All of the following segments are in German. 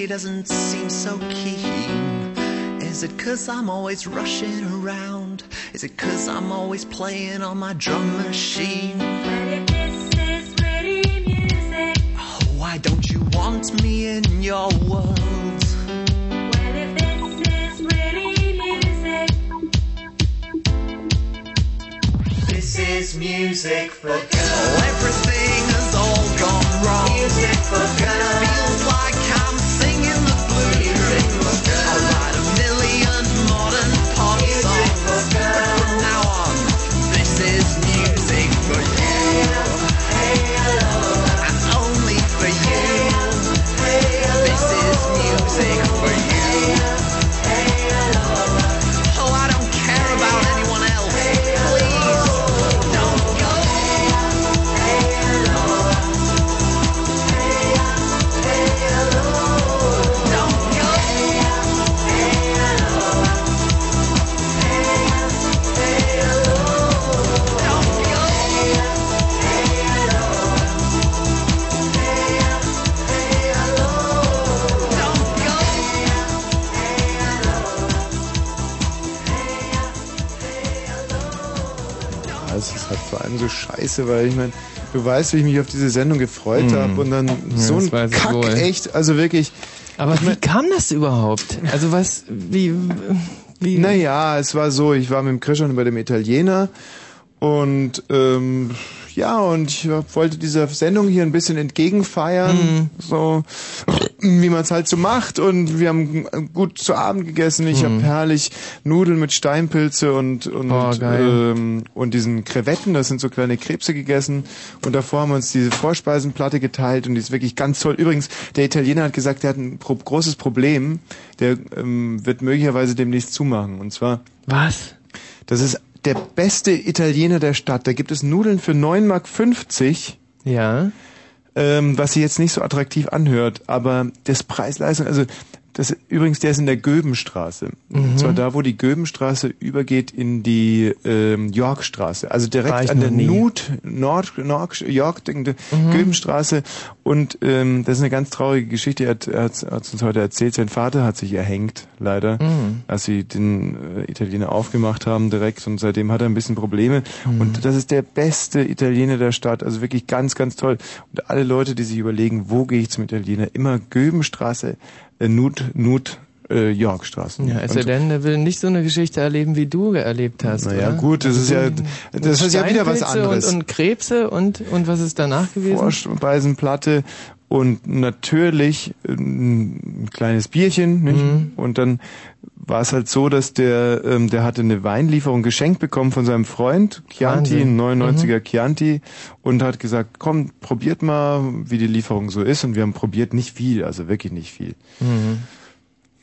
she doesn't seem so keen. Is it cause I'm always rushing around? Is it cause I'm always playing on my drum machine? Oh, why don't you want me in your world? This is music for girls. Oh, everything has all gone wrong. Music for girls. Scheiße, weil ich meine, du weißt, wie ich mich auf diese Sendung gefreut Mhm. habe und dann Ja, so ein Kack, wohl. echt, also wirklich. Aber wie kam das überhaupt? Also was, wie, wie? Naja, es war so, ich war mit dem Christian bei dem Italiener und ähm, ja, und ich wollte dieser Sendung hier ein bisschen entgegenfeiern, Mhm. so wie man es halt so macht und wir haben gut zu Abend gegessen. Ich habe herrlich Nudeln mit Steinpilze und und geil. ähm, und diesen Krevetten, das sind so kleine Krebse gegessen und davor haben wir uns diese Vorspeisenplatte geteilt und die ist wirklich ganz toll. Übrigens, der Italiener hat gesagt, der hat ein pro großes Problem, der ähm, wird möglicherweise demnächst zumachen und zwar Was? das ist der beste Italiener der Stadt. Da gibt es Nudeln für 9,50 Mark. Ja. Ähm, was sich jetzt nicht so attraktiv anhört, aber das Preis-Leistung, also das übrigens, der ist in der Göbenstraße. Mhm. Und zwar da, wo die Göbenstraße übergeht in die ähm, Yorkstraße. Also direkt an der. Nut, Nord, Nord, York, Mhm. Göbenstraße. Und ähm, das ist eine ganz traurige Geschichte. Er hat, er hat, er hat uns heute erzählt, sein Vater hat sich erhängt, leider, Mhm. als sie den äh, Italiener aufgemacht haben direkt. Und seitdem hat er ein bisschen Probleme. Mhm. Und das ist der beste Italiener der Stadt. Also wirklich ganz, ganz toll. Und alle Leute, die sich überlegen, wo gehe ich zum Italiener, immer Göbenstraße, äh, Nut, Nut, äh, Yorkstraßen. Ja, es sei denn, der will nicht so eine Geschichte erleben, wie du erlebt hast. Naja, oder? gut, das ist ja- das ist ja wieder was anderes. Und, und Krebse und, und was ist danach gewesen? Vorspeisenplatte und natürlich ein kleines Bierchen. Nicht? Mhm. Und dann war es halt so, dass der, ähm, der hatte eine Weinlieferung geschenkt bekommen von seinem Freund, Chianti, Wahnsinn. Mhm. ein 99er Chianti, und hat gesagt, komm, probiert mal, wie die Lieferung so ist. Und wir haben probiert, nicht viel, also wirklich nicht viel. Mhm.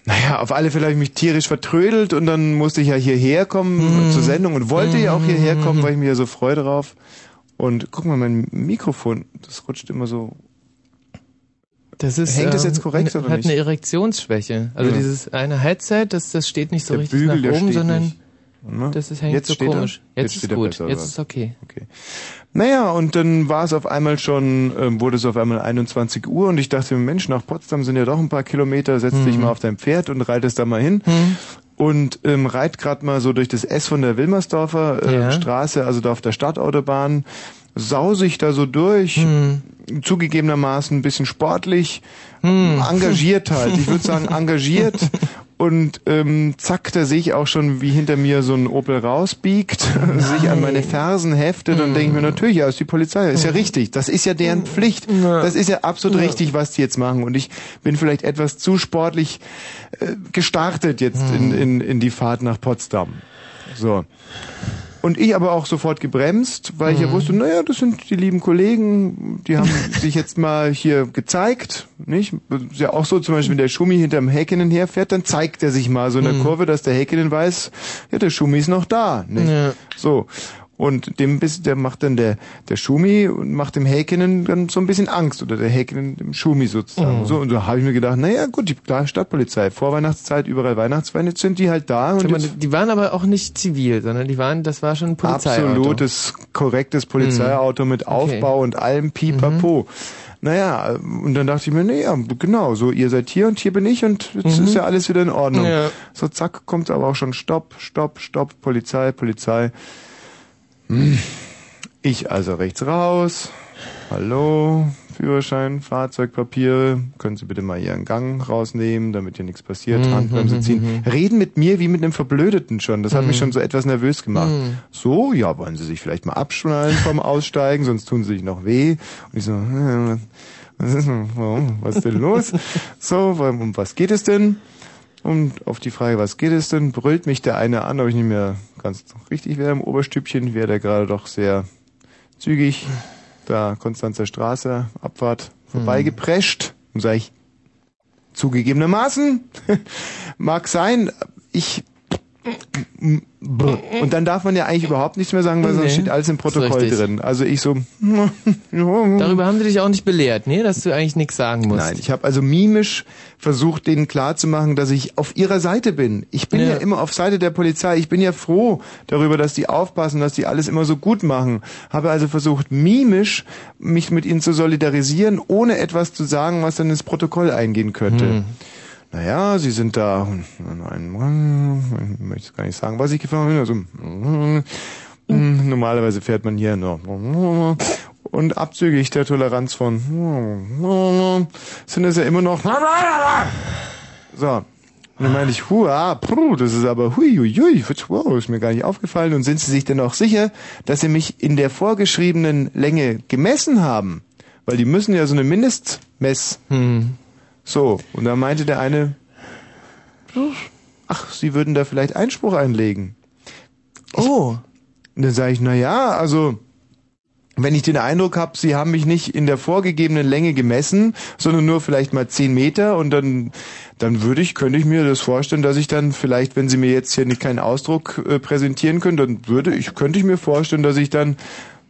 Naja, auf alle Fälle habe ich mich tierisch vertrödelt und dann musste ich ja hierher kommen Mhm. zur Sendung und wollte ja auch hierher kommen, weil ich mir ja so freue drauf. Und guck mal, mein Mikrofon, das rutscht immer so. Das ist, Hängt das ähm, jetzt korrekt oder hat nicht? eine Erektionsschwäche. Also Ja. dieses eine Headset, das, das steht nicht so Der richtig Bügel, nach oben, sondern nicht. Ne? das ist, hängt Jetzt so steht er? komisch. Jetzt Jetzt, ist gut, besser, jetzt ist okay. Naja, und dann war es auf einmal schon, ähm, wurde es auf einmal 21 Uhr und ich dachte mir, Mensch, nach Potsdam sind ja doch ein paar Kilometer, setz dich Mhm. mal auf dein Pferd und reitest da mal hin. Und ähm, reit grad mal so durch das S von der Wilmersdorfer äh, Ja. Straße, also da auf der Stadtautobahn, sause ich da so durch, Mhm. Zugegebenermaßen ein bisschen sportlich, engagiert halt, ich würde sagen engagiert. Und ähm, zack, da sehe ich auch schon, wie hinter mir so ein Opel rausbiegt, sich an meine Fersen heftet und denke ich mir natürlich, ja, ist die Polizei, ist ja richtig, das ist ja deren Pflicht, das ist ja absolut richtig, was die jetzt machen. Und ich bin vielleicht etwas zu sportlich äh, gestartet jetzt in, in, in die Fahrt nach Potsdam. So. Und ich aber auch sofort gebremst, weil ich ja wusste, naja, das sind die lieben Kollegen, die haben sich jetzt mal hier gezeigt, nicht? Ist ja auch so, zum Beispiel, wenn der Schumi hinterm Häkenen herfährt, dann zeigt er sich mal so in der Kurve, dass der Häkenen weiß, ja, der Schumi ist noch da, nicht? Ja. So. Und dem bis, der macht dann der, der Schumi und macht dem Häkenen dann so ein bisschen Angst oder der Häkenen dem Schumi sozusagen. So, und so habe ich mir gedacht, naja, gut, die klar, Stadtpolizei, Vorweihnachtszeit, überall Weihnachtsweine, jetzt sind die halt da und mal, die waren aber auch nicht zivil, sondern die waren, das war schon ein Polizeiauto. absolutes, korrektes Polizeiauto mit Aufbau und allem Pipapo. Naja, und dann dachte ich mir, naja, genau, so, ihr seid hier und hier bin ich und jetzt ist ja alles wieder in Ordnung. Ja. So, zack, kommt aber auch schon Stopp, Stopp, Stopp, Polizei, Polizei. Hm. Ich also rechts raus. Hallo, Führerschein, Fahrzeugpapiere. Können Sie bitte mal Ihren Gang rausnehmen, damit hier nichts passiert. Handbremse ziehen. Reden mit mir wie mit einem Verblödeten schon. Das hat mich schon so etwas nervös gemacht. So, ja, wollen Sie sich vielleicht mal abschnallen vom Aussteigen, sonst tun Sie sich noch weh. Und ich so, was ist denn, warum? was ist denn los? So, um was geht es denn? Und auf die Frage, was geht es denn, brüllt mich der eine an, ob ich nicht mehr ganz richtig wäre im Oberstübchen, wäre der gerade doch sehr zügig da Konstanzer Straße, Abfahrt vorbeigeprescht. Und sage ich, zugegebenermaßen, mag sein, ich und dann darf man ja eigentlich überhaupt nichts mehr sagen, weil sonst Nee, steht alles im Protokoll drin. Also ich so, Darüber haben sie dich auch nicht belehrt, nee, dass du eigentlich nichts sagen musst. Nein, ich habe also mimisch versucht, denen klarzumachen, dass ich auf ihrer Seite bin. Ich bin ja. Ja. immer auf Seite der Polizei. Ich bin ja froh darüber, dass die aufpassen, dass die alles immer so gut machen. Habe also versucht, mimisch mich mit ihnen zu solidarisieren, ohne etwas zu sagen, was dann ins Protokoll eingehen könnte. Naja, sie sind da, ich möchte es gar nicht sagen, was ich gefahren bin, also, normalerweise fährt man hier nur und abzüglich der Toleranz von sind es ja immer noch so. Und dann meine ich, hua, puh, das ist aber hui, hui, hui, wow, ist mir gar nicht aufgefallen. Und sind Sie sich denn auch sicher, dass Sie mich in der vorgeschriebenen Länge gemessen haben? Weil die müssen ja so eine Mindestmess. So, und da meinte der eine, ach, Sie würden da vielleicht Einspruch einlegen. Oh, Und dann sage ich, na ja, also wenn ich den Eindruck habe, Sie haben mich nicht in der vorgegebenen Länge gemessen, sondern nur vielleicht mal zehn Meter und dann dann würde ich, könnte ich mir das vorstellen, dass ich dann vielleicht, wenn Sie mir jetzt hier nicht keinen Ausdruck äh, präsentieren können, dann würde ich, könnte ich mir vorstellen, dass ich dann,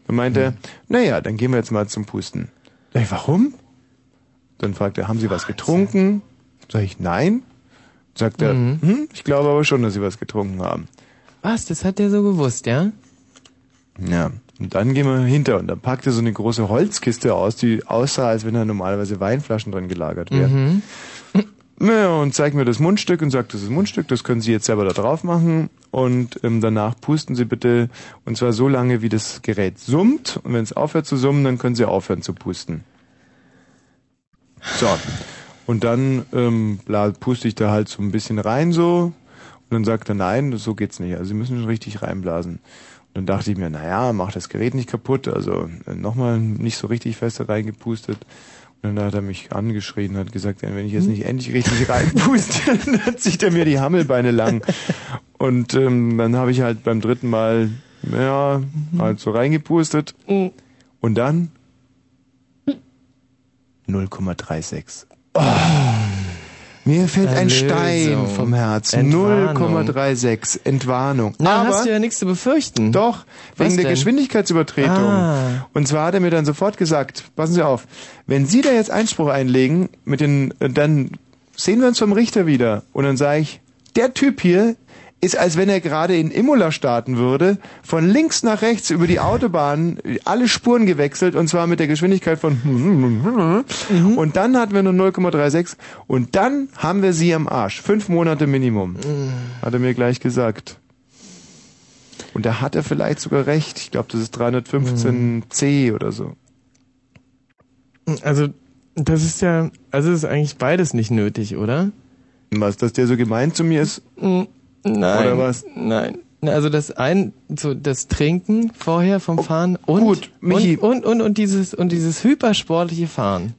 dann meint er, naja, dann gehen wir jetzt mal zum Pusten. Ich, warum? Dann fragt er, haben Sie was getrunken? Sag ich, nein. Sagt er, hm, ich glaube aber schon, dass Sie was getrunken haben. was, das hat der so gewusst, ja? Ja, und dann gehen wir hinter und dann packt er so eine große Holzkiste aus, die aussah, als wenn da normalerweise Weinflaschen drin gelagert wären. Ja, und zeigt mir das Mundstück und sagt, das ist Mundstück, das können Sie jetzt selber da drauf machen und ähm, danach pusten Sie bitte und zwar so lange, wie das Gerät summt und wenn es aufhört zu summen, dann können Sie aufhören zu pusten. So, und dann ähm, puste ich da halt so ein bisschen rein so und dann sagt er, nein, so geht's nicht, also Sie müssen schon richtig reinblasen. Und dann dachte ich mir, naja, mach das Gerät nicht kaputt, also äh, nochmal nicht so richtig fest da reingepustet. Und dann hat er mich angeschrien und hat gesagt, wenn ich jetzt nicht endlich richtig reinpuste, dann zieht er mir die Hammelbeine lang. Und ähm, dann habe ich halt beim dritten Mal, ja, halt so reingepustet. Und dann 0,36. Oh. Mir fällt ein Erlösung. Stein vom Herzen. Entwarnung. 0,36. Entwarnung. Na, Aber hast du ja nichts zu befürchten. doch, Was wegen der? Geschwindigkeitsübertretung. Ah. Und zwar hat er mir dann sofort gesagt, passen Sie auf, wenn Sie da jetzt Einspruch einlegen, mit den, äh, dann sehen wir uns vom Richter wieder. Und dann sage ich, der Typ hier ist, als wenn er gerade in Imola starten würde, von links nach rechts über die Autobahn, alle Spuren gewechselt, und zwar mit der Geschwindigkeit von und dann hatten wir nur 0,36 und dann haben wir sie am Arsch. Fünf Monate Minimum. Hat er mir gleich gesagt. Und da hat er vielleicht sogar recht. Ich glaube, das ist 315c oder so. Also, das ist ja, also ist eigentlich beides nicht nötig, oder? Was, dass der so gemein zu mir ist? Nein. Oder was? Nein. Also das ein, so das Trinken vorher vom Fahren und, Oh, gut, Michi. und, und, und, und dieses, und dieses hypersportliche Fahren.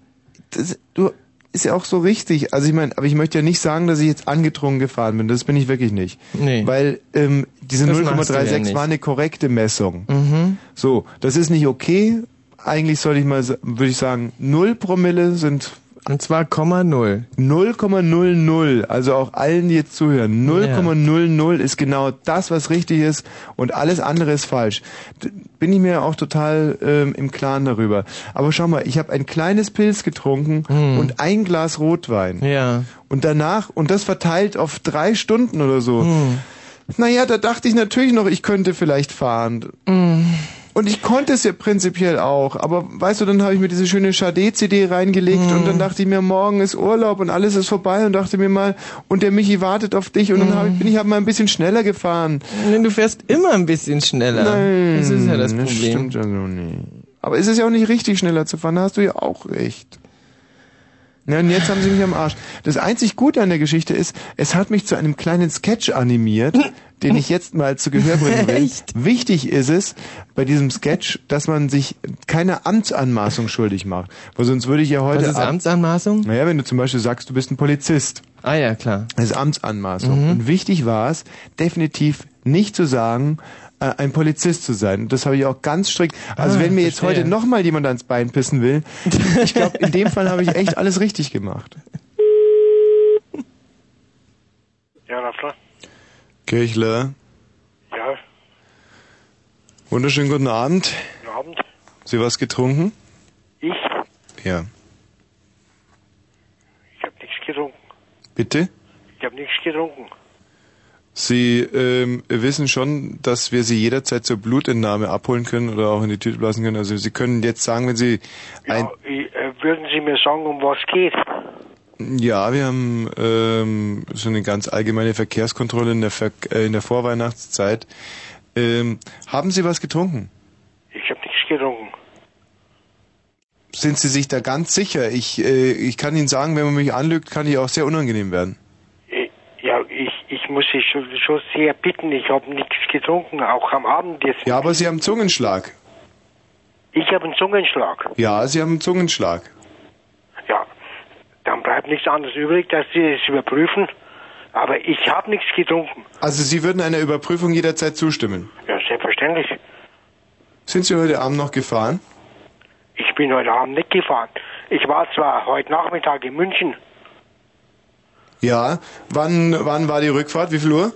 Das, du, ist ja auch so richtig. Also ich meine, aber ich möchte ja nicht sagen, dass ich jetzt angetrunken gefahren bin. Das bin ich wirklich nicht. Nee. Weil ähm, diese Das machst du ja 0,36 nicht. war eine korrekte Messung. Mhm. So, das ist nicht okay. Eigentlich sollte ich mal, würde ich sagen, 0 Promille sind Und zwar Komma Null. 0,00. Also auch allen, die jetzt zuhören. 0,00 ist genau das, was richtig ist und alles andere ist falsch. Bin ich mir auch total ähm, im Klaren darüber. Aber schau mal, ich habe ein kleines Pilz getrunken und ein Glas Rotwein. Ja. Und danach, und das verteilt auf drei Stunden oder so. Naja, da dachte ich natürlich noch, ich könnte vielleicht fahren. Und ich konnte es ja prinzipiell auch, aber weißt du, dann habe ich mir diese schöne Sade-CD reingelegt und dann dachte ich mir, morgen ist Urlaub und alles ist vorbei und dachte mir mal, und der Michi wartet auf dich und dann hab ich, bin ich halt mal ein bisschen schneller gefahren. Nee, Du fährst immer ein bisschen schneller. Nein, Das ist ja das das Problem. stimmt ja so nicht. Aber es ist ja auch nicht richtig, schneller zu fahren, da hast du ja auch recht. Ja, und jetzt haben sie mich am Arsch. Das einzig Gute an der Geschichte ist, es hat mich zu einem kleinen Sketch animiert, den ich jetzt mal zu Gehör bringen will. Echt? Wichtig ist es bei diesem Sketch, dass man sich keine Amtsanmaßung schuldig macht. Weil sonst würde ich ja heute... Was ist Amtsanmaßung? Naja, wenn du zum Beispiel sagst, du bist ein Polizist. Ah ja, klar. Das ist Amtsanmaßung. Und wichtig war es, definitiv nicht zu sagen, äh, ein Polizist zu sein. Das habe ich auch ganz strikt. Also Ah, wenn mir jetzt verstehe. heute nochmal jemand ans Bein pissen will, ich glaube, in dem Fall habe ich echt alles richtig gemacht. Ja, klar. Kirchler, Ja, wunderschönen guten Abend. guten Abend. Sie was getrunken? Ich? Ja. Ich habe nichts getrunken. Bitte? Ich habe nichts getrunken. Sie ähm, wissen schon, dass wir Sie jederzeit zur Blutentnahme abholen können oder auch in die Tüte blasen können. Also Sie können jetzt sagen, wenn Sie ein... Ja, äh, würden Sie mir sagen, um was geht? Ja, wir haben ähm, so eine ganz allgemeine Verkehrskontrolle in der, Ver äh, in der Vorweihnachtszeit. Ähm, haben Sie was getrunken? Ich habe nichts getrunken. Sind Sie sich da ganz sicher? Ich, äh, ich kann Ihnen sagen, wenn man mich anlügt, kann ich auch sehr unangenehm werden. Ich, ich, ich muss Sie schon, sehr bitten. Ich habe nichts getrunken, auch am Abend jetzt. Ja, aber Sie haben Zungenschlag. Ich habe einen Zungenschlag. Ja, Sie haben Zungenschlag. Ja, dann bleibt nichts anderes übrig, dass Sie es überprüfen. Aber ich habe nichts getrunken. Also Sie würden einer Überprüfung jederzeit zustimmen. Ja, selbstverständlich. Sind Sie heute Abend noch gefahren? Ich bin heute Abend nicht gefahren. Ich war zwar heute Nachmittag in München. Ja. Wann, wann war die Rückfahrt? Wie viel Uhr?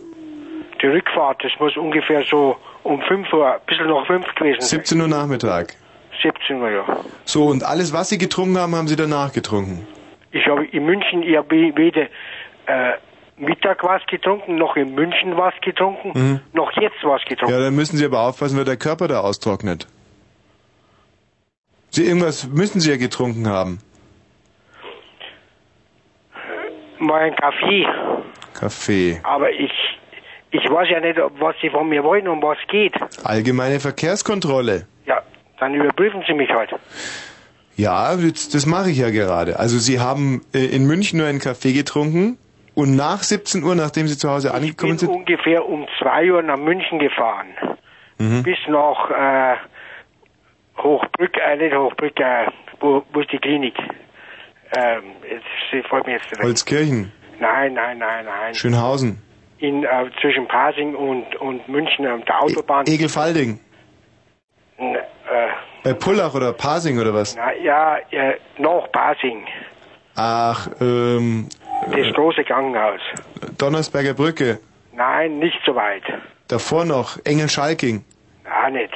Die Rückfahrt, das muss ungefähr so um 5 Uhr, ein bisschen nach 5 gewesen sein. 17 Uhr Nachmittag. 17 Uhr, ja. So, und alles, was Sie getrunken haben, haben Sie danach getrunken? Ich habe in München, ich habe weder äh, Mittag was getrunken, noch in München was getrunken, noch jetzt was getrunken. Ja, dann müssen Sie aber aufpassen, weil der Körper da austrocknet. Sie irgendwas müssen Sie ja getrunken haben. Mal einen Kaffee. Kaffee. Aber ich, ich weiß ja nicht, was Sie von mir wollen, um was geht. Allgemeine Verkehrskontrolle. Ja, dann überprüfen Sie mich halt. Ja, das, das mache ich ja gerade. Also Sie haben äh, in München nur einen Kaffee getrunken und nach 17 Uhr, nachdem Sie zu Hause Ich angekommen bin sind. ungefähr um 2 Uhr nach München gefahren. Mhm. Bis nach äh, Hochbrück, äh, nicht Hochbrück, äh, wo, wo ist die Klinik? Ähm, jetzt fällt mir jetzt weg. Holzkirchen, Nein, nein, nein, nein. Schönhausen, In, äh, zwischen Pasing und, und München auf der Autobahn. E- Egelfalding, N- äh, äh, Pullach oder Pasing oder was? na, ja, äh, nach Pasing. Ach, ähm, Das große Krankenhaus. Donnersberger Brücke, Nein, nicht so weit. davor noch Engelschalking. Ja, nicht.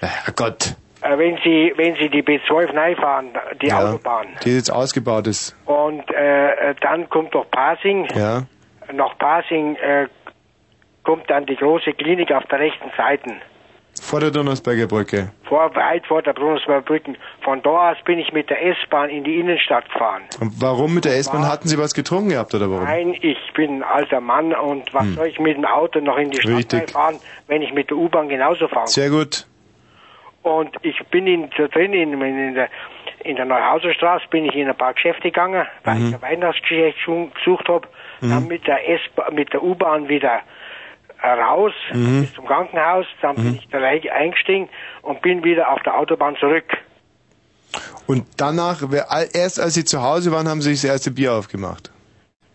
Herrgott. Äh, wenn Sie, wenn Sie die B12 reinfahren, die Ja, Autobahn, die jetzt ausgebaut ist. und äh, äh, dann kommt doch Pasing, Ja. nach Pasing äh, kommt dann die große Klinik auf der rechten Seite. Vor der Donnersberger Brücke. Vor, weit vor der Brunsberger Brücken. Von da aus bin ich mit der S-Bahn in die Innenstadt gefahren. Und warum mit der S-Bahn hatten Sie was getrunken gehabt oder warum? Nein, ich bin ein alter Mann und was soll ich mit dem Auto noch in die Stadt Hm. Richtig. fahren, wenn ich mit der U-Bahn genauso fahre? Sehr gut. Und ich bin in, da drin in, in der in der Neuhauserstraße bin ich in ein paar Geschäfte gegangen, weil Mhm. ich ein Weihnachtsgeschäft gesucht habe. Dann mit der S mit der U-Bahn wieder raus Mhm. bis zum Krankenhaus. Dann bin ich da rein- eingestiegen und bin wieder auf der Autobahn zurück. Und danach, erst als Sie zu Hause waren, haben Sie sich das erste Bier aufgemacht.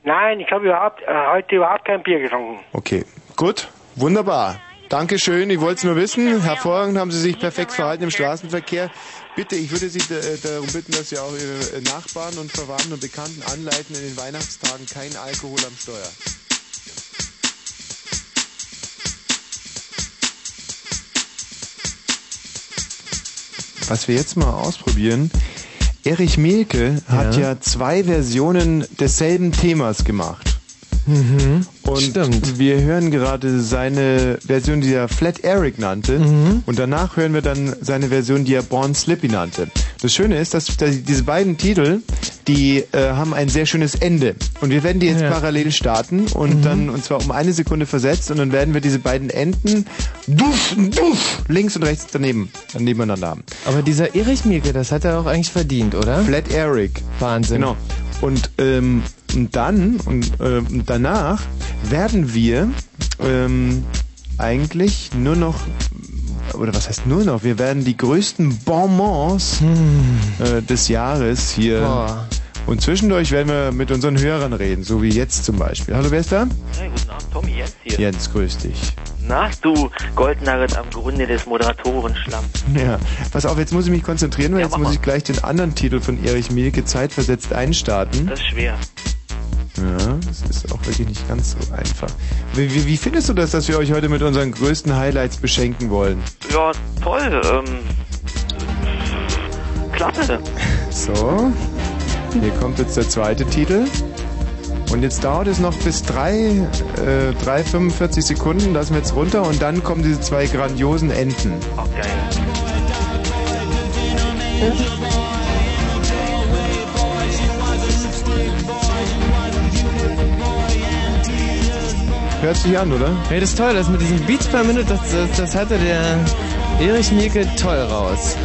Nein, ich habe überhaupt, äh, heute überhaupt kein Bier getrunken. Okay, gut, wunderbar. Dankeschön, ich wollte es nur wissen. Hervorragend haben Sie sich perfekt verhalten im Straßenverkehr. Bitte, ich würde Sie äh, darum bitten, dass Sie auch Ihre äh, Nachbarn und Verwandten und Bekannten anleiten, in den Weihnachtstagen kein Alkohol am Steuer. Was wir jetzt mal ausprobieren, Erich Mielke hat Ja. ja zwei Versionen desselben Themas gemacht. Mhm. Und Stimmt. wir hören gerade seine Version, die er Flat Eric nannte. Mhm. Und danach hören wir dann seine Version, die er Born Slippy nannte. Das Schöne ist, dass, dass diese beiden Titel, die äh, haben ein sehr schönes Ende. Und wir werden die jetzt Ja. Mhm. parallel starten und dann, und zwar um eine Sekunde versetzt. Und dann werden wir diese beiden Enden duff, duff, links und rechts daneben, nebeneinander haben. Aber dieser Erich Mielke, das hat er auch eigentlich verdient, oder? Flat Eric. Wahnsinn. Genau. Und, ähm, dann und ähm, danach werden wir ähm, eigentlich nur noch oder was heißt nur noch? Wir werden die größten Bonbons äh, des Jahres hier. Boah. Und zwischendurch werden wir mit unseren Hörern reden, so wie jetzt zum Beispiel. Hallo, wer ist da? Hey, guten Abend, Tommy, Jens hier. Jens, grüß dich. Na, du Goldnugget am Grunde des Moderatorenschlamms. Ja, pass auf, jetzt muss ich mich konzentrieren, weil Ja, jetzt muss ich gleich den anderen Titel von Erich Mielke zeitversetzt einstarten. Das ist schwer. Ja, das ist auch wirklich nicht ganz so einfach. Wie, wie, wie findest du das, dass wir euch heute mit unseren größten Highlights beschenken wollen? Ja, toll. Ähm, klasse. So, hier kommt jetzt der zweite Titel. Und jetzt dauert es noch bis 3, äh, 3,45 Sekunden, lassen wir jetzt runter und dann kommen diese zwei grandiosen. Oh, geil. Hört sich an, oder? Hey, das ist toll, das mit diesen Beats per Minute, das, das, das hatte der Erich Mielke toll raus.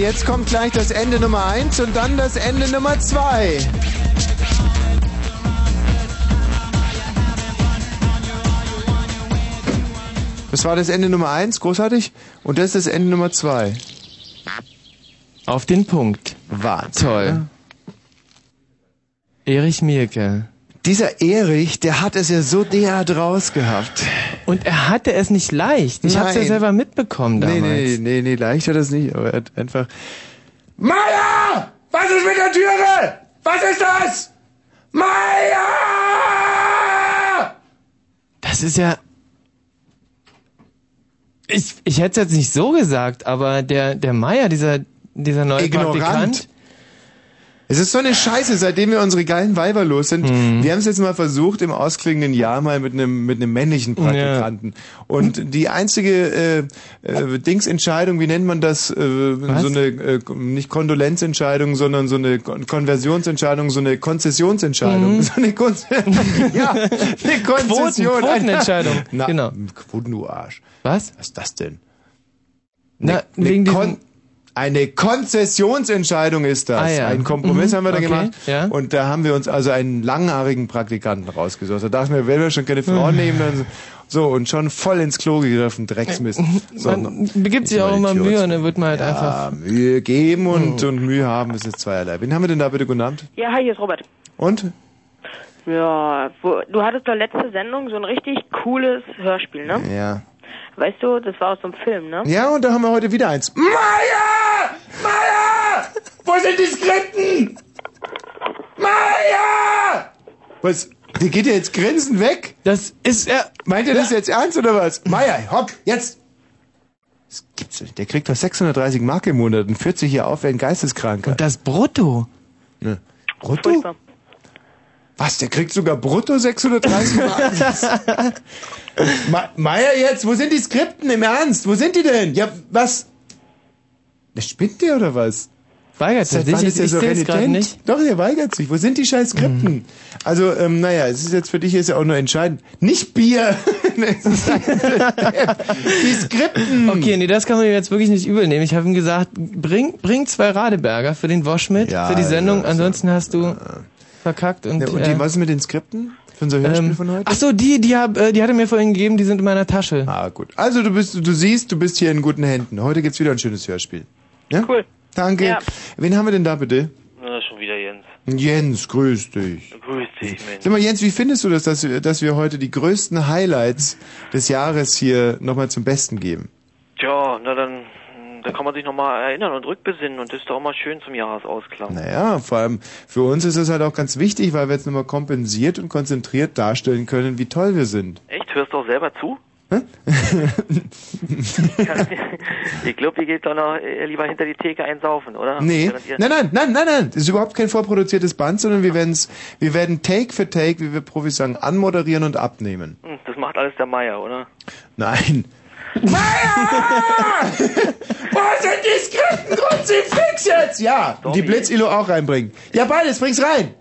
Jetzt kommt gleich das Ende Nummer 1 und dann das Ende Nummer 2. Das war das Ende Nummer 1, großartig. Und das ist das Ende Nummer 2. Auf den Punkt. Wahnsinn. Toll. Erich Mielke. Dieser Erich, der hat es ja so derart rausgehabt. Und er hatte es nicht leicht. Ich hab's ja Nein. selber mitbekommen damals. Nee, nee, nee, nee, leicht hat das nicht, aber er hat einfach. Meier! Was ist mit der Türe? Was ist das? Meier! Das ist ja. Ich, ich hätte es jetzt nicht so gesagt, aber der, der Meier, dieser, dieser neue Ignorant. Praktikant. Es ist so eine Scheiße, seitdem wir unsere geilen Weiber los sind. Mhm. Wir haben es jetzt mal versucht im ausklingenden Jahr mal mit einem mit einem männlichen Praktikanten. Und die einzige äh, äh, Dingsentscheidung, wie nennt man das? Äh, so eine äh, nicht Kondolenzentscheidung, sondern so eine Kon Konversionsentscheidung, so eine Konzessionsentscheidung, Mhm. so eine Kon ja, eine Konzession, Quoten- Quotenentscheidung. Na, Genau. Quoten, du Arsch. Was? Was ist das denn? Na, Eine wegen Kon diesem, eine Konzessionsentscheidung ist das. Ah, ja. Ein Kompromiss Mhm, haben wir da okay, gemacht. ja. Und da haben wir uns also einen langhaarigen Praktikanten rausgesucht. Da dachten wir, wenn wir schon keine Frauen nehmen, dann so und schon voll ins Klo gegriffen, Drecksmist. So, man begibt sich Jetzt auch immer Mühe und dann wird man halt ja, einfach. Mühe geben und, und Mühe haben, ist zweierlei. Wen haben wir denn da bitte guten Abend? Ja, hi, hier ist Robert. Und? Ja, wo, du hattest doch letzte Sendung so ein richtig cooles Hörspiel, ne? Ja. Weißt du, das war aus so einem Film, ne? Ja, und da haben wir heute wieder eins. Meier! Meier! Wo sind die Skripten? Meier! Was? Der geht ja jetzt grinsen weg? Das ist er. Meint ihr das jetzt ernst oder was? Meier, hopp, jetzt! Das gibt's doch nicht. Der kriegt doch 630 Mark im Monat und führt sich hier auf wie ein Geisteskranker. Und das brutto. Ne. Brutto? Furchtbar. Was, der kriegt sogar brutto 630 Mark? Ma Meier jetzt, wo sind die Skripten im Ernst? Wo sind die denn? Ja, was? Der spinnt der oder was? Weigert sich. Ich, ist der ich so renitent? nicht. Doch, der weigert sich. Wo sind die scheiß Skripten? Also, ähm, naja, es ist jetzt für dich ist ja auch nur entscheidend. Nicht Bier! Die Skripten! Okay, nee, das kann man jetzt wirklich nicht übel nehmen. Ich habe ihm gesagt, bring, bring zwei Radeberger für den Wosch mit, Ja, für die Sendung. ja, Ansonsten hast du verkackt. Und, Ja, und die, äh, was ist mit den Skripten? Für unser Hörspiel ähm, von heute? ach so, die, die, hab, äh, die hat er mir vorhin gegeben, die sind in meiner Tasche. Ah, gut. Also, du bist, du siehst, du bist hier in guten Händen. Heute gibt's wieder ein schönes Hörspiel. Ja? Cool. Danke. Ja. Wen haben wir denn da bitte? Na, schon wieder Jens. Jens, grüß dich. Grüß dich, Mensch. Sag mal, Jens, wie findest du das, dass wir, dass wir heute die größten Highlights des Jahres hier nochmal zum Besten geben? Tja, na dann, dann kann man sich nochmal erinnern und rückbesinnen und das ist doch auch mal schön zum Jahresausklang. Naja, vor allem für uns ist das halt auch ganz wichtig, weil wir jetzt nochmal kompensiert und konzentriert darstellen können, wie toll wir sind. Echt? Hörst du auch selber zu? ich glaube, ihr geht doch noch äh, lieber hinter die Theke einsaufen, oder? Nee, nein, nein, nein, nein, nein. Das ist überhaupt kein vorproduziertes Band, sondern wir werden's, wir werden Take für Take, wie wir Profis sagen, anmoderieren und abnehmen. Hm, Das macht alles der Meier, oder? Nein. Meier! Wo sind die Skripten? Kruzifix jetzt! Ja, und die. Blitzilo auch reinbringen. Ja, beides, bring's rein.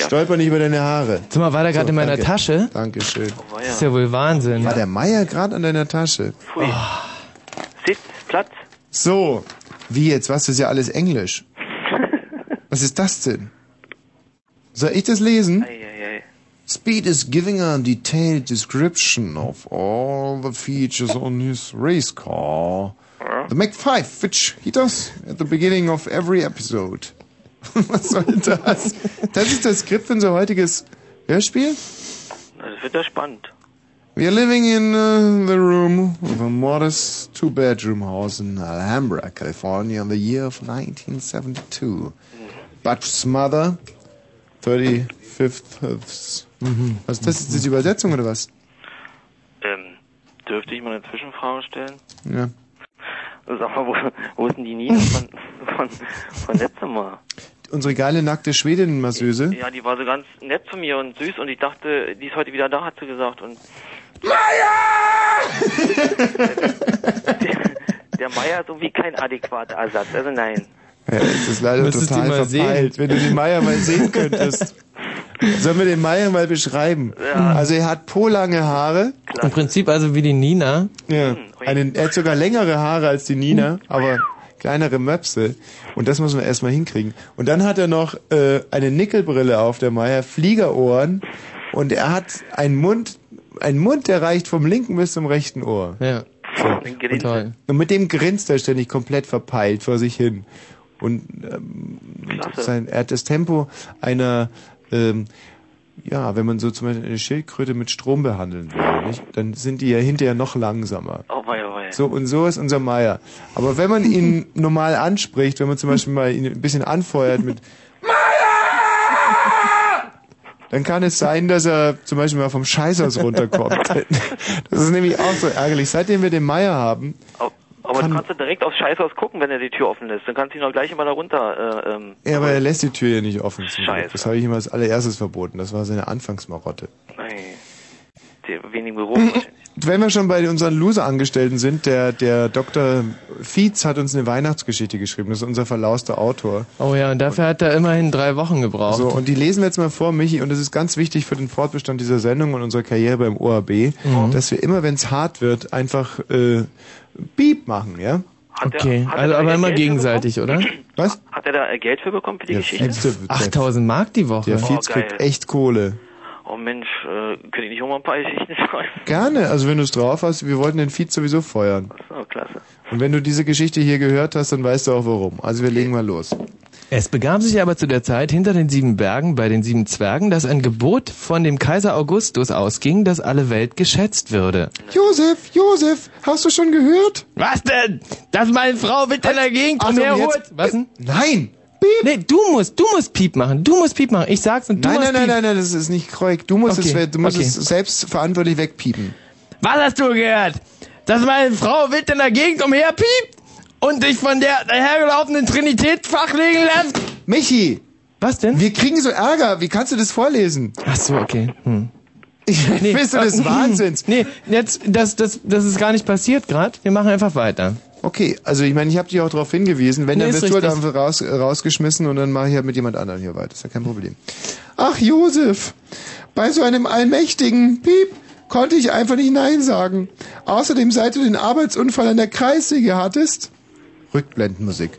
Stolper nicht über deine Haare. Sag mal, war der gerade So, in meiner danke. Tasche? Dankeschön. Oh, Das ist ja wohl Wahnsinn. War der Meier gerade an deiner Tasche? Pfui. Sitz, Platz. So, wie jetzt? Was? Das ist ja alles Englisch. Was ist das denn? Soll ich das lesen? Eieiei. Speed is giving a detailed description of all the features on his race car. The Mac 5, which he does at the beginning of every episode. Was soll das? Das ist das Skript für unser heutiges Hörspiel? Das wird ja spannend. We are living in uh, the room of a modest two-bedroom house in Alhambra, California, in the year of 1972. Butch's mother, 35th. Was ist das? Ist das die Übersetzung oder was? Ähm, dürfte ich mal eine Zwischenfrage stellen? Ja. Sag mal, wo, wo ist denn die Nina von, von, von letztem Mal? Unsere geile nackte Schwedin, Masseuse. Ja, die war so ganz nett zu mir und süß und ich dachte, die ist heute wieder da, hat sie gesagt. Und der, der Meier ist irgendwie kein adäquater Ersatz. Also nein. Ja, es ist leider Müsstest total verpeilt. sehen. Wenn du den Meier mal sehen könntest. Sollen wir den Meier mal beschreiben? Also er hat polange Haare. Im Prinzip also wie die Nina. Ja. Einen, er hat sogar längere Haare als die Nina, aber kleinere Möpse. Und das muss man erstmal hinkriegen. Und dann hat er noch äh, eine Nickelbrille auf, der Meier, Fliegerohren. Und er hat einen Mund, einen Mund, der reicht vom linken bis zum rechten Ohr. Ja. Toll. Und mit dem grinst er ständig komplett verpeilt vor sich hin. Und ähm, sein, er hat das Tempo einer, ähm, ja, wenn man so zum Beispiel eine Schildkröte mit Strom behandeln würde, nicht? dann sind die ja hinterher noch langsamer. Oh, wei, oh, wei. So, und so ist unser Meier. Aber wenn man ihn normal anspricht, wenn man zum Beispiel mal ihn ein bisschen anfeuert mit Meier! Dann kann es sein, dass er zum Beispiel mal vom Scheißhaus runterkommt. Das ist nämlich auch so ärgerlich. Seitdem wir den Meier haben, Oh, aber Kann- du kannst du direkt aufs Scheißhaus gucken, wenn er die Tür offen lässt. Dann kannst du ihn auch gleich immer da runter. Äh, ähm, ja, aber er lässt die Tür ja nicht offen. Scheiße. Das habe ich ihm als allererstes verboten. Das war seine Anfangsmarotte. nein. Der wenig wahrscheinlich. Wenn wir schon bei unseren Loser-Angestellten sind, der, der Dr. Fietz hat uns eine Weihnachtsgeschichte geschrieben. Das ist unser verlauster Autor. Oh ja, und dafür hat er immerhin drei Wochen gebraucht. So, und die lesen wir jetzt mal vor, Michi, und das ist ganz wichtig für den Fortbestand dieser Sendung und unserer Karriere beim ORB, dass wir immer, wenn es hart wird, einfach äh, Beep machen, ja? Hat der- okay, hat er also aber immer Geld gegenseitig, oder? Was? Hat er da äh, Geld für bekommen für die Der Geschichte? Fietz, der, der, 8000 Mark die Woche. der Fietz Oh, kriegt echt Kohle. Oh Mensch, äh, könnte ich nicht auch mal ein paar Geschichten schreiben? Gerne, also wenn du es drauf hast, wir wollten den Fietz sowieso feuern. Oh, klasse. Und wenn du diese Geschichte hier gehört hast, dann weißt du auch warum. Also wir legen mal los. Es begab sich aber zu der Zeit hinter den sieben Bergen bei den sieben Zwergen, dass ein Gebot von dem Kaiser Augustus ausging, dass alle Welt geschätzt würde. Josef, Josef, hast du schon gehört? Was denn? Dass meine Frau mit in der Gegend umherholt? jetzt- Was denn? Nein! Nee, du musst, du musst Piep machen. Du musst Piep machen. Ich sag's und du Nein, machst nein, nein, Piep. nein, nein, das ist nicht korrekt. Du musst, Okay, es, du musst okay. es selbst verantwortlich wegpiepen. Was hast du gehört? Dass meine Frau wild in der Gegend umherpiept und dich von der dahergelaufenen Trinität fachlegen lässt? Michi, Was denn? wir kriegen so Ärger. Wie kannst du das vorlesen? Ach so, okay. Hm. Ich bist du des Wahnsinns. Nee, jetzt, das, das, das ist gar nicht passiert gerade. Wir machen einfach weiter. Okay, also ich meine, ich habe dich auch darauf hingewiesen. Wenn, Nee, dann wirst du halt richtig. raus, rausgeschmissen und dann mache ich halt mit jemand anderem hier weiter. Ist ja kein Problem. Ach, Josef, bei so einem allmächtigen Piep konnte ich einfach nicht Nein sagen. Außerdem, seit du den Arbeitsunfall an der Kreissäge hattest... Rückblendenmusik.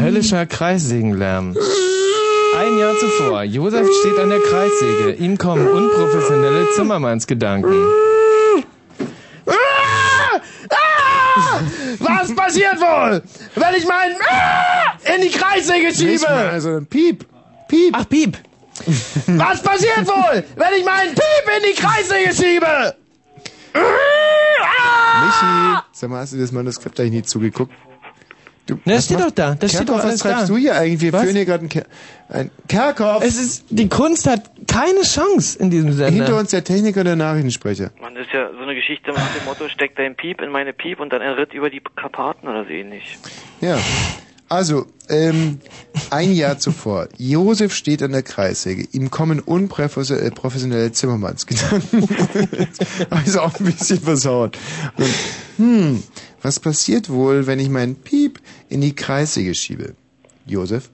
Höllischer Kreissägenlärm. Ein Jahr zuvor. Josef steht an der Kreissäge. Ihm kommen unprofessionelle Zimmermannsgedanken. Was passiert wohl, wenn ich meinen in die Kreissäge schiebe? Also ein Piep. Piep. Ach, Piep. Was passiert wohl, wenn ich meinen Piep in die Kreissäge schiebe? Michi, sag mal, hast du das Manuskript eigentlich nie zugeguckt? Du, Na, das steht macht- doch da, das steht Kerkhoff, doch alles was treibst da. du hier eigentlich? Wir Was? führen hier gerade einen Ker ein Kerkhoff. Es ist, die Kunst hat keine Chance in diesem Sender. Hinter uns der Techniker und der Nachrichtensprecher. Man, das ist ja so eine Geschichte nach dem Motto, steck dein Piep in meine Piep und dann er ritt über die Karpaten oder so ähnlich. Ja. Also, ähm, ein Jahr zuvor. Josef steht an der Kreissäge. Ihm kommen unprofessionelle Zimmermannsgedanken. also auch ein bisschen versaut. Und, hm, was passiert wohl, wenn ich meinen Piep in die Kreissäge schiebe? Josef?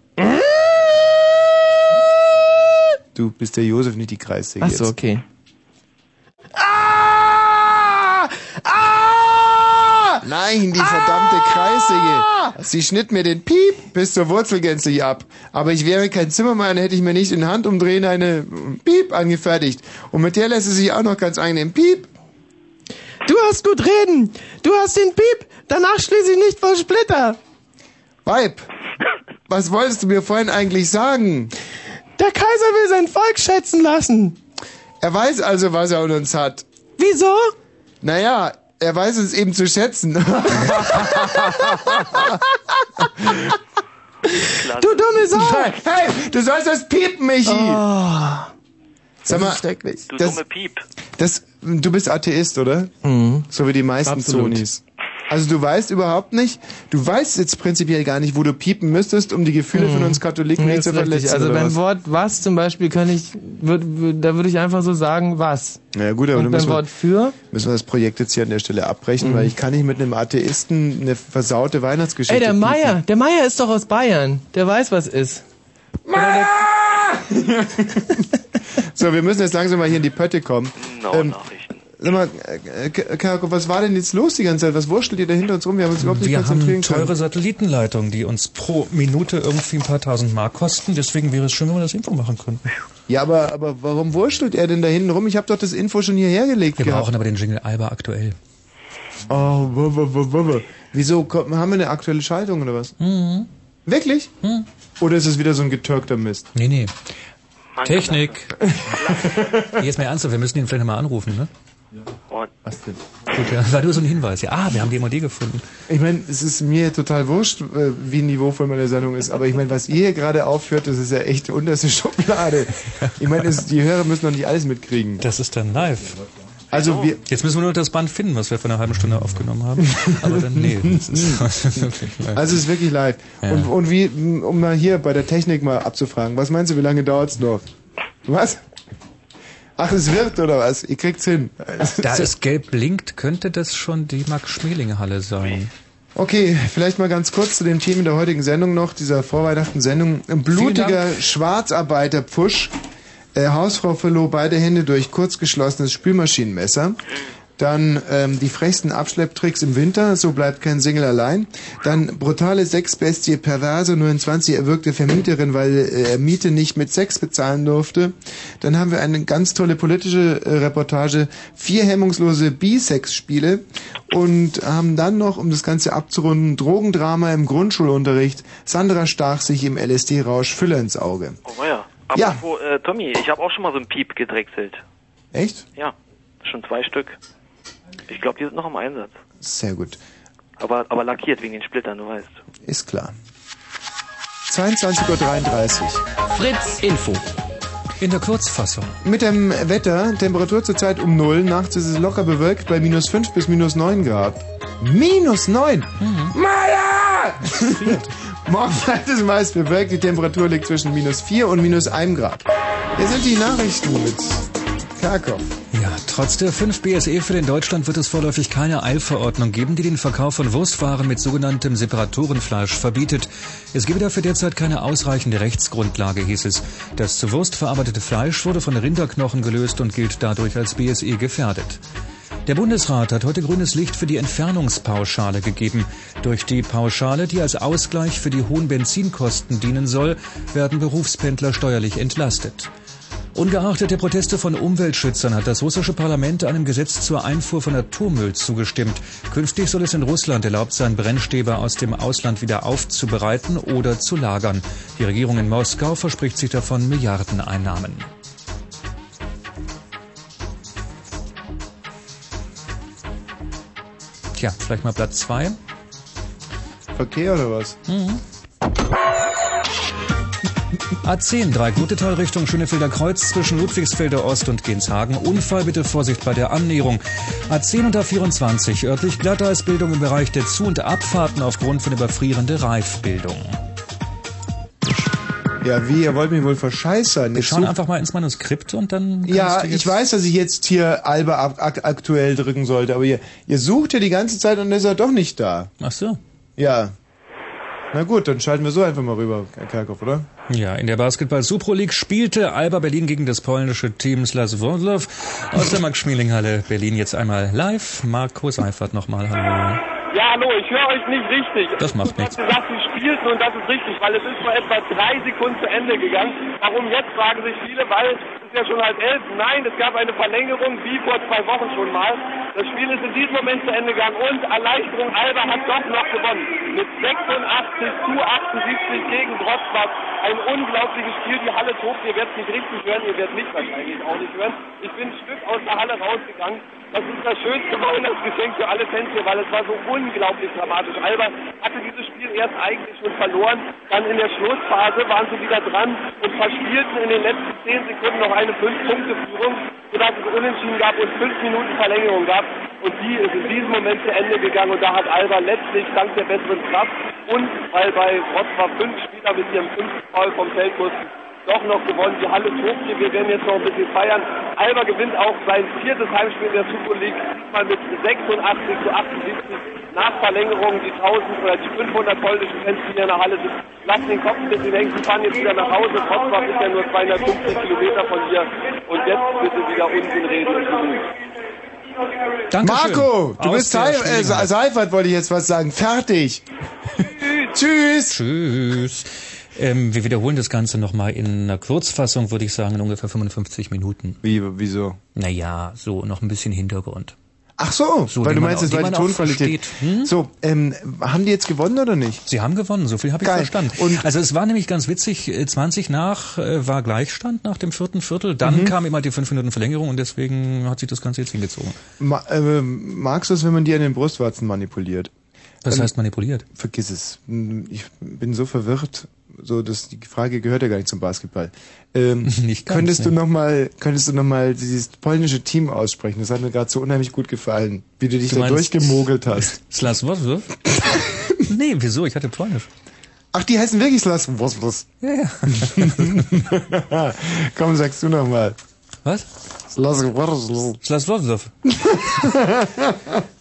Du bist der Josef, nicht die Kreissäge Ach so, jetzt. okay. Nein, die verdammte Kreissäge. Sie schnitt mir den Piep bis zur Wurzel gänzlich ab. Aber ich wäre kein Zimmermann, hätte ich mir nicht in Handumdrehen eine Piep angefertigt. Und mit der lässt es sich auch noch ganz angenehm Piep. Du hast gut reden. Du hast den Piep. Danach schließe ich nicht vor Splitter. Weib, was wolltest du mir vorhin eigentlich sagen? Der Kaiser will sein Volk schätzen lassen. Er weiß also, was er an uns hat. Wieso? Naja, er weiß es eben zu schätzen. Du dumme Sau. hey, du sollst das piepen, Michi. Sag mal, schrecklich. Du Das- dumme Piep. das, du bist Atheist, oder? So wie die meisten Absolut. Zonis. Also du weißt überhaupt nicht, du weißt jetzt prinzipiell gar nicht, wo du piepen müsstest, um die Gefühle von uns Katholiken Nee, nicht zu richtig. verletzen. Also beim was? Wort was zum Beispiel kann ich, würd, würd, da würde ich einfach so sagen was. Ja gut, aber Und dann beim Wort für? müssen wir das Projekt jetzt hier an der Stelle abbrechen, weil ich kann nicht mit einem Atheisten eine versaute Weihnachtsgeschichte Ey, der piepen. Meier, der Meier ist doch aus Bayern. Der weiß, was ist. So, wir müssen jetzt langsam mal hier in die Pötte kommen. No, Ähm, Nachrichten. Sag mal, äh, Kerko, was war denn jetzt los die ganze Zeit? Was wurschtelt ihr da hinter uns rum? Wir haben uns überhaupt nicht Wir konzentrieren haben teure können. Satellitenleitungen, die uns pro Minute irgendwie ein paar tausend Mark kosten. Deswegen wäre es schön, wenn wir das Info machen könnten. Ja, aber, aber warum wurschtelt er denn da hinten rum? Ich habe doch das Info schon hierher gelegt Wir gehabt. brauchen aber den Jingle Alba aktuell. Oh, wo, wo, wo. Wieso haben wir eine aktuelle Schaltung oder was? Mhm. Wirklich? Oder ist es wieder so ein getürkter Mist? Nee, nee. Technik. Jetzt mal ernsthaft, wir müssen ihn vielleicht mal anrufen, ne? Was denn? Gut, ja. War nur so ein Hinweis. Ja, ah, wir haben die MOD gefunden. Ich meine, es ist mir total wurscht, äh, wie niveauvoll meine Sendung ist, aber ich meine, was ihr hier gerade aufführt, das ist ja echt die unterste Schublade. Ich meine, es- die Hörer müssen doch nicht alles mitkriegen. Das ist dann live. Also wir, Jetzt müssen wir nur das Band finden, was wir vor einer halben Stunde aufgenommen haben. Aber dann, nee, das ist wirklich live. also es ist wirklich live. Ja. Und, und wie, um mal hier bei der Technik mal abzufragen, was meinst du, wie lange dauert's noch? Was? Ach, es wird oder was? Ihr kriegt's hin. Da es gelb blinkt, könnte das schon die Max-Schmeling-Halle sein. Okay, vielleicht mal ganz kurz zu dem Thema der heutigen Sendung noch, dieser Vorweihnachten-Sendung. Ein blutiger Schwarzarbeiter-Pfusch. Äh, Hausfrau verlor beide Hände durch kurzgeschlossenes Spülmaschinenmesser. Dann ähm, die frechsten Abschlepptricks im Winter, so bleibt kein Single allein. Dann brutale Sexbestie, perverse, nur in 20 erwürgte Vermieterin, weil äh, er Miete nicht mit Sex bezahlen durfte. Dann haben wir eine ganz tolle politische äh, Reportage, vier hemmungslose Bisex-Spiele und haben dann noch, um das Ganze abzurunden, Drogendrama im Grundschulunterricht. Sandra stach sich im LSD-Rausch Füller ins Auge. Oh ja. Ja. Apropos, äh, Tommy, ich habe auch schon mal so ein Piep gedrechselt. Echt? Ja, schon zwei Stück. Ich glaube, die sind noch im Einsatz. Sehr gut. Aber, aber lackiert wegen den Splittern, du weißt. Ist klar. 22.33 Uhr. Fritz Info. In der Kurzfassung. Mit dem Wetter, Temperatur zurzeit um 0, nachts ist es locker bewölkt bei minus 5 bis minus 9 Grad. Minus 9? Maya! Morgen bleibt es meist bewölkt, die Temperatur liegt zwischen minus 4 und minus 1 Grad. Hier sind die Nachrichten mit Kerkhoff. Ja, trotz der 5 BSE-Fälle in Deutschland wird es vorläufig keine Eilverordnung geben, die den Verkauf von Wurstwaren mit sogenanntem Separatorenfleisch verbietet. Es gebe dafür derzeit keine ausreichende Rechtsgrundlage, hieß es. Das zu Wurst verarbeitete Fleisch wurde von Rinderknochen gelöst und gilt dadurch als BSE gefährdet. Der Bundesrat hat heute grünes Licht für die Entfernungspauschale gegeben. Durch die Pauschale, die als Ausgleich für die hohen Benzinkosten dienen soll, werden Berufspendler steuerlich entlastet. Ungeachtet der Proteste von Umweltschützern hat das russische Parlament einem Gesetz zur Einfuhr von Atommüll zugestimmt. Künftig soll es in Russland erlaubt sein, Brennstäbe aus dem Ausland wieder aufzubereiten oder zu lagern. Die Regierung in Moskau verspricht sich davon Milliardeneinnahmen. Tja, vielleicht mal Platz zwei. Verkehr oder was? A10, drei gute Teil Richtung Schönefelder Kreuz zwischen Ludwigsfelder Ost und Genshagen. Unfall, bitte Vorsicht bei der Annäherung. A10 und A24, örtlich Glatteisbildung im Bereich der Zu- und Abfahrten aufgrund von überfrierender Reifbildung. Ja, wie, ihr wollt mich wohl verscheißern. Wir Jetzt schauen einfach mal ins Manuskript und dann... Ja, ich weiß, dass ich jetzt hier Alba ak ak aktuell drücken sollte, aber ihr, ihr sucht ja die ganze Zeit und ist er doch nicht da. Ach so. Ja. Na gut, dann schalten wir so einfach mal rüber, Herr Kerkhoff, oder? Ja, in der Basketball Supro League spielte Alba Berlin gegen das polnische Team Slas Wroclaw aus der Max-Schmeling-Halle Berlin jetzt einmal live. Marco Seifert nochmal, hallo. Ja, hallo, ich höre euch nicht richtig. Das macht nichts. Ich habe gesagt, sie spielten und das ist richtig, weil es ist vor etwa drei Sekunden zu Ende gegangen. Warum jetzt, fragen sich viele, weil es ja schon halb elf. Nein, es gab eine Verlängerung, wie vor zwei Wochen schon mal. Das Spiel ist in diesem Moment zu Ende gegangen und Erleichterung, Alba hat doch noch gewonnen. Mit 86 zu 78 gegen Wrocław. Ein unglaubliches Spiel, die Halle tobt. Ihr werdet nicht richtig hören, ihr werdet mich wahrscheinlich auch nicht hören. Ich bin ein Stück aus der Halle rausgegangen. Das ist das schönste Weihnachtsgeschenk für alle Fans hier, weil es war so unglaublich dramatisch. Alba hatte dieses Spiel erst eigentlich schon verloren. Dann in der Schlussphase waren sie wieder dran und verspielten in den letzten zehn Sekunden noch eine Fünf-Punkte-Führung, sodass es Unentschieden gab und fünf Minuten Verlängerung gab. Und die ist in diesem Moment zu Ende gegangen und da hat Alba letztlich dank der besseren Kraft und weil bei Wrocław fünf Spieler mit ihrem fünften Foul vom Feld mussten, doch noch gewonnen. Die Halle tobt hier. Wir werden jetzt noch ein bisschen feiern. Alba gewinnt auch sein viertes Heimspiel in der Super League. Diesmal mit 86 zu 78. Nach Verlängerung die 1000 oder die 500 polnischen Fans, die hier in der Halle sind, lassen den Kopf ein bisschen hängen. Sie fahren jetzt wieder nach Hause. Wrocław ist ja nur 250 Kilometer von hier. Und jetzt bitte wieder Unsinn reden. Dankeschön. Marco, du Aus bist äh. Seifert, wollte ich jetzt was sagen. Fertig. Tschüss. Tschüss. Ähm, wir wiederholen das Ganze nochmal in einer Kurzfassung, würde ich sagen, in ungefähr 55 Minuten. Wie, wieso? Naja, so noch ein bisschen Hintergrund. Ach so, So, weil du meinst, es war die Tonqualität. Hm? So, ähm, haben die jetzt gewonnen oder nicht? Sie haben gewonnen, so viel habe ich Geil. verstanden. Und- also es war nämlich ganz witzig, äh, 20 nach äh, war Gleichstand nach dem vierten Viertel, dann Mhm. kam immer die 5 Minuten Verlängerung und deswegen hat sich das Ganze jetzt hingezogen. Ma äh, magst du es, wenn man dir an den Brustwarzen manipuliert? Was Ähm, heißt manipuliert? Vergiss es. Hm, Ich bin so verwirrt, so dass die Frage gehört ja gar nicht zum Basketball. Ähm, Nicht ganz, könntest du ne. noch mal, könntest du noch mal dieses polnische Team aussprechen? Das hat mir gerade so unheimlich gut gefallen, wie du dich Du da meinst- durchgemogelt hast. Slaswoswurf? nee, wieso? Ich hatte Polnisch. Ach, die heißen wirklich Slas was. Ja, ja. Komm, sagst du noch mal. Was? Slas was Slaswoswurf.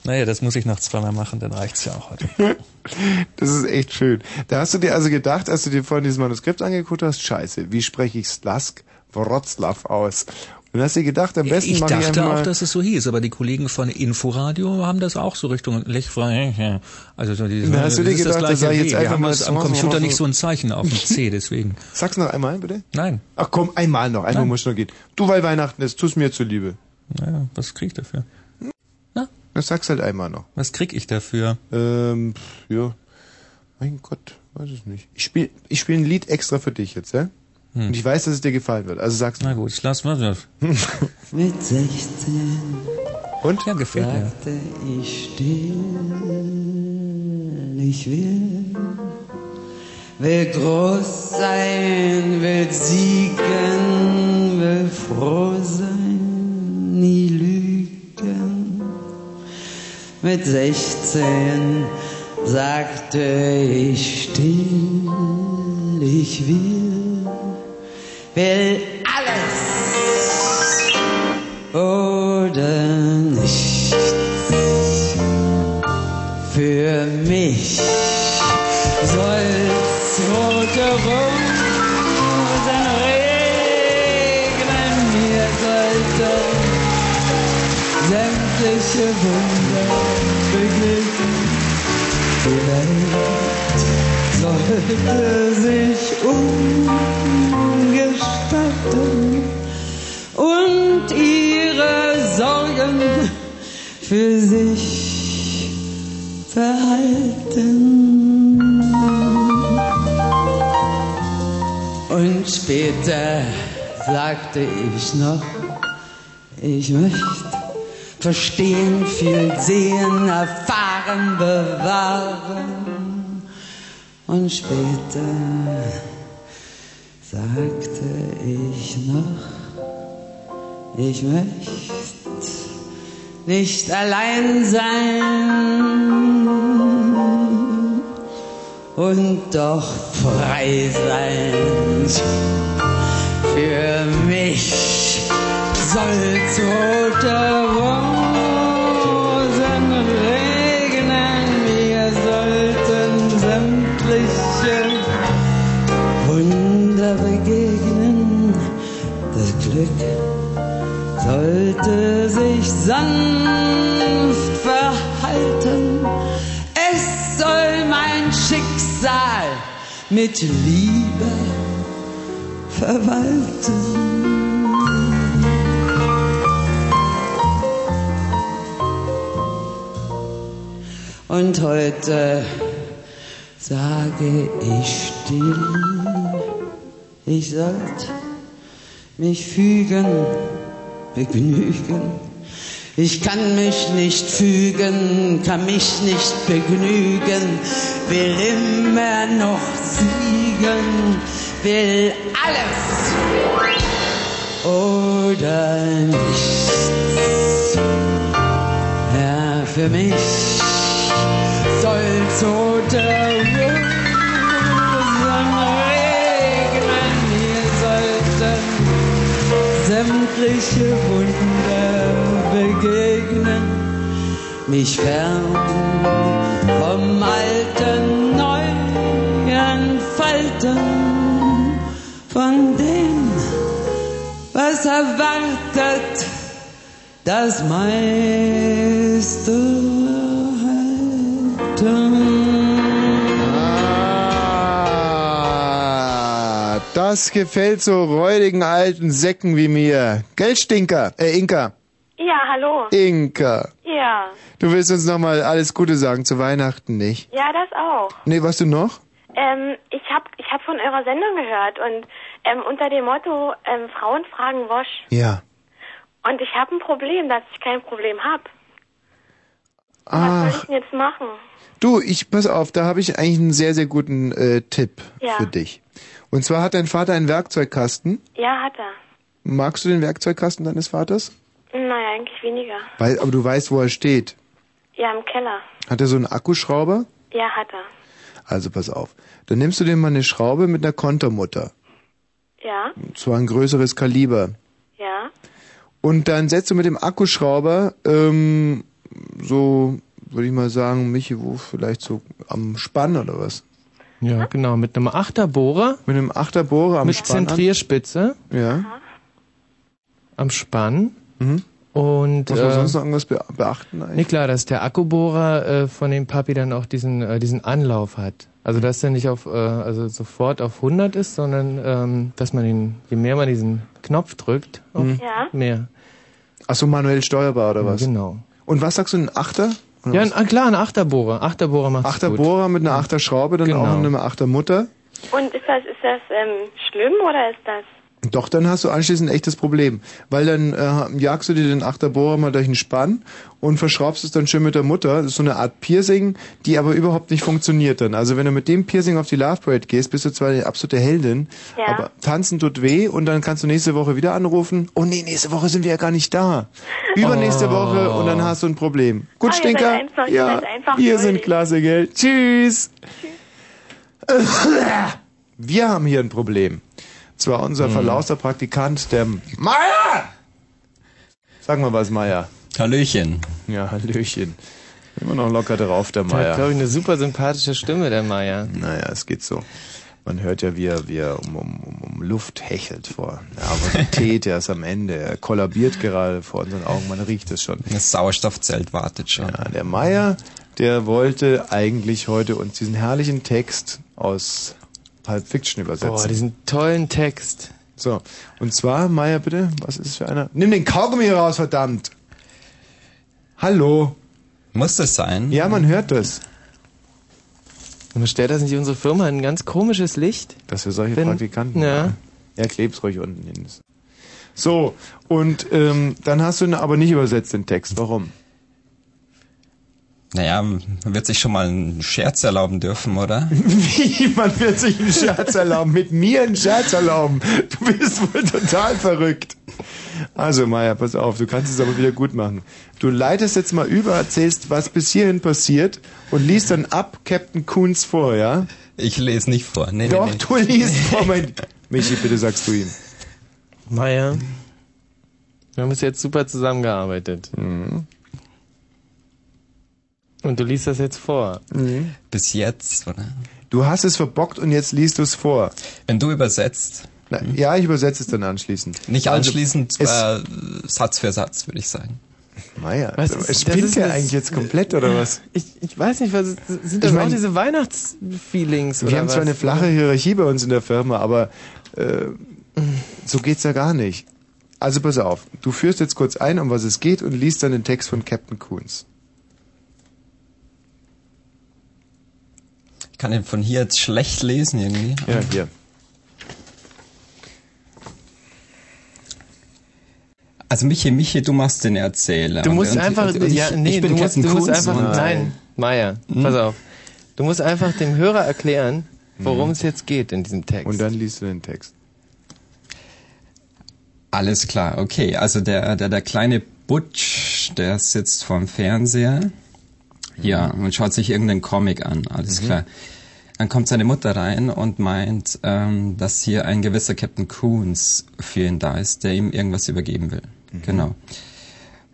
naja, das muss ich noch zweimal machen, dann reicht's ja auch heute. Das ist echt schön. Da hast du dir also gedacht, als du dir vorhin dieses Manuskript angeguckt hast, scheiße, wie spreche ich Slask Wroclaw aus? Und hast dir gedacht, am besten ich ich dachte einfach auch, dass es so hieß, aber die Kollegen von Inforadio haben das auch so Richtung Lechfrei. Also so diese, Da hast du dir das ist das gedacht, da gleiche ich jetzt. Wir einfach haben mal das am so- Computer nicht so ein Zeichen auf dem C, deswegen. Sag's noch einmal, bitte. Nein. Ach komm, einmal noch, einmal Nein. muss noch gehen. Du, weil Weihnachten ist, tu's mir zuliebe. Naja, was krieg ich dafür? Das sag's halt einmal noch. Was krieg ich dafür? Ähm, ja. Mein Gott, weiß es nicht. Ich spiel, ich spiel ein Lied extra für dich jetzt, ja? Hm. Und ich weiß, dass es dir gefallen wird. Also sag's Na gut, lass mal das. Mit 16 Und? Ja, gefällt mir. sagte ich still, ich will, will groß sein, will siegen, will froh sein, nie lügen. Mit 16 sagte ich still, ich will, will alles oder nichts. Für mich soll's rote Rosen regnen, mir sollte sämtliche Wunder begegnen. Welt sollte sich umgestalten und ihre Sorgen für sich verhalten. Und später sagte ich noch, ich möchte verstehen, viel sehen, erfahren, bewahren. Und später sagte ich noch, ich möchte nicht allein sein und doch frei sein. Für mich soll's rote Rosen Glück sollte sich sanft verhalten. Es soll mein Schicksal mit Liebe verwalten. Und heute sage ich still, ich sollte mich fügen, begnügen. Ich kann mich nicht fügen, kann mich nicht begnügen, will immer noch siegen, will alles oder nichts. Ja, für mich soll's rote Rosen sämtliche Wunder begegnen, mich fern vom alten neu entfalten, von dem, was erwartet, das meiste das gefällt so räudigen alten Säcken wie mir. Gell, Stinker? Äh, Inka. Ja, hallo. Inka. Ja. Du willst uns nochmal alles Gute sagen zu Weihnachten, nicht? Ja, das auch. Nee, was du noch? Ähm, ich hab, ich hab von eurer Sendung gehört und ähm, unter dem Motto ähm, Frauen fragen Wosch. Ja. Und ich habe ein Problem, dass ich kein Problem hab. Was Ach, soll ich denn jetzt machen? du, ich, pass auf, da habe ich eigentlich einen sehr, sehr guten äh, Tipp Ja. für dich. Und zwar hat dein Vater einen Werkzeugkasten. Ja, hat er. Magst du den Werkzeugkasten deines Vaters? Naja, eigentlich weniger. Weil, aber du weißt, wo er steht. Ja, im Keller. Hat er so einen Akkuschrauber? Ja, hat er. Also pass auf. Dann nimmst du dir mal eine Schraube mit einer Kontermutter. Ja, Und zwar ein größeres Kaliber. ja. Und dann setzt du mit dem Akkuschrauber ähm, so, würde ich mal sagen, Michi, wo vielleicht so am Spann oder was? Ja, genau, mit einem Achterbohrer. Mit einem Achterbohrer am mit Spann. an? Zentrierspitze Ja. am Spann. Mhm. Und Muss man äh, sonst noch irgendwas be beachten eigentlich? Nee, klar, dass der Akkubohrer äh, von dem Papi dann auch diesen äh, diesen Anlauf hat. Also dass der nicht auf äh, also sofort auf 100 ist, sondern ähm, dass man ihn je mehr man diesen Knopf drückt, Mhm. Ja. mehr. Ach so, manuell steuerbar oder Ja, was? genau. Und was sagst du, ein Achter? Oder Ja, ein, klar, ein Achterbohrer. Achterbohrer macht Achterbohrer mit einer Achterschraube, dann Genau. auch eine Achtermutter. Und ist das, ist das ähm, schlimm oder ist das? Doch, dann hast du anschließend ein echtes Problem. Weil dann äh, jagst du dir den Achterbohrer mal durch den Spann und verschraubst es dann schön mit der Mutter. Das ist so eine Art Piercing, die aber überhaupt nicht funktioniert dann. Also wenn du mit dem Piercing auf die Love Parade gehst, bist du zwar eine absolute Heldin, Ja. aber tanzen tut weh und dann kannst du nächste Woche wieder anrufen. Oh nee, nächste Woche sind wir ja gar nicht da. Übernächste Oh. Woche und dann hast du ein Problem. Gut, ihr Stinker? einfach- ja, wir sind klasse, gell? Tschüss. Wir haben hier ein Problem. Zwar unser Hm. verlauster Praktikant, der Meier! Sag mal was, Meier. Hallöchen. Ja, Hallöchen. Immer noch locker drauf, der Der hat, Meier. glaube ich, eine super sympathische Stimme, der Meier. Naja, es geht so. Man hört ja, wie er, wie er um, um, um, um Luft hechelt vor Nervosität. er ist am Ende. Er kollabiert gerade vor unseren Augen. Man riecht es schon. Das Sauerstoffzelt wartet schon. Ja, der Meier, der wollte eigentlich heute uns diesen herrlichen Text aus Pulp Fiction übersetzen. Boah, diesen tollen Text. So, und zwar, Meier, bitte, was ist es für einer? Nimm den Kaugummi raus, verdammt! Hallo? Muss das sein? Ja, man hört das. Und stellt das nicht unsere Firma in ein ganz komisches Licht? Dass wir solche Wenn- Praktikanten ja. haben. Ja, kleb's ruhig unten hin. So, und ähm, dann hast du ihn aber nicht übersetzt, den Text. Warum? Naja, man wird sich schon mal einen Scherz erlauben dürfen, oder? Wie? Man wird sich einen Scherz erlauben. Mit mir einen Scherz erlauben. Du bist wohl total verrückt. Also, Maya, pass auf, du kannst es aber wieder gut machen. Du leitest jetzt mal über, erzählst, was bis hierhin passiert und liest dann ab Captain Coons vor, ja? Ich lese nicht vor. Nee, Doch, nee, nee. du liest vor, mein... Michi, bitte sagst du ihm. Meier, wir haben bis jetzt super zusammengearbeitet. Mhm. Und du liest das jetzt vor. Bis jetzt, oder? Du hast es verbockt und jetzt liest du es vor. Wenn du übersetzt. Na, ja, ich übersetze es dann anschließend. Nicht Also, anschließend es- äh, Satz für Satz, würde ich sagen. Meier, Was was ist- das spinnt das- eigentlich jetzt komplett oder was? Ich, ich weiß nicht, was sind das Ich mein- auch diese Weihnachtsfeelings Wir oder haben was? zwar eine flache Hierarchie bei uns in der Firma, aber äh, so geht's ja gar nicht. Also pass auf, du führst jetzt kurz ein, um was es geht und liest dann den Text von Captain Coons. Kann den von hier jetzt schlecht lesen irgendwie. Ja, hier. Also Michi, Michi, du machst den Erzähler. Du musst Und- einfach, und ich, ja, nee, ich bin du musst, du musst einfach, nein, Meier, Hm? pass auf. Du musst einfach dem Hörer erklären, worum es jetzt geht in diesem Text. Und dann liest du den Text. Alles klar, okay. Also der, der, der kleine Butch, der sitzt vorm Fernseher. Ja, und schaut sich irgendeinen Comic an, alles Mhm. klar. Dann kommt seine Mutter rein und meint, ähm, dass hier ein gewisser Captain Coons für ihn da ist, der ihm irgendwas übergeben will. Mhm. Genau.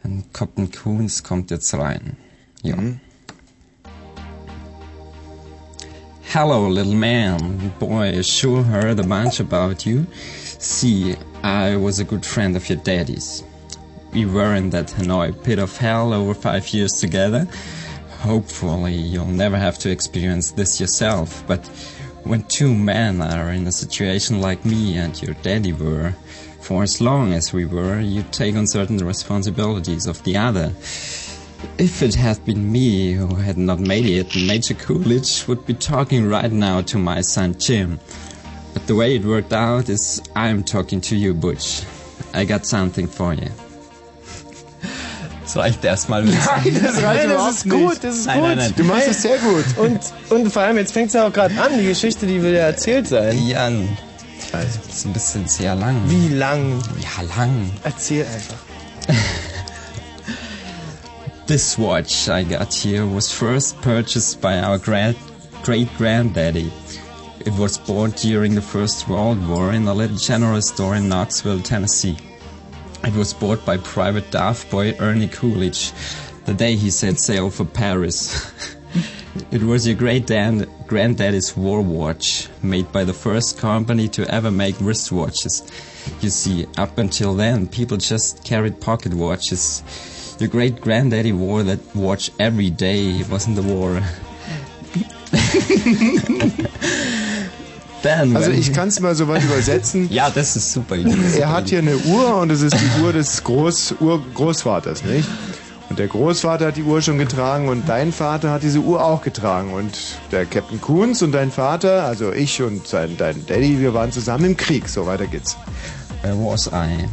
Und Captain Coons kommt jetzt rein. Ja. Mhm. Hello, little man. Boy, I sure heard a bunch about you. See, I was a good friend of your daddy's. we were in that Hanoi pit of hell over five years together. Hopefully, you'll never have to experience this yourself, but when two men are in a situation like me and your daddy were, for as long as we were, you take on certain responsibilities of the other. If it had been me who had not made it, Major Coolidge would be talking right now to my son Jim. But the way it worked out is I'm talking to you, Butch. I got something for you. Das reicht erstmal. Nein, das reicht das ist gut, das ist nein, gut. Nein, nein. Du machst es sehr gut. Und, und vor allem, jetzt fängt es ja auch gerade an, die Geschichte, die will ja erzählt sein. Ja, das ist ein bisschen sehr lang. Wie lang? Ja, lang. Erzähl einfach. This watch I got here was first purchased by our grand, great granddaddy. It was bought during the First World War in a little general store in Knoxville, Tennessee. It was bought by Private Daft Boy Ernie Coolidge the day he set sail for Paris. it was your great granddaddy's war watch, made by the first company to ever make wristwatches. You see, up until then, people just carried pocket watches. Your great granddaddy wore that watch every day. It wasn't the war. Then, Also ich kann es mal so weit übersetzen. ja, das ist super. Er hat hier eine Uhr und es ist die Uhr des Groß Ur Großvaters, nicht? Und der Großvater hat die Uhr schon getragen und dein Vater hat diese Uhr auch getragen. Und der Captain Coons und dein Vater, also ich und sein, dein Daddy, wir waren zusammen im Krieg. So weiter geht's. Where was I?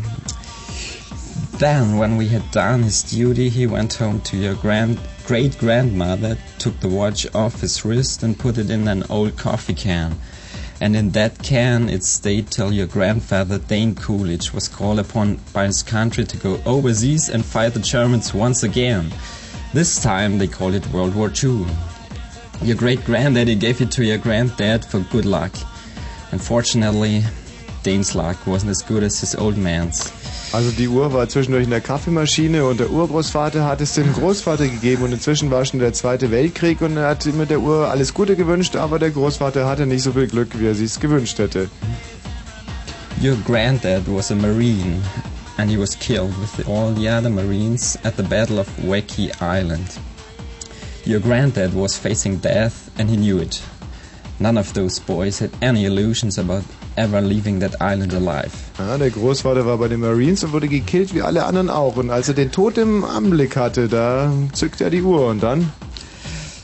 Then, when we had done his duty, he went home to your grand great grandmother, took the watch off his wrist and put it in an old coffee can. And in that can it stayed till your grandfather, Dane Coolidge, was called upon by his country to go overseas and fight the Germans once again. This time they called it World War II. Your great granddaddy gave it to your granddad for good luck. Unfortunately, Dane's luck wasn't as good as his old man's. Also die Uhr war zwischendurch in der Kaffeemaschine und der Urgroßvater hat es dem Großvater gegeben und inzwischen war schon der Zweite Weltkrieg und er hat mit der Uhr alles Gute gewünscht, aber der Großvater hatte nicht so viel Glück, wie er sich's gewünscht hätte. Your granddad was a Marine and he was killed with all the other Marines at the Battle of Waikiki Island. Your granddad was facing death and he knew it. None of those boys had any illusions about ever leaving that island alive. Ja, der Großvater war bei den Marines und wurde gekillt wie alle anderen auch. Und als er den Tod im Anblick hatte, da zückte er die Uhr und dann?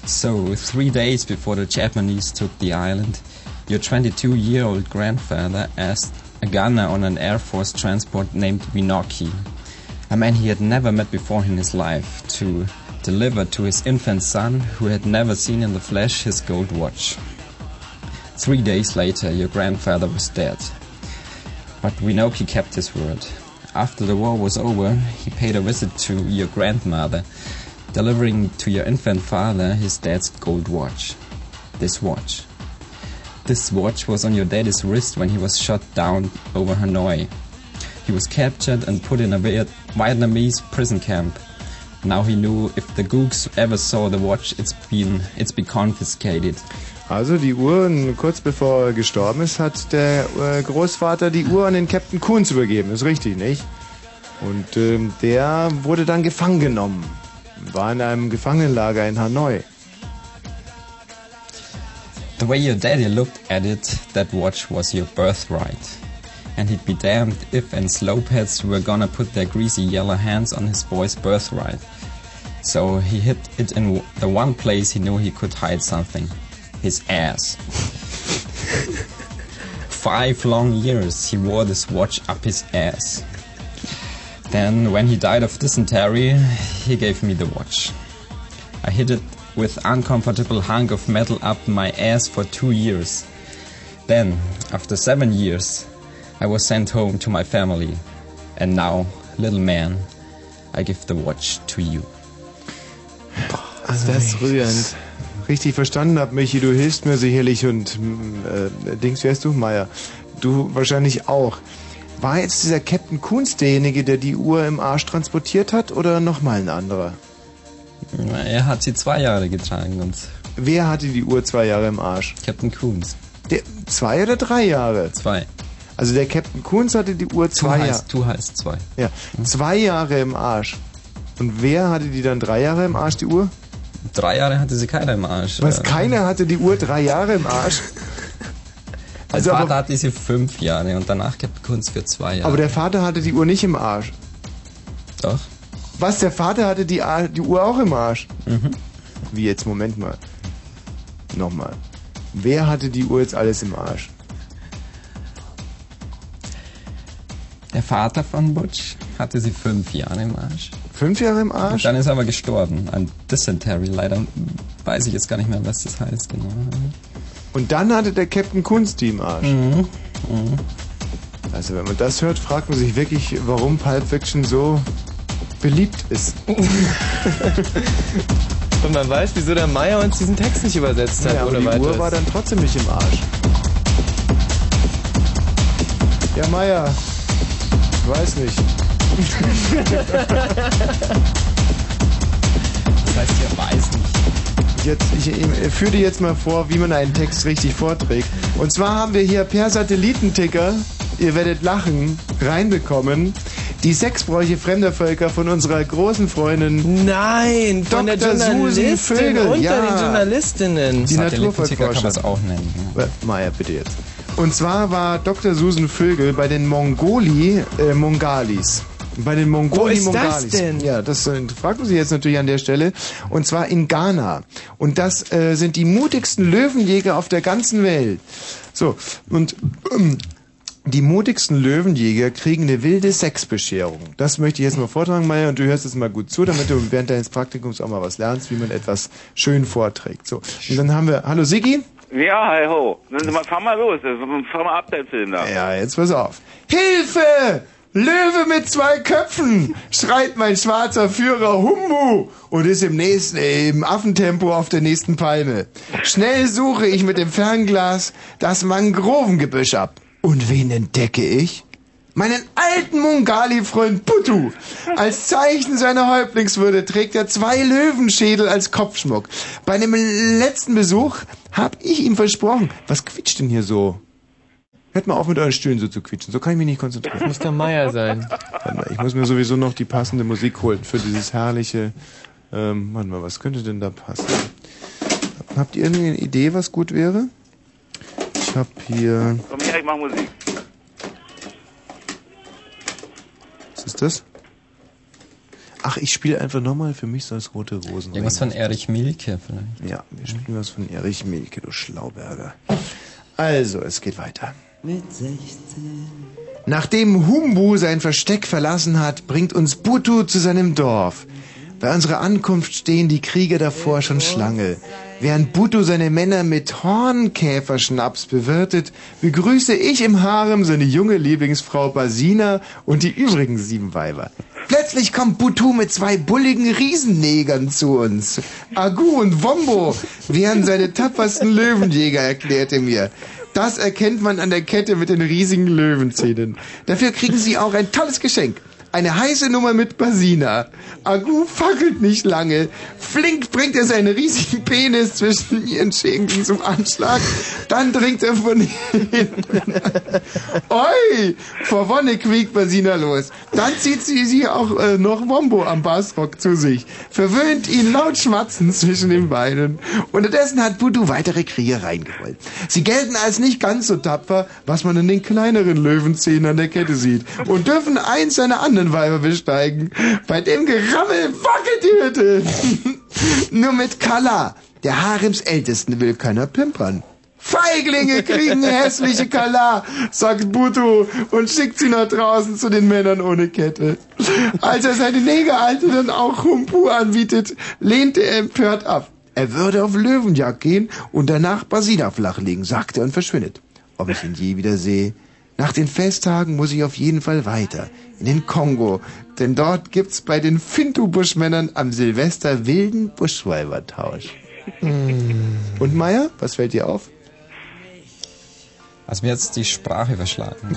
So, three days before the Japanese took the island, your 22-year-old grandfather asked a gunner on an Air Force transport named Winoki, a man he had never met before in his life, to deliver to his infant son, who had never seen in the flesh, his gold watch. Three days later, your grandfather was dead. But Winoki kept his word. After the war was over, he paid a visit to your grandmother, delivering to your infant father his dad's gold watch. This watch. This watch was on your daddy's wrist when he was shot down over Hanoi. He was captured and put in a Viet- Vietnamese prison camp. Now he knew if the Gooks ever saw the watch, it's been it's been confiscated. Also die Uhr, kurz bevor er gestorben ist, hat der äh, Großvater die Uhr an den Captain Coons übergeben. Ist richtig, nicht? Und ähm, der wurde dann gefangen genommen. War in einem Gefangenenlager in Hanoi. The way your daddy looked at it, that watch was your birthright. And he'd be damned if and slowpets were gonna put their greasy yellow hands on his boy's birthright. So he hid it in the one place he knew he could hide something. His ass. Five long years he wore this watch up his ass. Then, when he died of dysentery, he gave me the watch. I hid it with uncomfortable hunk of metal up my ass for two years. Then, after seven years, I was sent home to my family. And now, little man, I give the watch to you. Ist das rührend. Richtig verstanden hab, Michi, du hilfst mir sicherlich und äh, Dings, heißt du? Meier. Du wahrscheinlich auch. War jetzt dieser Captain Kunz derjenige, der die Uhr im Arsch transportiert hat oder nochmal ein anderer? Er hat sie zwei Jahre getragen und. Wer hatte die Uhr zwei Jahre im Arsch? Captain Coons. Der, zwei oder drei Jahre? Zwei. Also der Captain Kunz hatte die Uhr zwei Jahre. tu heißt zwei. Ja, zwei Jahre im Arsch. Und wer hatte die dann drei Jahre im Arsch, die Uhr? Drei Jahre hatte sie keiner im Arsch. Was, keiner hatte die Uhr drei Jahre im Arsch? Mein Also Vater aber- hatte sie fünf Jahre und danach Captain Kunz für zwei Jahre. Aber der Vater hatte die Uhr nicht im Arsch. Doch. Was, der Vater hatte die, die Uhr auch im Arsch? Mhm. Wie jetzt, Moment mal. Nochmal. Wer hatte die Uhr jetzt alles im Arsch? Der Vater von Butch hatte sie fünf Jahre im Arsch. Fünf Jahre im Arsch? dann ist er aber gestorben an Dysentery. Leider weiß ich jetzt gar nicht mehr, was das heißt genau. Und dann hatte der Captain Kunst die im Arsch. Mhm. Also wenn man das hört, fragt man sich wirklich, warum Pulp Fiction so beliebt ist. Und man weiß, wieso der Meier uns diesen Text nicht übersetzt hat, Ja, aber ohne die weiteres. Uhr war dann trotzdem nicht im Arsch. Ja, Meier. Ich weiß nicht. Das heißt, er weiß nicht. Jetzt, ich, ich führe dir jetzt mal vor, wie man einen Text richtig vorträgt. Und zwar haben wir hier per Satellitenticker, ihr werdet lachen, reinbekommen, die Sexbräuche fremder Völker von unserer großen Freundin Nein, von der Dr. Susan Journalistin Vögel. unter ja. den Journalistinnen. Die Satellitenticker kann man es auch nennen. Äh, Maya, bitte jetzt. Und zwar war Dr. Susan Vögel bei den Mongoli, äh, Mongalis. Bei den Mongoli Wo ist das Mongalis. denn? Ja, das äh, fragt man sich jetzt natürlich an der Stelle. Und zwar in Ghana. Und das äh, sind die mutigsten Löwenjäger auf der ganzen Welt. So, und ähm, die mutigsten Löwenjäger kriegen eine wilde Sexbescherung. Das möchte ich jetzt mal vortragen, Maya, und du hörst jetzt mal gut zu, damit du während deines Praktikums auch mal was lernst, wie man etwas schön vorträgt. So, und dann haben wir, hallo Sigi? Ja, hi ho. Dann fahr mal los. Fahr mal ab, dein Film da. Ja, jetzt pass auf. Hilfe! Löwe mit zwei Köpfen! schreit mein schwarzer Führer Humbu und ist im nächsten, äh, im Affentempo auf der nächsten Palme. Schnell suche ich mit dem Fernglas das Mangrovengebüsch ab. Und wen entdecke ich? Meinen alten Mungali-Freund Putu. Als Zeichen seiner Häuptlingswürde trägt er zwei Löwenschädel als Kopfschmuck. Bei einem letzten Besuch hab ich ihm versprochen. Was quietscht denn hier so? Hört mal auf mit euren Stühlen so zu quietschen. So kann ich mich nicht konzentrieren. Das muss der Meier sein. Warte mal, ich muss mir sowieso noch die passende Musik holen für dieses herrliche. Ähm, warte mal, was könnte denn da passen? Habt ihr irgendeine Idee, was gut wäre? Ich hab hier. Komm her, ich mach Musik. Was ist das? Ach, ich spiele einfach nochmal für mich so als rote Rosen. Irgendwas von Erich Milke vielleicht. Ja, wir spielen was von Erich Milke, du Schlauberger. Also, es geht weiter. Mit 16. Nachdem Humbu sein Versteck verlassen hat, bringt uns Butu zu seinem Dorf. Bei unserer Ankunft stehen die Krieger davor schon Schlange. Während Butu seine Männer mit Hornkäferschnaps bewirtet, begrüße ich im Harem seine junge Lieblingsfrau Basina und die übrigen sieben Weiber. Plötzlich kommt Butu mit zwei bulligen Riesennegern zu uns. Agu und Wombo wären seine tapfersten Löwenjäger, erklärte mir. Das erkennt man an der Kette mit den riesigen Löwenzähnen. Dafür kriegen sie auch ein tolles Geschenk. Eine heiße Nummer mit Basina. Agu fackelt nicht lange. Flink bringt er seinen riesigen Penis zwischen ihren Schenkeln zum Anschlag. Dann dringt er von hinten. Oi! Vor Wonne quiekt Basina los. Dann zieht sie sie auch äh, noch Wombo am Bassrock zu sich. Verwöhnt ihn laut schmatzend zwischen den Beinen. Unterdessen hat Budu weitere Krieger reingeholt. Sie gelten als nicht ganz so tapfer, was man in den kleineren Löwenzähnen an der Kette sieht. Und dürfen eins seiner anderen Weiber besteigen. Bei dem Gerammel wackelt die Hütte. Nur mit Kala, der Haremsältesten, will keiner pimpern. Feiglinge kriegen hässliche Kala, sagt Butu und schickt sie nach draußen zu den Männern ohne Kette. Als er seine Negeralte dann auch Humpu anbietet, lehnte er empört ab. Er würde auf Löwenjagd gehen und danach Basina flachlegen, sagt er und verschwindet. Ob ich ihn je wieder sehe? Nach den Festtagen muss ich auf jeden Fall weiter. In den Kongo. Denn dort gibt's bei den Fintu-Buschmännern am Silvester wilden Buschweibertausch. Und Meier, was fällt dir auf? Also mir jetzt die Sprache verschlagen.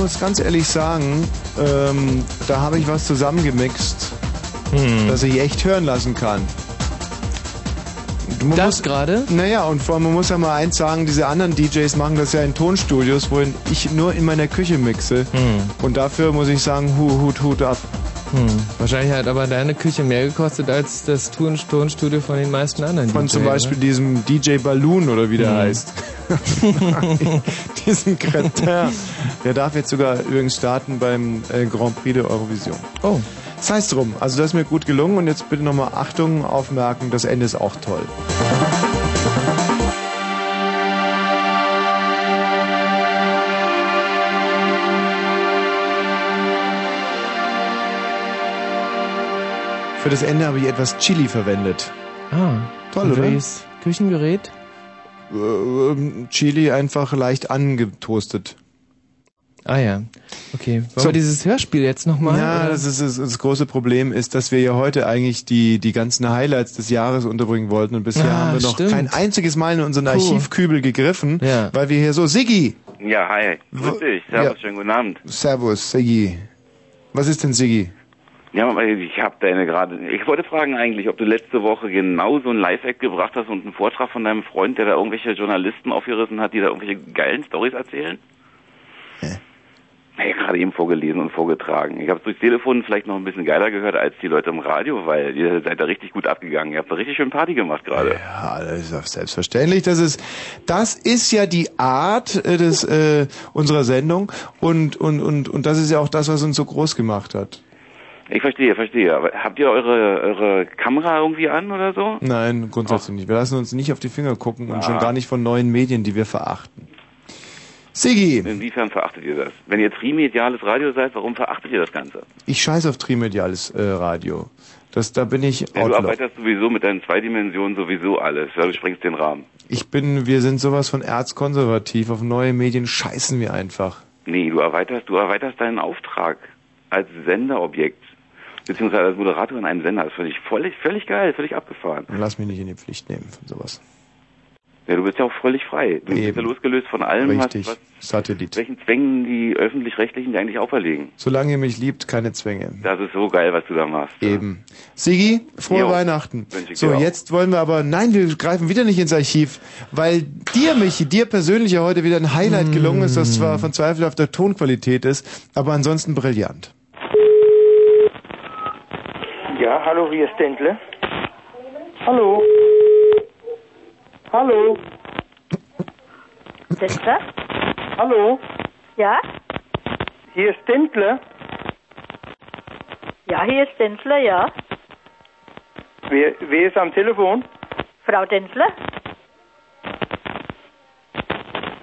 Muss ganz ehrlich sagen, ähm, da habe ich was zusammengemixt, das ich echt hören lassen kann. Man Das gerade? Naja, und vor allem, man muss ja mal eins sagen, diese anderen DJs machen das ja in Tonstudios, wo ich nur in meiner Küche mixe. Und dafür muss ich sagen, hu, hut, hut ab. Hm. Wahrscheinlich hat aber deine Küche mehr gekostet als das Ton- Tonstudio von den meisten anderen Von DJs, zum Beispiel oder? diesem DJ Balloon oder wie der Hm. heißt. Diesen Cretin. Der darf jetzt sogar übrigens starten beim äh, Grand Prix der Eurovision. Oh. Das heißt drum. Also das ist mir gut gelungen und jetzt bitte nochmal Achtung, aufmerken, das Ende ist auch toll. Für das Ende habe ich etwas Chili verwendet. Ah, Toll, oder? welches Küchengerät? Äh, ähm, Chili einfach leicht angetoastet. Ah ja, okay. Wollen So. wir dieses Hörspiel jetzt nochmal? Ja, das, ist, das, das große Problem ist, dass wir ja heute eigentlich die, die ganzen Highlights des Jahres unterbringen wollten und bisher Ah, haben wir noch stimmt. kein einziges Mal in unseren. Archivkübel gegriffen, Ja. weil wir hier so, Siggi! Ja, hi. Grüß dich. Servus, schönen guten Abend. Servus, Siggi. Was ist denn Siggi? Ja, aber ich habe deine gerade. Ich wollte fragen eigentlich, ob du letzte Woche genau so ein Live-Act gebracht hast und einen Vortrag von deinem Freund, der da irgendwelche Journalisten aufgerissen hat, die da irgendwelche geilen Stories erzählen? Ja, gerade eben vorgelesen und vorgetragen. Ich habe es durchs Telefon vielleicht noch ein bisschen geiler gehört als die Leute im Radio, weil ihr seid da richtig gut abgegangen. Ihr habt da richtig schön Party gemacht gerade. Ja, das ist selbstverständlich. Das ist, das ist ja die Art äh, des, äh, unserer Sendung und, und, und, und das ist ja auch das, was uns so groß gemacht hat. Ich verstehe, verstehe. Aber habt ihr eure, eure Kamera irgendwie an oder so? Nein, grundsätzlich nicht. Wir lassen uns nicht auf die Finger gucken und Ah. schon gar nicht von neuen Medien, die wir verachten. Siggi, Inwiefern verachtet ihr das? Wenn ihr trimediales Radio seid, warum verachtet ihr das Ganze? ich scheiß auf trimediales äh, Radio. Das, da bin ich Ja, du arbeitest sowieso mit deinen zwei Dimensionen sowieso alles. Ja, du sprengst den Rahmen. Ich bin, wir sind sowas von erzkonservativ. Auf neue Medien scheißen wir einfach. Nee, du erweiterst, du erweiterst deinen Auftrag als Senderobjekt. Beziehungsweise als Moderator in einem Sender. Das finde ich völlig, völlig geil, völlig abgefahren. Lass mich nicht in die Pflicht nehmen von sowas. Ja, du bist ja auch völlig frei. Du bist ja losgelöst von allem, was, Richtig. was Satellit. welchen Zwängen die Öffentlich-Rechtlichen dir eigentlich auferlegen. Solange ihr mich liebt, keine Zwänge. Das ist so geil, was du da machst. Eben. Sigi, frohe Jo. Weihnachten. So, jetzt wollen wir aber, nein, wir greifen wieder nicht ins Archiv, weil dir, Michi, dir persönlich ja heute wieder ein Highlight gelungen ist, das zwar von zweifelhafter Tonqualität ist, aber ansonsten brillant. Ja, hallo, hier ist Dentle. Hallo. Hallo. Dentle? Hallo. Ja? Hier ist Dentle. Ja, hier ist Denzler, ja. Wer, wer ist am Telefon? Frau Denzler?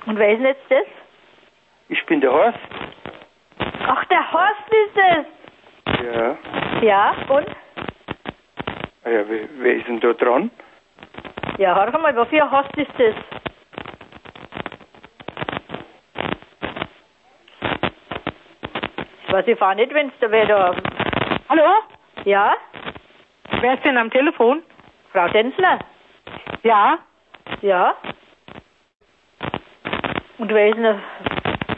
Und wer ist denn jetzt das? Ich bin der Horst. Ach, der Horst ist es. Ja. Ja, und? Ah Ja, wer, wer ist denn da dran? Ja, hör mal, was für ein Horst ist das? Ich weiß ich fahr nicht, wenn's da wer da... Hallo? Ja? Wer ist denn am Telefon? Frau Denzler? Ja? Ja? Und wer ist denn...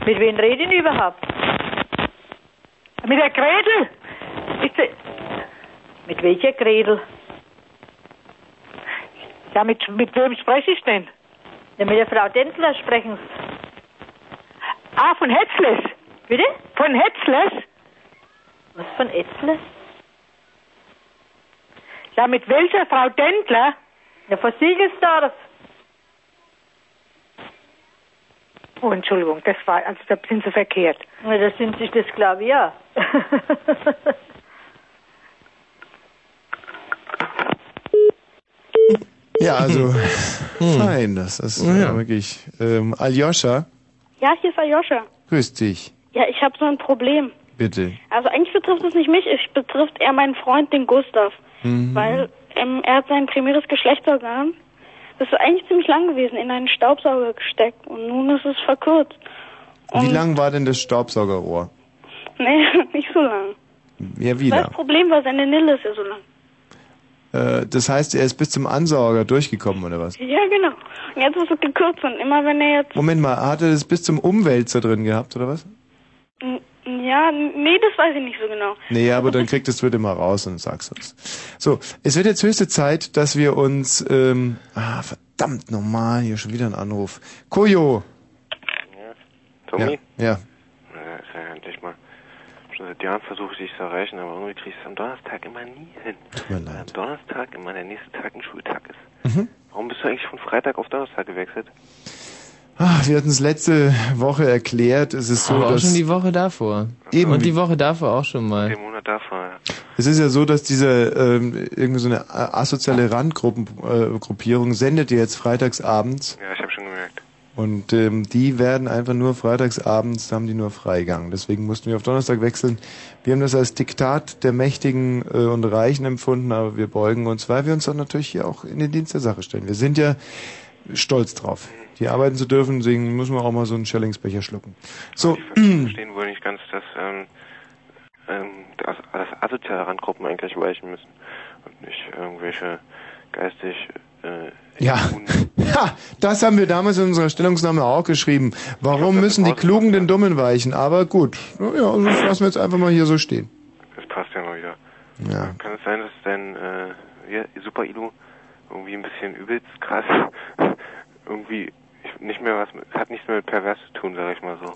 Mit wem rede ich überhaupt? Mit der Gretel? Ist die... Mit welcher Gretel? Ja, mit, mit wem spreche ich denn? Ja, mit der Frau Denzler sprechen Sie. Ah, von Hetzles. Bitte? Von Hetzles? Was von Etzles? Ja, mit welcher Frau Dendler? Ja, von Siegelsdorf. Oh, Entschuldigung, das war, also da sind Sie verkehrt. Ja, das sind sich das, glaube ich, ja. Ja, also, Hm. fein, das ist ja. wirklich, ähm, Aljoscha, Ja, hier ist Aljoscha. grüß dich, Ja, ich habe so ein Problem. bitte. Also eigentlich betrifft es nicht mich, es betrifft eher meinen Freund, den Gustav. Mhm. Weil ähm, er hat sein primäres Geschlechtsorgan, das ist eigentlich ziemlich lang gewesen, in einen Staubsauger gesteckt. Und nun ist es verkürzt. Wie lang war denn das Staubsaugerrohr? Nee, nicht so lang. Ja, wie Das lang? Problem war, seine Nille ist ja so lang. Äh, das heißt, er ist bis zum Ansauger durchgekommen, oder was? Ja, genau. Und jetzt ist es gekürzt und immer wenn er jetzt... Moment mal, hat er das bis zum Umwälzer drin gehabt, oder was? Ja, nee, das weiß ich nicht so genau. Nee, aber dann kriegt es bitte mal raus und sag's uns. So, es wird jetzt höchste Zeit, dass wir uns, ähm, ah, verdammt nochmal, hier schon wieder ein Anruf. Koyo! Tommy? Ja, ja. Ja, ist ja endlich mal. Schon seit Jahren versuche ich dich zu erreichen, aber irgendwie kriege ich es am Donnerstag immer nie hin. Tut mir Weil leid. Am Donnerstag immer der nächste Tag ein Schultag ist. Mhm. Warum bist du eigentlich von Freitag auf Donnerstag gewechselt? Ah, wir hatten es letzte Woche erklärt. Es ist so, Aber auch dass schon die Woche davor. Eben. Und die Woche davor auch schon mal. Den Monat davor, ja. es ist ja so, dass diese ähm, irgendwie so eine asoziale Randgruppierung äh, sendet jetzt freitagsabends Ja, ich habe schon gemerkt. Und ähm, die werden einfach nur freitagsabends, haben die nur Freigang. Deswegen mussten wir auf Donnerstag wechseln. Wir haben das als Diktat der Mächtigen äh, und Reichen empfunden, aber wir beugen uns, weil wir uns dann natürlich hier auch in den Dienst der Sache stellen. Wir sind ja stolz drauf, hier arbeiten zu dürfen, deswegen müssen wir auch mal so einen Schellingsbecher schlucken. So, verstehen wohl nicht ganz, dass ähm, ähm, das, das asoziale Randgruppen eigentlich weichen müssen und nicht irgendwelche geistig Ja. ja, das haben wir damals in unserer Stellungnahme auch geschrieben. Warum müssen die Klugen den Dummen weichen? Aber gut, ja, also das lassen wir jetzt einfach mal hier so stehen. Das passt ja mal wieder. Ja. Kann es sein, dass dein äh, Super Ilu irgendwie ein bisschen übelst krass irgendwie ich- nicht mehr was mit, hat nichts mehr mit pervers zu tun, sag ich mal so.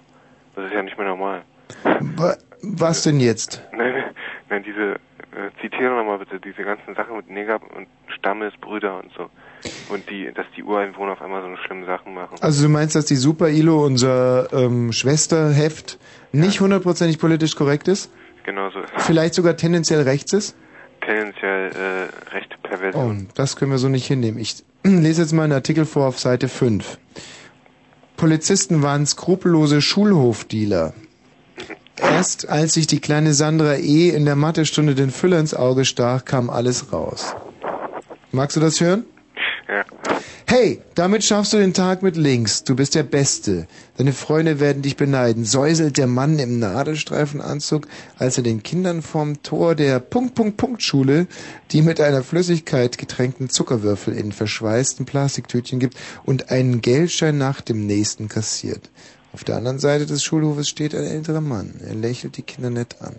Das ist ja nicht mehr normal. Wa- Was denn jetzt? Nein, nein, diese äh, zitiere nochmal bitte diese ganzen Sachen mit Neger und Stammesbrüder und so. Und die, dass die Ureinwohner auf einmal so schlimme Sachen machen. Also du meinst, dass die Super ILO, unser ähm, Schwesterheft, nicht hundertprozentig politisch korrekt ist? Genau so. Vielleicht sogar tendenziell rechts ist? Tendenziell äh, recht pervers. Oh, das können wir so nicht hinnehmen. Ich lese jetzt mal einen Artikel vor auf Seite 5. Polizisten waren skrupellose Schulhofdealer. Erst als sich die kleine Sandra E. in der Mathestunde den Füller ins Auge stach, kam alles raus. Magst du das hören? Ja. Hey, damit schaffst du den Tag mit links. Du bist der Beste. Deine Freunde werden dich beneiden. Säuselt der Mann im Nadelstreifenanzug, als er den Kindern vorm Tor der Punkt, Punkt, Punkt Schule, die mit einer Flüssigkeit getränkten Zuckerwürfel in verschweißten Plastiktütchen gibt und einen Geldschein nach dem nächsten kassiert. Auf der anderen Seite des Schulhofes steht ein älterer Mann. Er lächelt die Kinder nett an.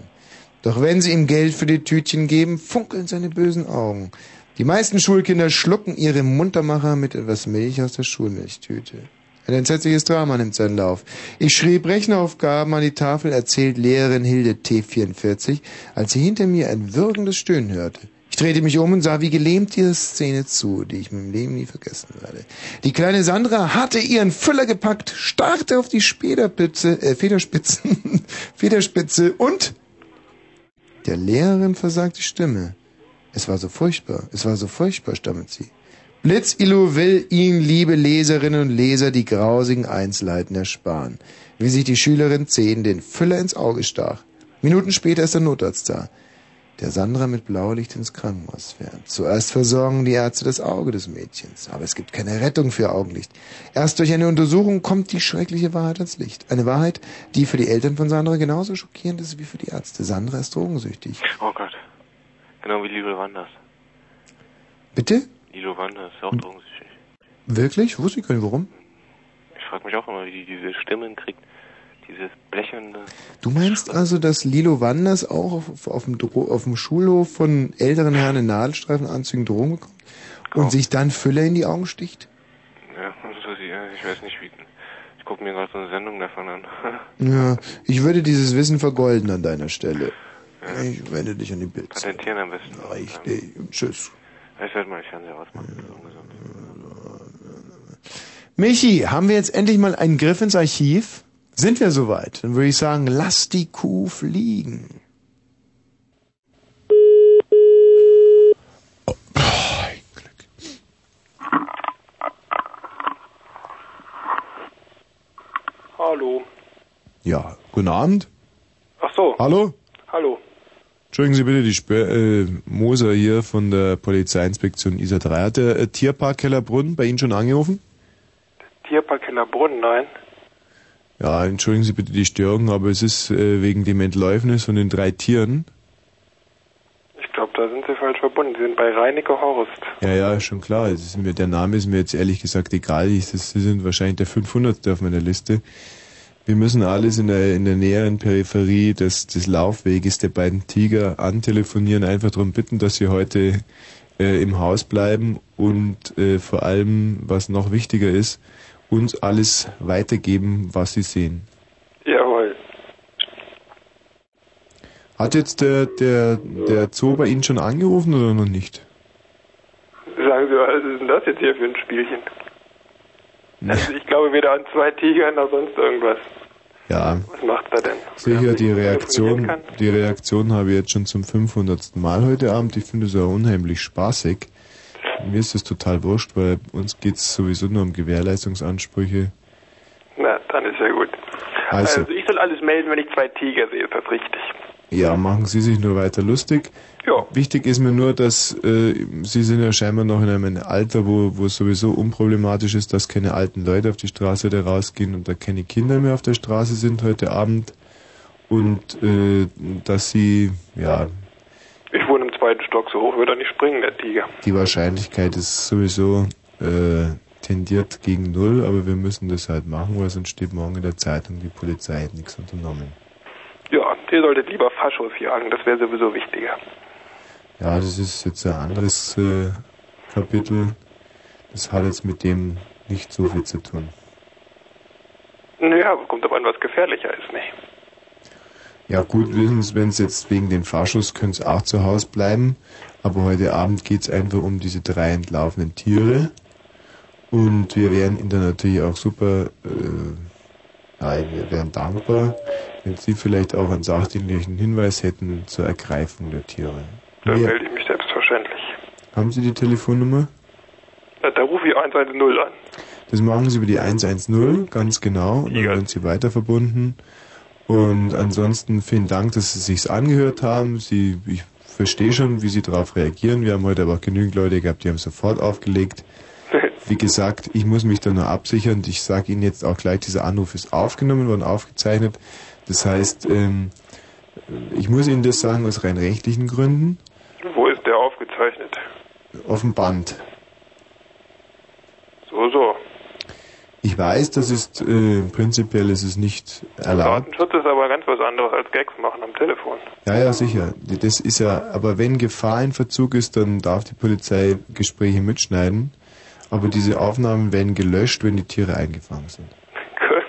Doch wenn sie ihm Geld für die Tütchen geben, funkeln seine bösen Augen. Die meisten Schulkinder schlucken ihre Muntermacher mit etwas Milch aus der Schulmilchtüte. Ein entsetzliches Drama nimmt seinen Lauf. Ich schrieb Rechenaufgaben an die Tafel, erzählt Lehrerin Hilde T44, als sie hinter mir ein würgendes Stöhnen hörte. Ich drehte mich um und sah wie gelähmt dieser Szene zu, die ich mit dem Leben nie vergessen werde. Die kleine Sandra hatte ihren Füller gepackt, starrte auf die Späderpitze, äh, Federspitzen, Federspitze und der Lehrerin versagt die Stimme. Es war so furchtbar, es war so furchtbar, stammelt sie. Blitzilu will Ihnen, liebe Leserinnen und Leser, die grausigen Einzelheiten ersparen. Wie sich die Schülerin 10 den Füller ins Auge stach. Minuten später ist der Notarzt da. Der Sandra mit Blaulicht ins Krankenhaus fährt. Zuerst versorgen die Ärzte das Auge des Mädchens. Aber es gibt keine Rettung für Augenlicht. Erst durch eine Untersuchung kommt die schreckliche Wahrheit ans Licht. Eine Wahrheit, die für die Eltern von Sandra genauso schockierend ist wie für die Ärzte. Sandra ist drogensüchtig. Oh Gott. Genau wie Lilo Wanders. Bitte? Lilo Wanders ist auch drogensüchtig. Wirklich? Wusste ich gar nicht warum. Ich frage mich auch immer, wie die diese Stimmen kriegt. Dieses blechernde. Du meinst also, dass Lilo Wanders auch auf, auf, dem, Dro auf dem Schulhof von älteren Herren in Nadelstreifenanzügen Drogen bekommt und sich dann Füller in die Augen sticht? Ja, so ja, ich weiß nicht wie. Ich gucke mir gerade so eine Sendung davon an. Ja, ich würde dieses Wissen vergolden an deiner Stelle. Ich wende dich an die Bits. Patentieren am besten. Richtig. Tschüss. Ich werde mal die Fernseher ausmachen. Michi, haben wir jetzt endlich mal einen Griff ins Archiv? Sind wir soweit? Dann würde ich sagen, lass die Kuh fliegen. Hallo. Ja, guten Abend. Ach so. Hallo? Hallo. Entschuldigen Sie bitte, die Sp äh, Moser hier von der Polizeiinspektion ISA 3. Hat der äh, Tierpark Kellerbrunn bei Ihnen schon angerufen? Tierpark Kellerbrunn, nein. Ja, entschuldigen Sie bitte die Störung, aber es ist äh, wegen dem Entläufnis von den drei Tieren. Ich glaube, da sind Sie falsch verbunden. Sie sind bei Reinecke Horst. Ja, ja, schon klar. Es ist mir, der Name ist mir jetzt ehrlich gesagt egal. Ich, das, Sie sind wahrscheinlich der 500. auf meiner Liste. Wir müssen alles in der, in der näheren Peripherie des, des Laufweges der beiden Tiger antelefonieren, einfach darum bitten, dass sie heute äh, im Haus bleiben und äh, vor allem, was noch wichtiger ist, uns alles weitergeben, was sie sehen. Jawohl. Hat jetzt der, der, der Zoo bei Ihnen schon angerufen oder noch nicht? Sagen Sie, was ist denn das jetzt hier für ein Spielchen? Also ich glaube weder an zwei Tigern noch sonst irgendwas. Ja, Was macht er denn? sicher die Reaktion, die Reaktion habe ich jetzt schon zum 500. Mal heute Abend. Ich finde es auch unheimlich spaßig. Mir ist es total wurscht, weil uns geht es sowieso nur um Gewährleistungsansprüche. Na, dann ist ja gut. Also- Also, ich soll alles melden, wenn ich zwei Tiger sehe, ist das richtig? Ja, machen Sie sich nur weiter lustig. Ja. Wichtig ist mir nur, dass äh, Sie sind ja scheinbar noch in einem Alter, wo, wo es sowieso unproblematisch ist, dass keine alten Leute auf die Straße da rausgehen und da keine Kinder mehr auf der Straße sind heute Abend. Und äh, dass Sie, ja, Ich wohne zweiten Stock, so hoch wird er nicht springen, der Tiger. die Wahrscheinlichkeit ist sowieso äh, tendiert gegen null, aber wir müssen das halt machen, weil sonst steht morgen in der Zeitung, die Polizei hat nichts unternommen. Ja, ihr solltet lieber Faschos jagen, das wäre sowieso wichtiger. Ja, das ist jetzt ein anderes äh, Kapitel. Das hat jetzt mit dem nicht so viel zu tun. Naja, kommt aber an, was gefährlicher ist, ne? Ja gut, wissen Sie, wenn es jetzt wegen den Faschos können Sie auch zu Hause bleiben. Aber heute Abend geht es einfach um diese drei entlaufenen Tiere. Und wir wären Ihnen dann natürlich auch super, äh, nein, wir wären dankbar, wenn Sie vielleicht auch einen sachdienlichen Hinweis hätten zur Ergreifung der Tiere. Da Ja. melde ich mich selbstverständlich. Haben Sie die Telefonnummer? Na, Da rufe ich 110 an. Das machen Sie über die 110, ganz genau, und dann werden Sie weiter verbunden. Und ansonsten vielen Dank, dass Sie sich's angehört haben. Sie, ich verstehe schon, wie Sie darauf reagieren. Wir haben heute aber auch genügend Leute gehabt, die haben sofort aufgelegt. Wie gesagt, ich muss mich da nur absichern. Ich sage Ihnen jetzt auch gleich, dieser Anruf ist aufgenommen worden, aufgezeichnet. Das heißt, ähm, ich muss Ihnen das sagen aus rein rechtlichen Gründen. Wo ist der aufgezeichnet? Auf dem Band. So, so. Ich weiß, das ist äh, prinzipiell ist es nicht erlaubt. Datenschutz ist aber ganz was anderes als Gags machen am Telefon. Ja, ja, sicher. Das ist ja, aber wenn Gefahr in Verzug ist, dann darf die Polizei Gespräche mitschneiden. Aber diese Aufnahmen werden gelöscht, wenn die Tiere eingefangen sind. Gut.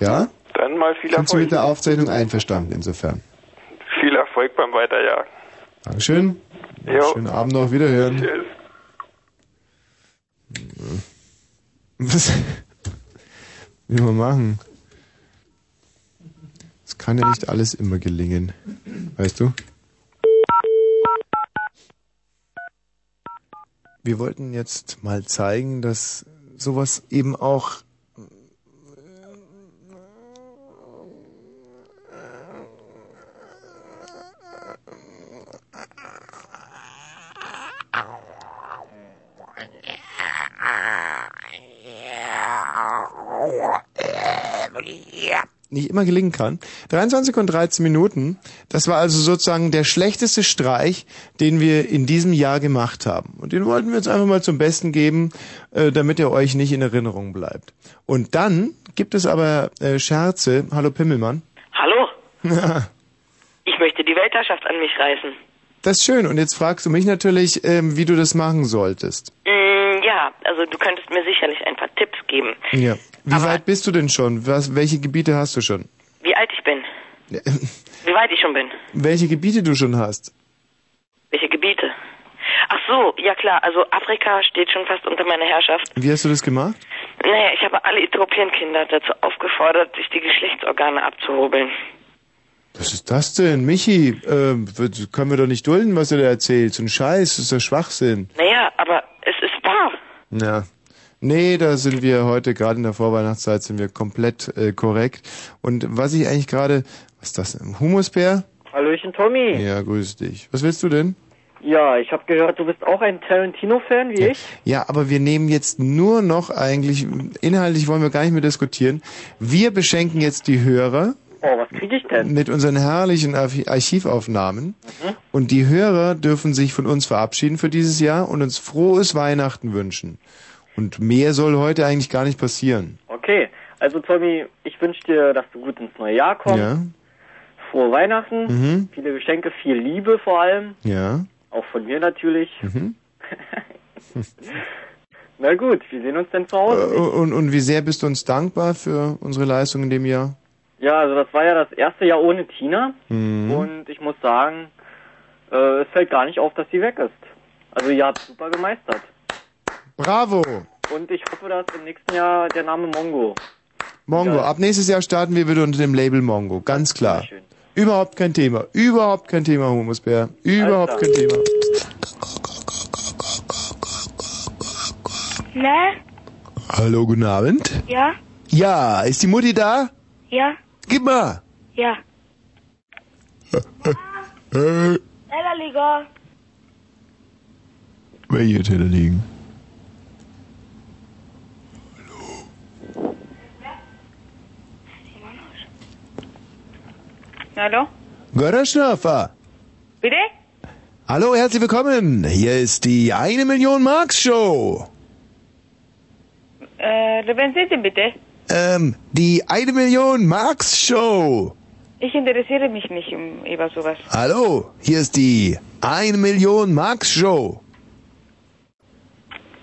Ja? Dann mal viel Sind Sie mit Erfolg. der Aufzeichnung einverstanden insofern? Viel Erfolg beim Weiterjagen. Dankeschön. Jo. Schönen Abend noch, wiederhören. Tschüss. Was will man machen? Es kann ja nicht alles immer gelingen. Weißt du? Wir wollten jetzt mal zeigen, dass sowas eben auch nicht immer gelingen kann. 23 und 13 Minuten, das war also sozusagen der schlechteste Streich, den wir in diesem Jahr gemacht haben. Und den wollten wir jetzt einfach mal zum Besten geben, äh, damit er euch nicht in Erinnerung bleibt. Und dann gibt es aber äh, Scherze. Hallo Pimmelmann. Hallo, ich möchte die Weltherrschaft an mich reißen. Das ist schön. Und jetzt fragst du mich natürlich, ähm, wie du das machen solltest. Mm, ja, also du könntest mir sicherlich ein paar Tipps geben, Ja. Wie weit bist du denn schon? Was, welche Gebiete hast du schon? wie alt ich bin, wie weit ich schon bin, Welche Gebiete du schon hast? welche Gebiete. Ach so, ja klar, also Afrika steht schon fast unter meiner Herrschaft. Wie hast du das gemacht? Naja, ich habe alle Äthiopien-Kinder dazu aufgefordert, sich die Geschlechtsorgane abzuhobeln. Was ist das denn? Michi, äh, können wir doch nicht dulden, was er da erzählt. So ein Scheiß, das ist doch Schwachsinn. Naja, aber. Ja. Nee, da sind wir heute, gerade in der Vorweihnachtszeit, sind wir komplett äh, korrekt. Und was ich eigentlich gerade, was ist das, Humusbär? Hallöchen, Tommy. Ja, grüß dich. Was willst du denn? Ja, ich habe gehört, du bist auch ein Tarantino-Fan wie ich. Ja, aber wir nehmen jetzt nur noch eigentlich, inhaltlich wollen wir gar nicht mehr diskutieren. Wir beschenken jetzt die Hörer Oh, was kriege ich denn? mit unseren herrlichen Archi- Archivaufnahmen. Und die Hörer dürfen sich von uns verabschieden für dieses Jahr und uns frohes Weihnachten wünschen. Und mehr soll heute eigentlich gar nicht passieren. Okay, Also Tommy, ich wünsche dir, dass du gut ins neue Jahr kommst. Ja. Frohe Weihnachten, Mhm. viele Geschenke, viel Liebe vor allem. Ja. Auch von mir natürlich. Mhm. Na gut, wir sehen uns dann zu Hause. Äh, Und, und wie sehr bist du uns dankbar für unsere Leistung in dem Jahr? Ja, also das war ja das erste Jahr ohne Tina. Mhm. Und ich muss sagen, äh, es fällt gar nicht auf, dass sie weg ist. Also ihr habt super gemeistert. Bravo! Und ich hoffe, dass im nächsten Jahr der Name Mongo. Mongo. Ja. Ab nächstes Jahr starten wir wieder unter dem Label Mongo. Ganz klar. Überhaupt kein Thema. Überhaupt kein Thema, Humusbär. Überhaupt kein Thema. Ne? Hallo, guten Abend. Ja? Ja, ist die Mutti da? Ja? Gib mal. Ja. Äh, Ellerliga. welche Teller liegen? Hallo? Götterschnörfer. Bitte? Hallo, herzlich willkommen. Hier ist die eine Million Marks Show. Äh, wen sind Sie bitte? Ähm, die eine Million Marks Show. Ich interessiere mich nicht um über sowas. Hallo, hier ist die eine Million Marks Show.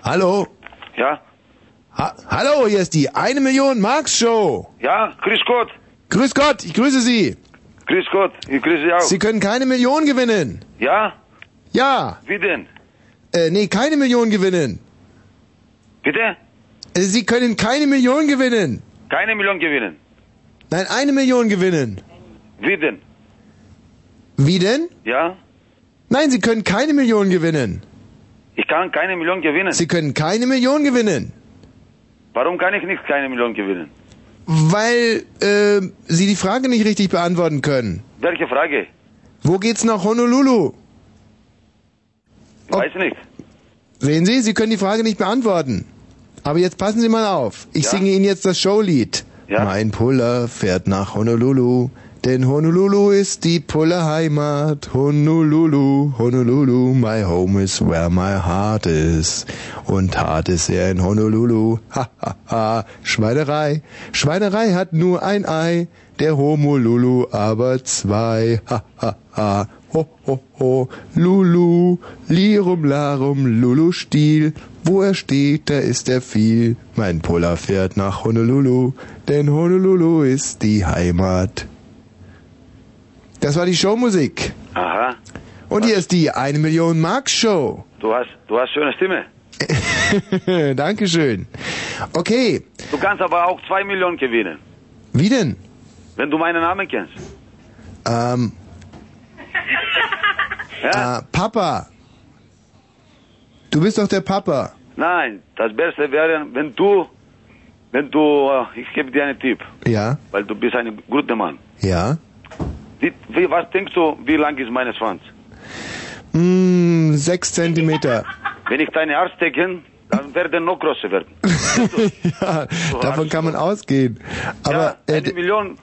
Hallo? Ja? Ha Hallo, hier ist die eine Million Marks Show. Ja, grüß Gott. Grüß Gott, ich grüße Sie. Grüß Gott, ich grüße Sie auch. Sie können keine Million gewinnen. ja? Ja. Wie denn? Äh, nee, keine Million gewinnen. Bitte? Äh, Sie können keine Million gewinnen. Keine Million gewinnen. Nein, eine Million gewinnen. Wie denn? Wie denn? Ja? Nein, Sie können keine Million gewinnen. Ich kann keine Million gewinnen. Sie können keine Million gewinnen. Warum kann ich nicht keine Million gewinnen? Weil äh, Sie die Frage nicht richtig beantworten können. Welche Frage? Wo geht's nach Honolulu? Ich weiß nicht. Sehen Sie, Sie können die Frage nicht beantworten. Aber jetzt passen Sie mal auf. Ich Ja? singe Ihnen jetzt das Showlied. Mein Puller fährt nach Honolulu, denn Honolulu ist die Pullerheimat. Honolulu, Honolulu, my home is where my heart is. Und hart ist er in Honolulu. Ha, ha, ha. Schweinerei. Schweinerei hat nur ein Ei, der Homolulu aber zwei. Ha, ha, ha. Ho, ho, ho, Lulu, Lirum, Larum, Lulu, Stiel. Wo er steht, da ist er viel. Mein Puller fährt nach Honolulu, denn Honolulu ist die Heimat. Das war die Showmusik. Aha. Und hier ist die eine Million Mark Show. Du hast, du hast schöne Stimme. Dankeschön. Okay, Du kannst aber auch zwei Millionen gewinnen. wie denn? Wenn du meinen Namen kennst. Ähm, Ja? äh, Papa. Du bist doch der Papa. Nein, das Beste wäre, wenn du, wenn du, äh, ich gebe dir einen Tipp, Ja, weil du bist ein guter Mann. ja. Wie, wie, was denkst du, wie lang ist meine Schwanz? Mm, sechs Zentimeter. Wenn ich deine Arzt stecke, dann werden noch größer werden. ja, davon kann man ausgehen. Aber ja, äh, eine Million,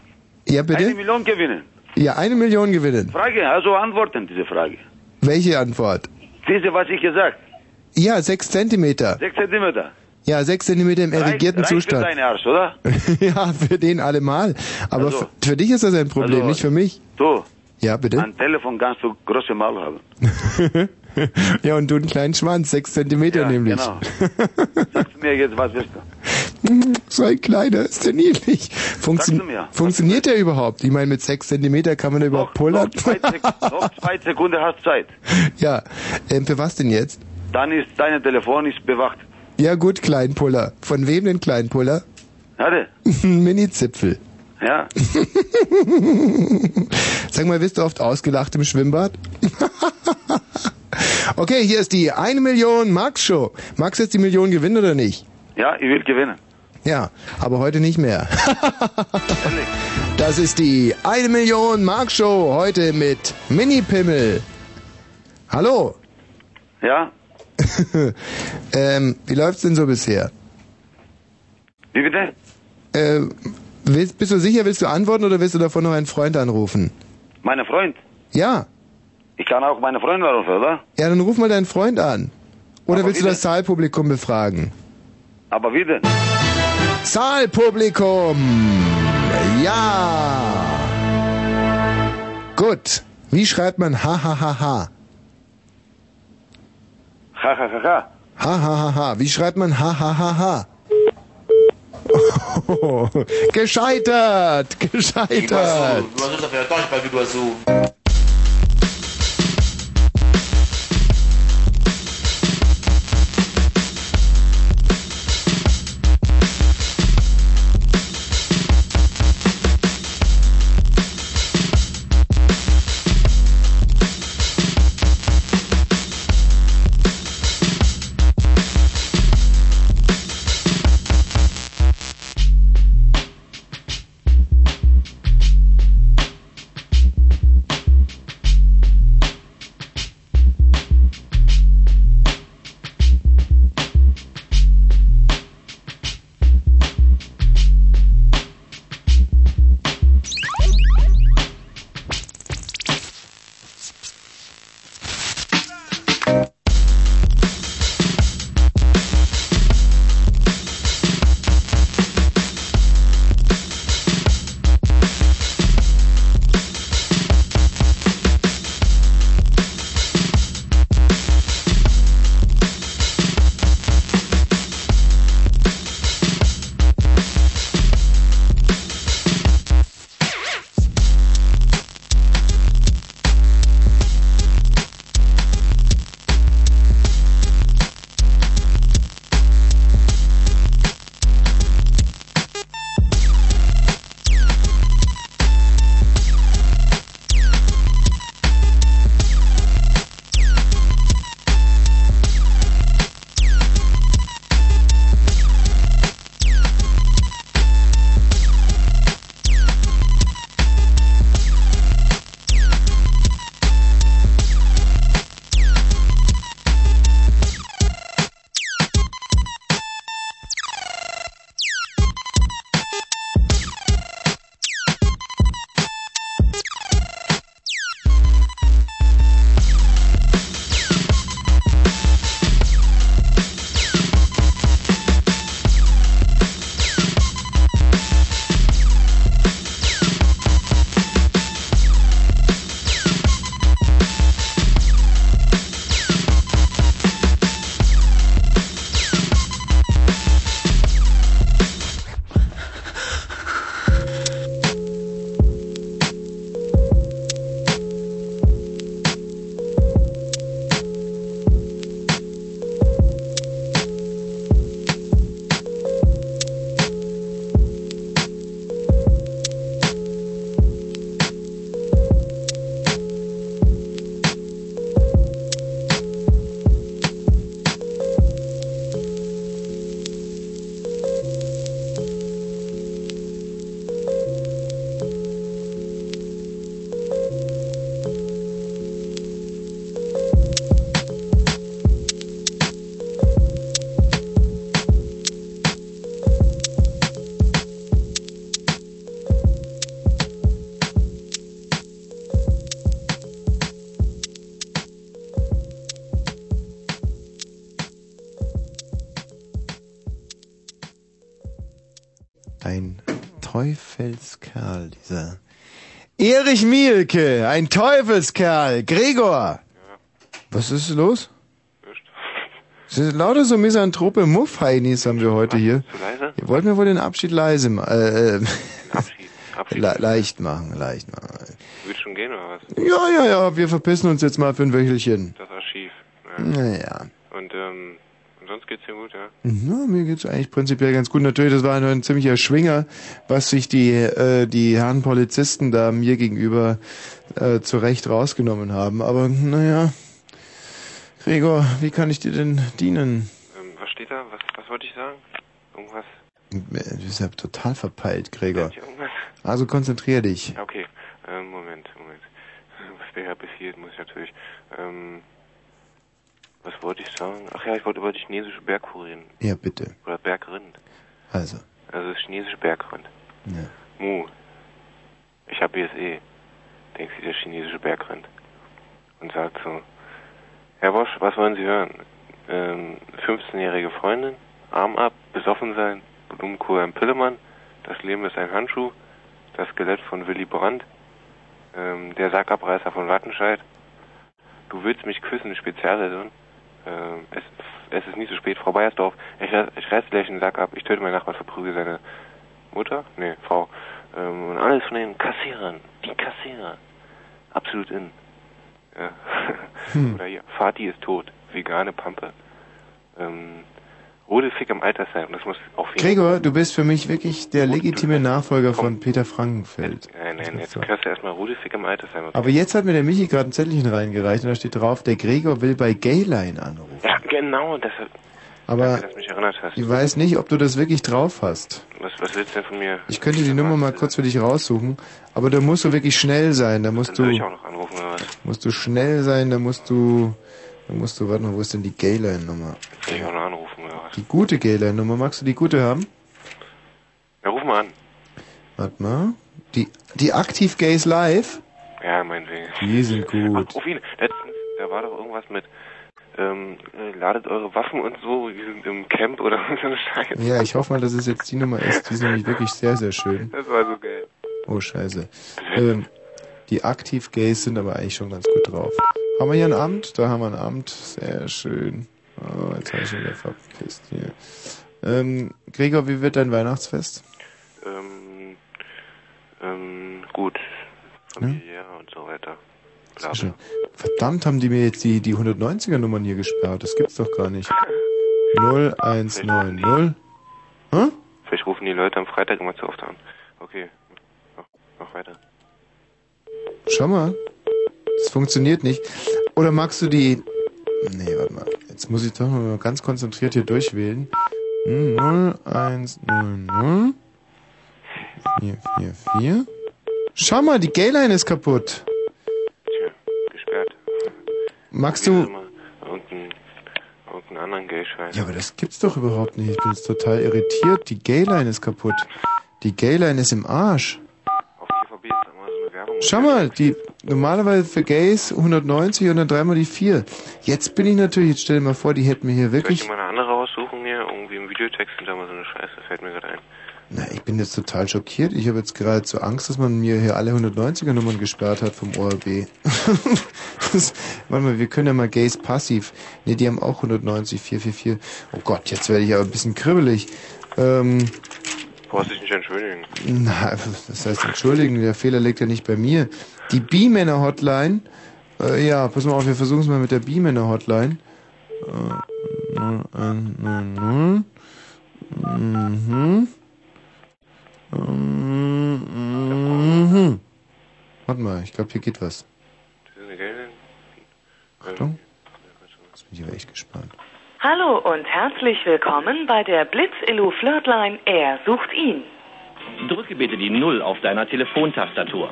ja eine bitte? Million gewinnen. Ja, eine Million gewinnen. Frage, also antworten diese Frage. Welche Antwort? Diese, was ich gesagt, Ja, sechs Zentimeter. sechs Zentimeter. Ja, sechs Zentimeter im erregierten reicht, reicht Zustand. für deine Arsch, oder? ja, für den allemal. Aber Also- für dich ist das ein Problem, Also- nicht für mich. Du, Ja, bitte. am Telefon kannst du große Maul haben. ja, und du einen kleinen Schwanz, sechs Zentimeter Ja, nämlich. genau. Sagst mir jetzt, was willst du? so ein kleiner, ist der niedlich. Funktio du mir? Funktioniert der überhaupt? Ich meine, mit sechs Zentimeter kann man da überhaupt pullern? Zwei Sek noch zwei Sekunden hast du Zeit. ja, ähm, für was denn jetzt? Dann ist dein Telefon ist bewacht. Ja gut, Kleinpuller. Von wem denn Kleinpuller? Hatte? Mini-Zipfel. Ja. Sag mal, wirst du oft ausgelacht im Schwimmbad? Okay, hier ist die eine Million Max Show. Max jetzt die Million gewinnen oder nicht? Ja, ich will gewinnen. Ja, aber heute nicht mehr. das ist die eine Million Mark Show heute mit Mini Pimmel. Hallo. Ja? ähm, wie läuft's denn so bisher? Wie bitte? Äh, willst, bist du sicher, willst du antworten oder willst du davon noch einen Freund anrufen? Meine Freund. Ja. Ich kann auch meine Freunde anrufen, oder? Ja, dann ruf mal deinen Freund an. Oder Aber willst du das Saalpublikum befragen? Aber wie denn? Saalpublikum. Ja. Gut. Wie schreibt man ha ha ha ha? Ha, ha, ha, ha. Ha ha ha ha. Wie schreibt man ha ha ha ha? Oh, gescheitert, gescheitert. Erich Mielke, ein Teufelskerl. Gregor. Was ist los? Es sind lauter so misanthrope Muffheinis haben wir heute hier. Zu leise? Wir wollten ja wohl den Abschied leise ma- äh, äh, le leicht machen, leicht machen. Wird schon gehen oder was? Ja, ja, ja, wir verpissen uns jetzt mal für ein Wöchelchen. Das Archiv. Ja. Naja. Und ähm, und sonst geht's Ja, mir geht's eigentlich prinzipiell ganz gut. Natürlich, das war nur ein ziemlicher Schwinger, was sich die, äh, die Herren Polizisten da mir gegenüber äh, zu Recht rausgenommen haben. Aber naja, Gregor, wie kann ich dir denn dienen? Ähm, was steht da? Was, was wollte ich sagen? Irgendwas? Du bist ja total verpeilt, Gregor. Also konzentrier dich. Okay, ähm, Moment, Moment. Was mir ja befiehlt, muss ich natürlich. Ähm, was wollte ich sagen? Ach ja, ich wollte über die chinesische Bergkuh reden. Ja, bitte. Oder Bergrind. Also. Also das chinesische Bergrind. Ja. Mu. Ich hab BSE. Denkt sie der chinesische Bergrind. Und sagt so, Herr Bosch, was wollen Sie hören? Ähm, 15-jährige Freundin, Arm ab, besoffen sein, Blumenkohl ein Pillemann, das Leben ist ein Handschuh, das Skelett von Willy Brandt, ähm, der Sackabreißer von Wattenscheid, Du willst mich küssen, Spezialversion. Ähm, es, es ist nicht so spät, Frau Beiersdorf, ich, ich reiß gleich den Sack ab, ich töte meinen Nachbarn, verprügel seine Mutter? Nee, Frau. Ähm, und alles von den Kassierern, die Kassierer. Absolut in. Ja. Hm. Oder hier, Vati ist tot, vegane Pampe. Ähm, Rode Fick im Altersheim, das muss auf jeden Gregor, du bist für mich wirklich der legitime Nachfolger von Peter Frankenfeld. Nein, nein, jetzt hörst du erstmal Rode Fick im Altersheim. Aber jetzt hat mir der Michi gerade ein Zettelchen reingereicht und da steht drauf, der Gregor will bei Gayline anrufen. Ja, genau, das, Aber danke, ich weiß nicht, ob du das wirklich drauf hast. Was, was willst du denn von mir? Ich könnte die Nummer mal kurz für dich raussuchen, aber da musst du wirklich schnell sein. Da musst Dann du, soll ich auch noch anrufen oder was? musst du schnell sein. Da musst du, da musst du, warte mal, wo ist denn die Gayline-Nummer? Soll ich auch noch anrufen gute Gayline-Nummer. Magst du die gute haben? Ja, ruf mal an. Warte mal. Die, die Aktiv Gays Live? Ja, meinetwegen. Die sind gut. Ach, ruf ihn. Letztens, da war doch irgendwas mit, ähm, äh, ladet eure Waffen und so, wir sind im Camp oder so eine Scheiße. Ja, ich hoffe mal, dass es jetzt die Nummer ist. Die ist nämlich wirklich sehr, sehr schön. Das war so geil. Oh, scheiße. Ähm, die Aktiv Gays sind aber eigentlich schon ganz gut drauf. Haben wir hier ein Amt? Da haben wir ein Amt. Sehr schön. Oh, jetzt habe ich schon wieder verpisst hier. Ähm, Gregor, wie wird dein Weihnachtsfest? Ähm, ähm, gut. Familiär und so weiter. Bla. Verdammt, haben die mir jetzt die, die 190er Nummern hier gesperrt. Das gibt's doch gar nicht. 0190. Hä? Vielleicht rufen die Leute am Freitag immer zu oft an. Okay. Mach, mach weiter. Schau mal. Das funktioniert nicht. Oder magst du die... Nee, warte mal. Jetzt muss ich doch mal ganz konzentriert hier durchwählen. Hm, 0190 444 Schau mal, die Gayline ist kaputt. Gesperrt. Magst du... Irgendeinen, irgendeinen anderen Geldschein. Ja, aber das gibt's doch überhaupt nicht. Ich bin jetzt total irritiert. Die Gayline ist kaputt. Die Gayline ist im Arsch. Auf ist immer so eine Werbung. Schau mal, die normalerweise für Gays 190 und dann dreimal die 4. Jetzt bin ich natürlich, jetzt stell dir mal vor, die hätten mir hier Soll ich wirklich. dir mal eine andere raussuchen hier? Irgendwie im Videotext sind da mal so eine Scheiße, fällt mir gerade ein. Na, ich bin jetzt total schockiert. Ich habe jetzt geradezu Angst, dass man mir hier alle 190er Nummern gesperrt hat vom ORB. das, warte mal, wir können ja mal Gays passiv. Ne, die haben auch 190, 444. Oh Gott, jetzt werde ich aber ein bisschen kribbelig. Ähm, Brauchst dich nicht entschuldigen. Na, das heißt, entschuldigen, der Fehler liegt ja nicht bei mir. Die B-Männer-Hotline, äh, ja, pass mal auf, wir versuchen es mal mit der B-Männer-Hotline. Äh, 0190. Mhm. Mhm. Warte mal, ich glaube, hier geht was. Achtung. Jetzt bin ich aber echt gespannt. Hallo und herzlich willkommen bei der Blitz-Illu Flirtline Er sucht ihn. Drücke bitte die 0 auf deiner Telefontastatur.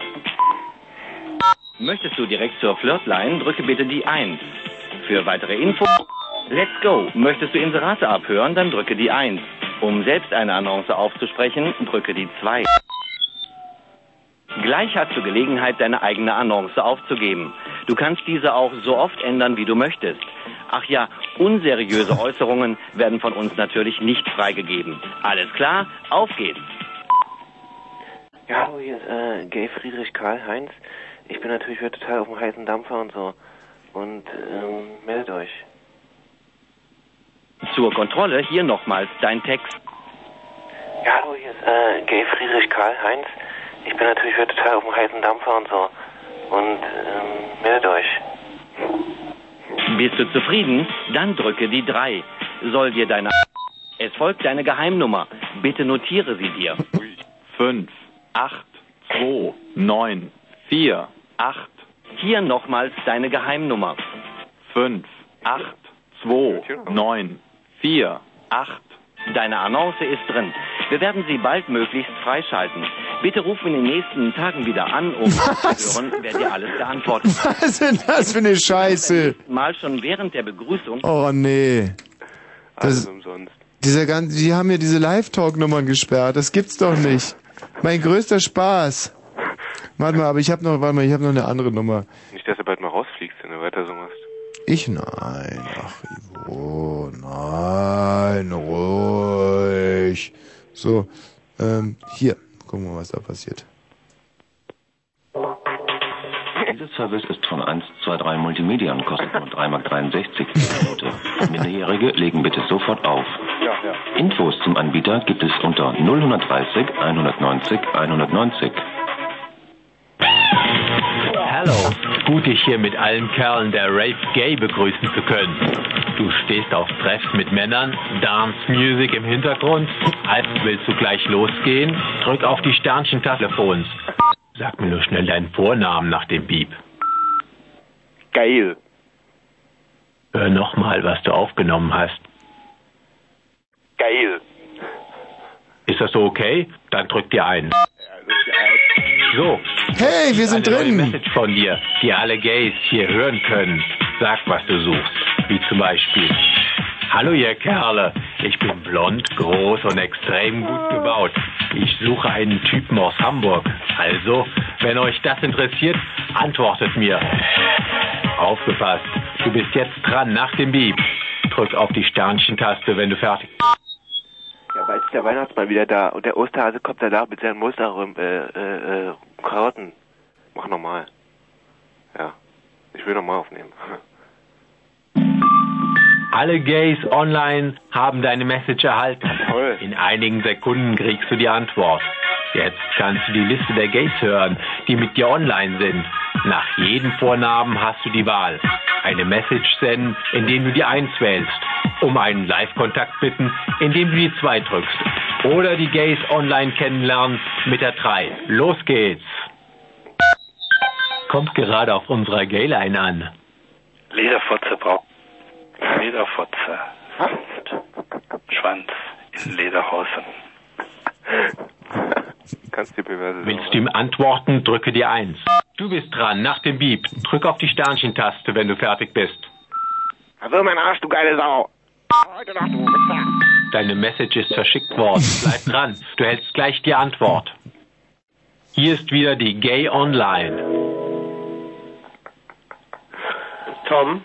Möchtest du direkt zur Flirtline, drücke bitte die 1. Für weitere Info, let's go. Möchtest du Inserate abhören, dann drücke die 1. Um selbst eine Annonce aufzusprechen, drücke die 2. Gleich hast du Gelegenheit, deine eigene Annonce aufzugeben. Du kannst diese auch so oft ändern, wie du möchtest. Ach ja, unseriöse Äußerungen werden von uns natürlich nicht freigegeben. Alles klar? Auf geht's. Ja, hallo, hier ist äh, Gay Friedrich Karl Heinz. Ich bin natürlich wieder total auf dem heißen Dampfer und so. Und ähm, meldet euch. Zur Kontrolle hier nochmals dein Text. Ja, hallo, hier ist äh, Gay Friedrich Karl Heinz. Ich bin natürlich wieder total auf dem heißen Dampfer und so. Und ähm, meldet euch. Bist du zufrieden? Dann drücke die 3. Soll dir deine... Es folgt deine Geheimnummer. Bitte notiere sie dir. 5, 8, 2, 9, 4, 8. Hier nochmals deine Geheimnummer. 5, 8, 2, 9, 4, 8. Deine Annonce ist drin. Wir werden sie baldmöglichst freischalten. Bitte ruf in den nächsten Tagen wieder an, um zu hören, wer dir alles beantwortet. Was ist denn das für eine Scheiße? Mal schon während der Begrüßung. Oh nee. Das, umsonst. dieser ganze, die haben mir diese Live-Talk-Nummern gesperrt. Das gibt's doch nicht. Mein größter Spaß. Warte mal, aber ich habe noch, warte mal, ich habe noch eine andere Nummer. Nicht, dass du bald mal rausfliegst, wenn du weiter so machst. Ich nein, ach Ivo, nein, ruhig. So, ähm, hier, gucken wir mal, was da passiert. Dieser Service ist von 123 Multimedia und kostet nur 3,63 Mark die Minute. Minderjährige legen bitte sofort auf. Infos zum Anbieter gibt es unter 0130 190 190. Hallo, gut dich hier mit allen Kerlen der Rave Gay begrüßen zu können. Du stehst auf Treffs mit Männern, Dance Music im Hintergrund. Also willst du gleich losgehen? Drück auf die Sternchen-Taste Telefons. Sag mir nur schnell deinen Vornamen nach dem Beep. Geil. Hör nochmal, was du aufgenommen hast. Geil. Ist das so okay? Dann drück dir ein. So. Hey, wir sind eine drin. Neue Message von dir, die alle Gays hier hören können. Sag, was du suchst. Wie zum Beispiel. Hallo ihr Kerle, ich bin blond, groß und extrem gut gebaut. Ich suche einen Typen aus Hamburg. Also, wenn euch das interessiert, antwortet mir. Aufgepasst, du bist jetzt dran nach dem Beep. Drück auf die Sternchen-Taste, wenn du fertig Ja, weil ist der Weihnachtsmann wieder da und der Osterhase kommt danach mit seinen Musterrüm, äh, äh, äh, Karotten. Mach nochmal. Ja. Ich will nochmal aufnehmen. Alle Gays online haben deine Message erhalten. In einigen Sekunden kriegst du die Antwort. Jetzt kannst du die Liste der Gays hören, die mit dir online sind. Nach jedem Vornamen hast du die Wahl. Eine Message senden, indem du die 1 wählst. Um einen Live-Kontakt bitten, indem du die 2 drückst. Oder die Gays online kennenlernen mit der 3. Los geht's! Kommt gerade auf unserer Gayline an. Lederfotze braucht. Lederfotze. Schwanz in Lederhosen. Kannst die Beweise Willst du ihm antworten, drücke die 1. Du bist dran, nach dem Beep. Drück auf die Sternchen-Taste, wenn du fertig bist. Also mein Arsch, du geile Sau. Heute Nacht, du. Deine Message ist verschickt worden. Bleib dran, du hältst gleich die Antwort. Hier ist wieder die Gay Online. Tom?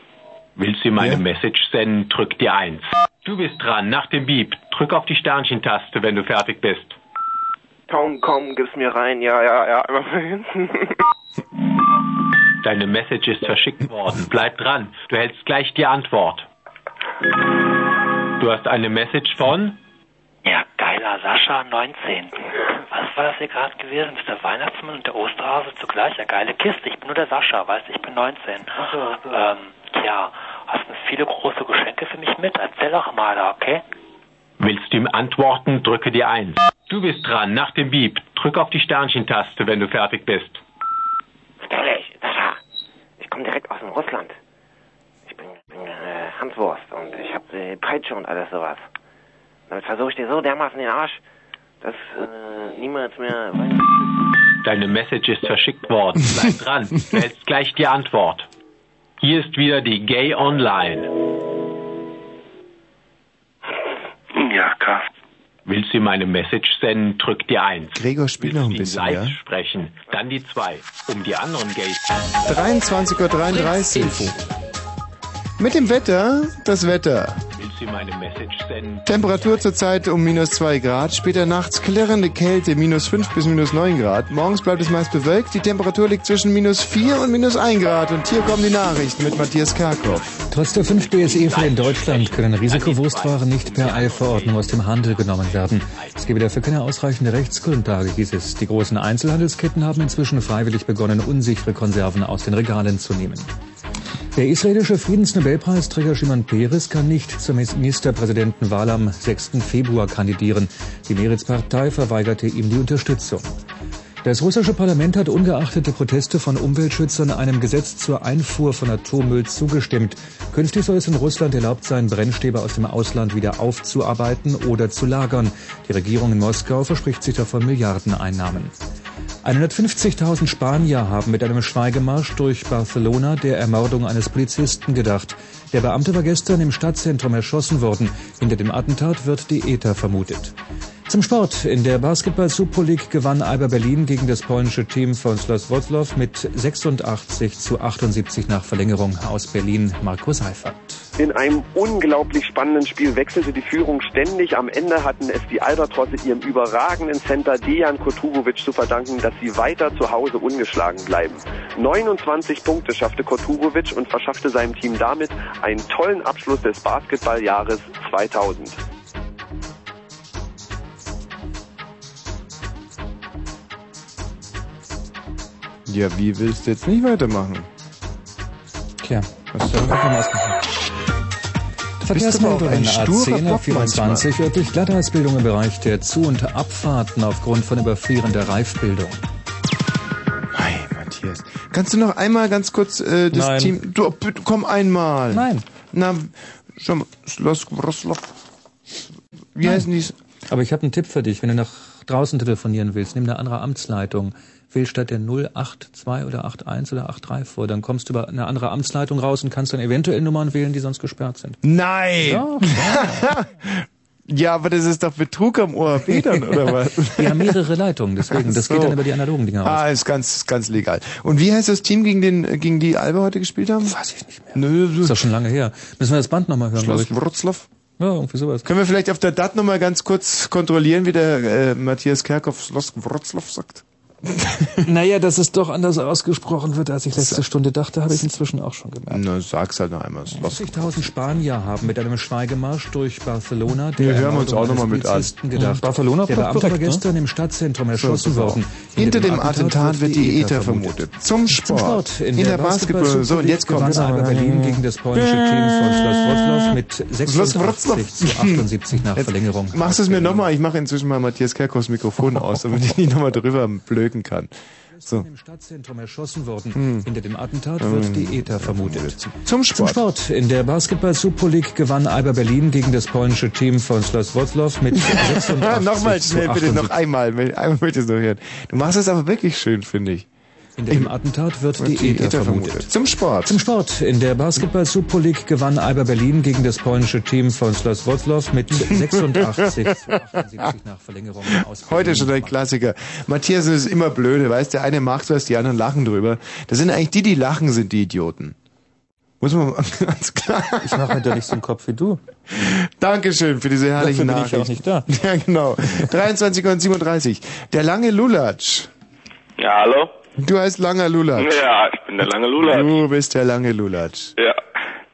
Willst du ihm eine Message senden, drück die 1. Du bist dran, nach dem Beep. Drück auf die Sternchen-Taste, wenn du fertig bist. Tom, komm, gib's mir rein. Ja, ja, ja. Immer von hinten. Deine Message ist verschickt worden. Bleib dran, du hältst gleich die Antwort. Du hast eine Message von? Ja, geiler Sascha 19. Was war das hier gerade gewesen? Das ist der Weihnachtsmann und der Osterhase zugleich. Ja, geile Kiste. Ich bin nur der Sascha, weißt du, ich bin 19. Ähm, tja, hast du viele große Geschenke für mich mit? Erzähl doch mal, okay? Willst du ihm antworten, drücke die 1. Du bist dran, nach dem Beep. Drück auf die Sternchen-Taste, wenn du fertig bist. Ehrlich, Sascha. Ich komme direkt aus dem Russland. Ich bin, bin äh, Hanswurst und ich hab äh, Peitsche und alles sowas. Damit versuche ich dir so dermaßen den Arsch, dass äh, niemals mehr Deine Message ist verschickt worden. Bleib dran, du hältst gleich die Antwort. Hier ist wieder die Gay Online. Ja, Carsten. Willst du ihm eine Message senden, drück die 1. Gregor, spiel noch ein bisschen, ja? sprechen, dann die 2. Um die anderen Gays. 23.33 Uhr. Mit dem Wetter, das Wetter. Temperatur zurzeit um minus 2 Grad, später nachts klirrende Kälte, minus 5 bis minus 9 Grad. Morgens bleibt es meist bewölkt, die Temperatur liegt zwischen minus 4 und minus 1 Grad. Und hier kommen die Nachrichten mit Matthias Karkow. Trotz der 5 BSE-Fälle in Deutschland können Risikowurstwaren nicht per Eilverordnung aus dem Handel genommen werden. Es gebe dafür keine ausreichende Rechtsgrundlage, hieß es. Die großen Einzelhandelsketten haben inzwischen freiwillig begonnen, unsichere Konserven aus den Regalen zu nehmen. Der israelische Friedensnobelpreisträger Shimon Peres kann nicht zur Ministerpräsidentenwahl am 6. Februar kandidieren. Die Meretz-Partei verweigerte ihm die Unterstützung. Das russische Parlament hat ungeachtet der Proteste von Umweltschützern einem Gesetz zur Einfuhr von Atommüll zugestimmt. Künftig soll es in Russland erlaubt sein, Brennstäbe aus dem Ausland wieder aufzuarbeiten oder zu lagern. Die Regierung in Moskau verspricht sich davon Milliardeneinnahmen. 150.000 Spanier haben mit einem Schweigemarsch durch Barcelona der Ermordung eines Polizisten gedacht. Der Beamte war gestern im Stadtzentrum erschossen worden. Hinter dem Attentat wird die ETA vermutet. Zum Sport. In der Basketball Super League gewann Alba Berlin gegen das polnische Team von Schloss Wrocław mit 86 zu 78 nach Verlängerung aus Berlin Markus Heifert. In einem unglaublich spannenden Spiel wechselte die Führung ständig. Am Ende hatten es die Albatrosse ihrem überragenden Center Dejan Koturovic zu verdanken, dass sie weiter zu Hause ungeschlagen bleiben. 29 Punkte schaffte Koturovic und verschaffte seinem Team damit einen tollen Abschluss des Basketballjahres 2000. Ja, wie willst du jetzt nicht weitermachen? Tja, was soll man ausmachen? Verkehrsmeldungen ein sturer A10 Bock 24 örtlich Glatteisbildung im Bereich der Zu- und Abfahrten aufgrund von überfrierender Reifbildung. Hey, Matthias. Kannst du noch einmal ganz kurz äh, das Nein. Team... Du, bitte, komm einmal. Nein. Na, schau mal. Schloss Wroclaw. Wie heißen die? Aber ich habe einen Tipp für dich, wenn du nach draußen telefonieren willst, nimm eine andere Amtsleitung. Wähl statt der 082 oder 81 oder 83 vor, dann kommst du über eine andere Amtsleitung raus und kannst dann eventuell Nummern wählen, die sonst gesperrt sind. Nein! Ja, Ja, aber das ist doch Betrug am ORB dann, oder was? Wir haben mehrere Leitungen, deswegen, das so. geht dann über die analogen Dinge aus. Ah, ist ganz, ganz legal. Und wie heißt das Team, gegen, den, gegen die Alba heute gespielt haben? Weiß ich nicht mehr. Nö, Ist doch schon lange her. Müssen wir das Band nochmal hören, Schloss. Wroclaw. Ja, irgendwie sowas. Können wir vielleicht auf der DAT nochmal ganz kurz kontrollieren, wie der äh, Matthias Kerkhoff Schloss Wroclaw sagt? Naja, dass es doch anders ausgesprochen wird, als ich letzte Stunde dachte, habe ich inzwischen auch schon gemerkt. Na, sag's halt noch einmal. Schloss 50.000 Spanier haben mit einem Schweigemarsch durch Barcelona der Wir hören uns auch noch mal eines mit an. Gedacht. Mhm. Barcelona der war Beamte war ne? gestern im Stadtzentrum erschossen So, worden. Hinter dem Attentat wird die ETA vermutet. Zum Zum Sport. Sport. In, der, Basketball. So, und jetzt kommt Alba Berlin gegen das polnische Team von Schloss Wroclaw mit Schloss Wroclaw. 86 zu 78 nach Jetzt Verlängerung. Machst du es mir nochmal? Ich mache inzwischen mal Matthias Kerkhoffs Mikrofon aus, damit ich nicht nochmal drüber blöken kann. So. Im Stadtzentrum erschossen worden. Hm. Hinter dem Attentat wird die ETA vermutet. Zum Zum Sport. Sport. In der Basketball Super League gewann Alba Berlin gegen das polnische Team von Schloss Wroclaw mit 86 Nochmal zu schnell, bitte, noch 78. einmal. Einmal möchte ich es noch hören. Du machst es aber wirklich schön, finde ich. Hinter dem Attentat wird die, ETA, vermutet. Zum Sport. Zum Sport. In der Basketball Super League gewann Alba Berlin gegen das polnische Team von Schloss Wroclaw mit 86 zu 78 nach Verlängerung. Aus Heute schon ein Klassiker. Matthias das ist immer blöde, weißt der eine macht was, die anderen lachen drüber. Das sind eigentlich die, die lachen, sind die Idioten. Muss man mal ganz klar. Ich mache halt ja nicht so einen Kopf wie du. Dankeschön für diese herrlichen Dafür bin ich Nachrichten. auch nicht da. Ja, genau. 23 und 37. Der lange Lulatsch. Ja, hallo? Du heißt langer Lulatsch. Ja, ich bin der lange Lulatsch. Du bist der lange Lulatsch. Ja.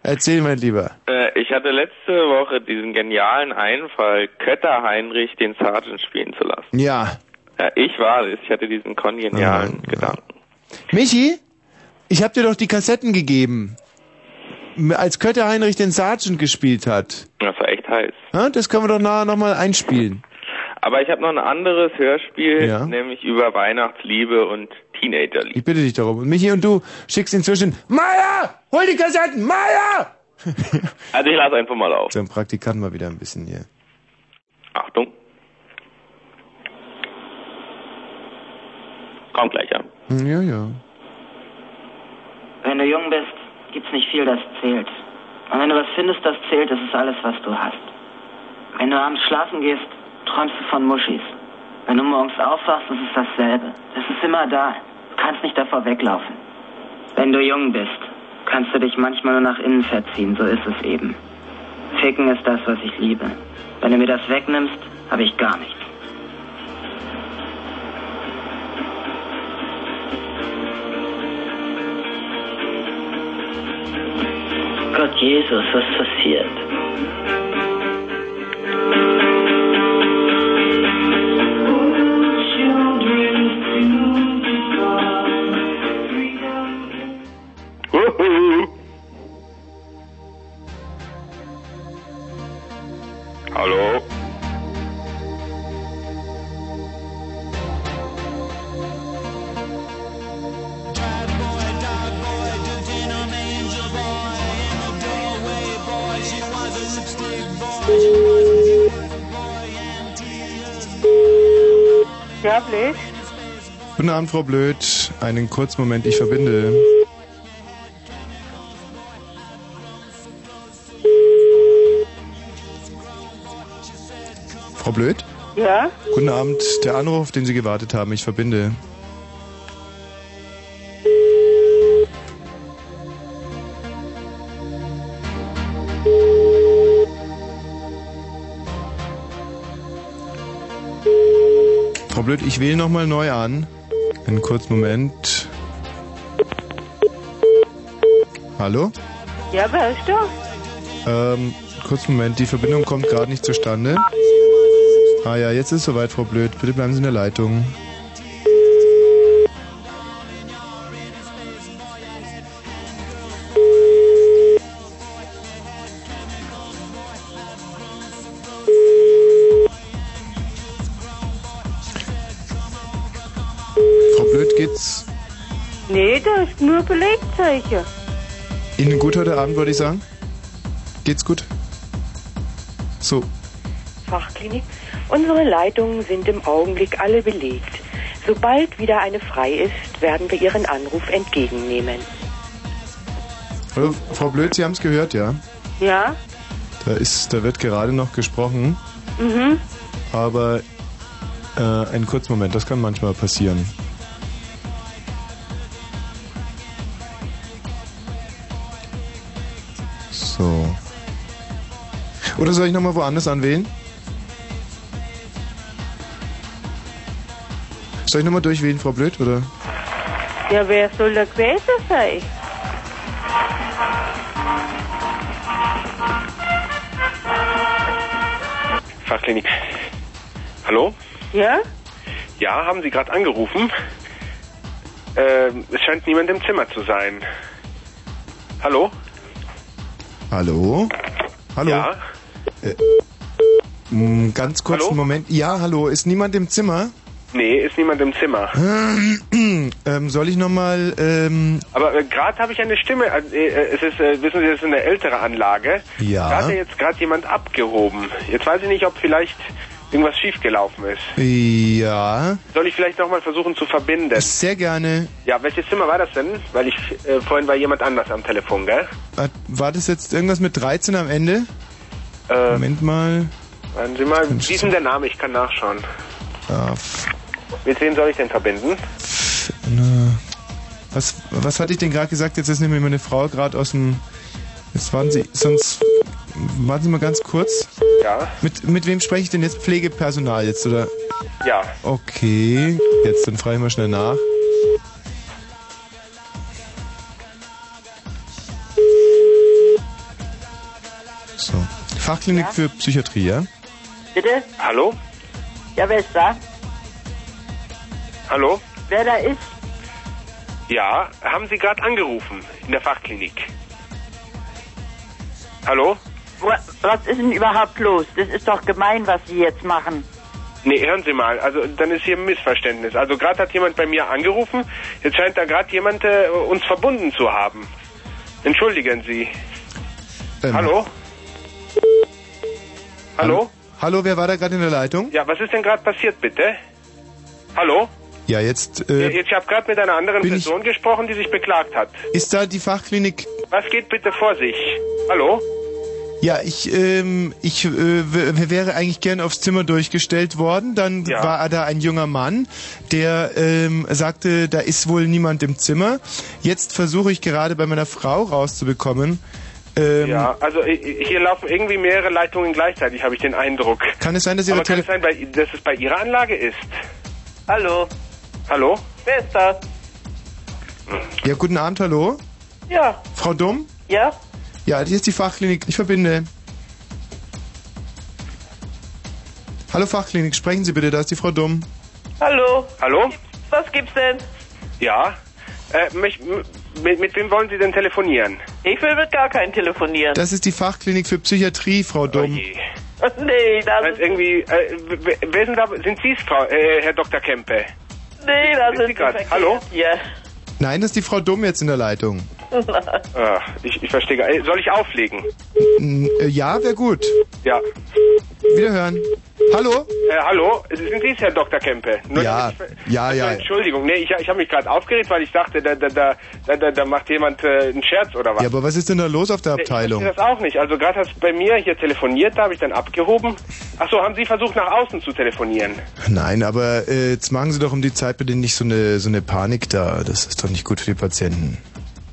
Erzähl, mein Lieber. Äh, ich hatte letzte Woche diesen genialen Einfall, Kötter Heinrich den Sergeant spielen zu lassen. Ja. Ja, ich war es. Ich hatte diesen kongenialen Gedanken. Michi, ich hab dir doch die Kassetten gegeben. Als Kötter Heinrich den Sergeant gespielt hat. Das war echt heiß. Ja, das können wir doch nachher nochmal einspielen. Aber ich habe noch ein anderes Hörspiel, Ja. nämlich über Weihnachtsliebe und Teenagerliebe. Ich bitte dich darum. Und Michi und du schickst inzwischen, Meier, hol die Kassetten, Meier! Also ich lasse einfach mal auf. So, ein Praktikant mal wieder ein bisschen hier. Achtung. Kommt gleich, ja. Hm, Ja, ja. Wenn du jung bist, gibt's nicht viel, das zählt. Und wenn du was findest, das zählt, das ist alles, was du hast. Wenn du abends schlafen gehst, träumst du von Muschis. Wenn du morgens aufwachst, ist es dasselbe. Das ist immer da. Du kannst nicht davor weglaufen. Wenn du jung bist, kannst du dich manchmal nur nach innen verziehen, so ist es eben. Ficken ist das, was ich liebe. Wenn du mir das wegnimmst, habe ich gar nichts. Gott Jesus, was passiert? Hallo? Ja, Blöd. Guten Abend, Frau Blöd. Einen kurzen Moment, ich verbinde. Frau Blöd? Ja? Guten Abend. Der Anruf, den Sie gewartet haben, ich verbinde. Frau Blöd, ich wähle nochmal neu an. Einen kurzen Moment. Hallo? Ja, wer ist da? Ähm, kurzen Moment, die Verbindung kommt gerade nicht zustande. Ah ja, jetzt ist soweit, Frau Blöd. Bitte bleiben Sie in der Leitung. Frau Blöd, geht's Nee, da ist nur Belegzeichen. Ihnen gut heute Abend, würde ich sagen? Geht's gut? So, Fachklinik. Unsere Leitungen sind im Augenblick alle belegt. Sobald wieder eine frei ist, werden wir Ihren Anruf entgegennehmen. Hallo, Frau Blöd, Sie haben es gehört, ja? Ja? Da ist, da wird gerade noch gesprochen, Mhm. aber äh, einen kurzen Moment, das kann manchmal passieren. So. Oder soll ich nochmal woanders anwählen? Soll ich nochmal durchwählen, Frau Blöd, oder? Ja, wer soll da gewesen sein? Fachklinik. Hallo? Ja? Ja, haben Sie gerade angerufen? Ähm, es scheint niemand im Zimmer zu sein. Hallo? Hallo? Hallo? Ja? Äh, mh, ganz kurzen Hallo? Moment. Ja, hallo, ist niemand im Zimmer? Nee, ist niemand im Zimmer. ähm, soll ich nochmal, ähm, Aber äh, gerade habe ich eine Stimme. Äh, äh, es ist, äh, wissen Sie, es ist eine ältere Anlage. Ja. Da hat ja jetzt gerade jemand abgehoben. Jetzt weiß ich nicht, ob vielleicht irgendwas schiefgelaufen ist. ja, Soll ich vielleicht nochmal versuchen zu verbinden? sehr gerne. Ja, welches Zimmer war das denn? Weil ich äh, vorhin war jemand anders am Telefon, gell? War das jetzt irgendwas mit 13 am Ende? Äh, Moment mal. Warten Sie mal, wie ist denn der Name? Ich kann nachschauen. Ah, Mit wem soll ich denn verbinden? na, was, was hatte ich denn gerade gesagt? Jetzt ist nämlich meine Frau gerade aus dem... Jetzt warten Sie, sonst... Warten Sie mal ganz kurz. Ja. Mit, mit wem spreche ich denn jetzt? Pflegepersonal jetzt, oder? Ja. Okay, jetzt dann frage ich mal schnell nach. So. Fachklinik für Psychiatrie, ja? Bitte? Hallo? Ja, wer ist da? Hallo? Wer da ist? Ja, haben Sie gerade angerufen in der Fachklinik? Hallo? Wa- Was ist denn überhaupt los? Das ist doch gemein, was Sie jetzt machen. Nee, hören Sie mal, also dann ist hier ein Missverständnis. Also gerade hat jemand bei mir angerufen, jetzt scheint da gerade jemand äh, uns verbunden zu haben. Entschuldigen Sie. Ähm, Hallo? Hallo? Hallo, wer war da gerade in der Leitung? Ja, was ist denn gerade passiert, bitte? Hallo? Ja, jetzt äh, jetzt, ich habe gerade mit einer anderen Person gesprochen, die sich beklagt hat. ist da die Fachklinik. Was geht bitte vor sich? Hallo? Ja, ich ähm, ich äh, wäre eigentlich gern aufs Zimmer durchgestellt worden. Dann Ja. war da ein junger Mann, der ähm, sagte, da ist wohl niemand im Zimmer. Jetzt versuche ich gerade bei meiner Frau rauszubekommen. Ähm, Ja, also hier laufen irgendwie mehrere Leitungen gleichzeitig, habe ich den Eindruck. Kann es sein, dass Ihre Aber kann es sein, dass es bei Ihrer Anlage ist? Hallo? Hallo? Wer ist da? Ja, guten Abend, hallo. Ja. Frau Dumm? Ja? Ja, hier ist die Fachklinik. Ich verbinde. Hallo Fachklinik, sprechen Sie bitte, da ist die Frau Dumm. Hallo? Hallo? Was gibt's denn? Ja? Äh, mich, m- mit, mit wem wollen Sie denn telefonieren? Ich will mit gar keinen telefonieren. Das ist die Fachklinik für Psychiatrie, Frau Dumm. nee, das Also irgendwie, äh, w- wer sind da? Sind Sie es, Frau, äh, Herr Dr. Kempe? Nee, da Sind Sie gerade? Hallo? Ja. Nein, das ist die Frau Dumm jetzt in der Leitung. Ah, ich, ich verstehe gar äh, Soll ich auflegen? N- äh, Ja, wäre gut. Ja. Wiederhören. Hallo? Äh, hallo? Sind Sie es, Herr Dr. Kempe? Nur Ja, damit ja, Also, ja. Entschuldigung, nee, ich, ich habe mich gerade aufgeregt, weil ich dachte, da, da, da, da, da, macht jemand äh, einen Scherz oder was. Ja, aber was ist denn da los auf der Ich Abteilung? verstehe das auch nicht. Also gerade hast du bei mir hier telefoniert, da habe ich dann abgehoben. Ach so, haben Sie versucht nach außen zu telefonieren? Nein, aber äh, jetzt machen Sie doch um die Zeit bitte nicht so eine so eine Panik da. Das ist doch nicht gut für die Patienten.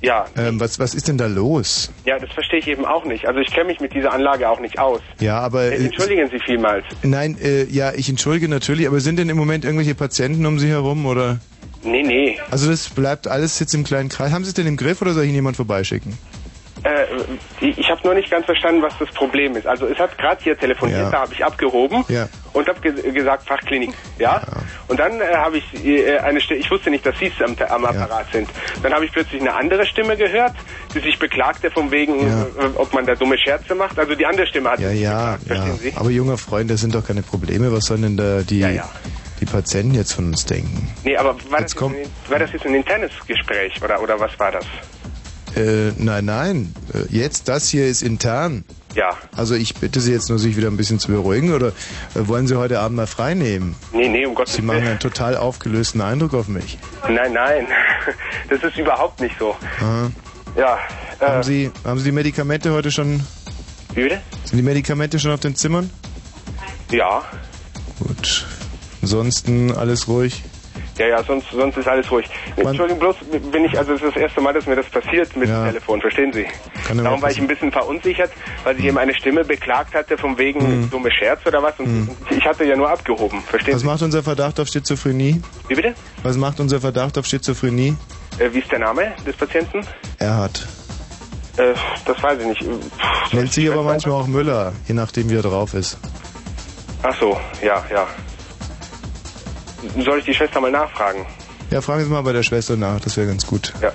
Ja, Ähm, was, was ist denn da los? ja, das verstehe ich eben auch nicht. Also ich kenne mich mit dieser Anlage auch nicht aus. Ja, aber... Äh, Äh, Entschuldigen Sie vielmals. nein, äh, ja, ich entschuldige natürlich, aber sind denn im Moment irgendwelche Patienten um Sie herum, oder? Nee, nee. Also das bleibt alles jetzt im kleinen Kreis. Haben Sie es denn im Griff, oder soll ich Ihnen jemand vorbeischicken? Äh, ich habe nur nicht ganz verstanden, was das Problem ist. Also es hat gerade hier telefoniert, Ja. da habe ich abgehoben Ja. und habe ge gesagt Fachklinik, ja. Und dann äh, habe ich äh, eine Stimme, ich wusste nicht, dass Sie am, am Apparat sind. Dann habe ich plötzlich eine andere Stimme gehört, die sich beklagte von wegen, Ja. äh, ob man da dumme Scherze macht. Also die andere Stimme hat Ja, sich ja, beklagt, ja. verstehen Sie? Aber junger Freund, das sind doch keine Probleme. Was sollen denn da die, die Patienten jetzt von uns denken? Nee, aber war das, Jetzt ein, war das jetzt ein internes Gespräch oder, oder was war das? Äh, nein, nein. Äh, Jetzt, das hier ist intern. Ja. Also ich bitte Sie jetzt nur, sich wieder ein bisschen zu beruhigen oder äh, wollen Sie heute Abend mal frei nehmen? Nee, nee, um Gottes Sie machen Willen. einen total aufgelösten Eindruck auf mich. Nein, nein, das ist überhaupt nicht so. Aha. Ja, äh, Haben Sie, haben Sie die Medikamente heute schon? wie bitte? Sind die Medikamente schon auf den Zimmern? Ja. Gut. Ansonsten alles ruhig. Ja, ja, sonst, sonst ist alles ruhig. Entschuldigung, bloß bin ich, also es ist das erste Mal, dass mir das passiert mit dem Telefon, verstehen Sie? Kann ja Darum war ich ein bisschen verunsichert, weil sich eben eine Stimme beklagt hatte, von wegen Hm. dumme Scherz oder was, und ich hatte ja nur abgehoben, verstehen Was Sie? macht unser Verdacht auf Schizophrenie? Wie bitte? Was macht unser Verdacht auf Schizophrenie? Äh, wie ist der Name des Patienten? Er hat. Äh, das weiß ich nicht. Pff, Nennt sich aber manchmal auch Müller, je nachdem wie er drauf ist. Ach so, ja, ja. Soll ich die Schwester mal nachfragen? Ja, fragen Sie mal bei der Schwester nach, das wäre ganz gut. Ja.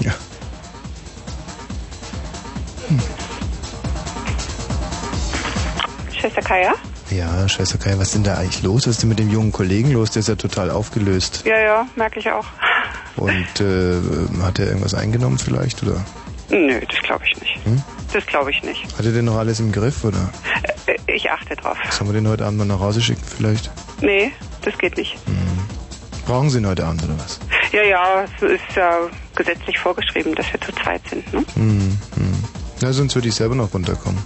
Ja. Schwester Kaya? Ja, Schwester Kai, was ist denn da eigentlich los? Was ist denn mit dem jungen Kollegen los? Der ist ja total aufgelöst. Ja, ja, merke ich auch. Und äh, hat er irgendwas eingenommen vielleicht? Oder Nö, das glaube ich nicht. Hm? Das glaube ich nicht. hat er denn noch alles im Griff? Oder Äh, Ich achte drauf. sollen wir den heute Abend noch nach Hause schicken vielleicht? Nee, das geht nicht. Brauchen Sie ihn heute Abend oder was? Ja, ja, es ist ja gesetzlich vorgeschrieben, dass wir zu zweit sind. Ne? Hm, hm. Na, sonst würde ich selber noch runterkommen.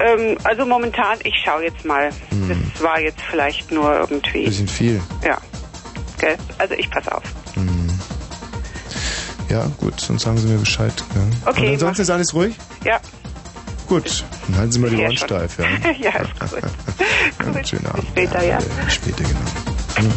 Ähm, also momentan, ich schaue jetzt mal. Hm. Das war jetzt vielleicht nur irgendwie. Bisschen viel. Ja. Gell? Also ich pass auf. Ja, gut, sonst sagen Sie mir Bescheid. Gell? Okay, Und ansonsten ist alles ruhig? Ja. Gut, dann halten Sie mal die Ja, Ohren schon. steif. Ja. ja, ist gut. Ja, schönen Abend. später, ja. Bis später, genau. Hm.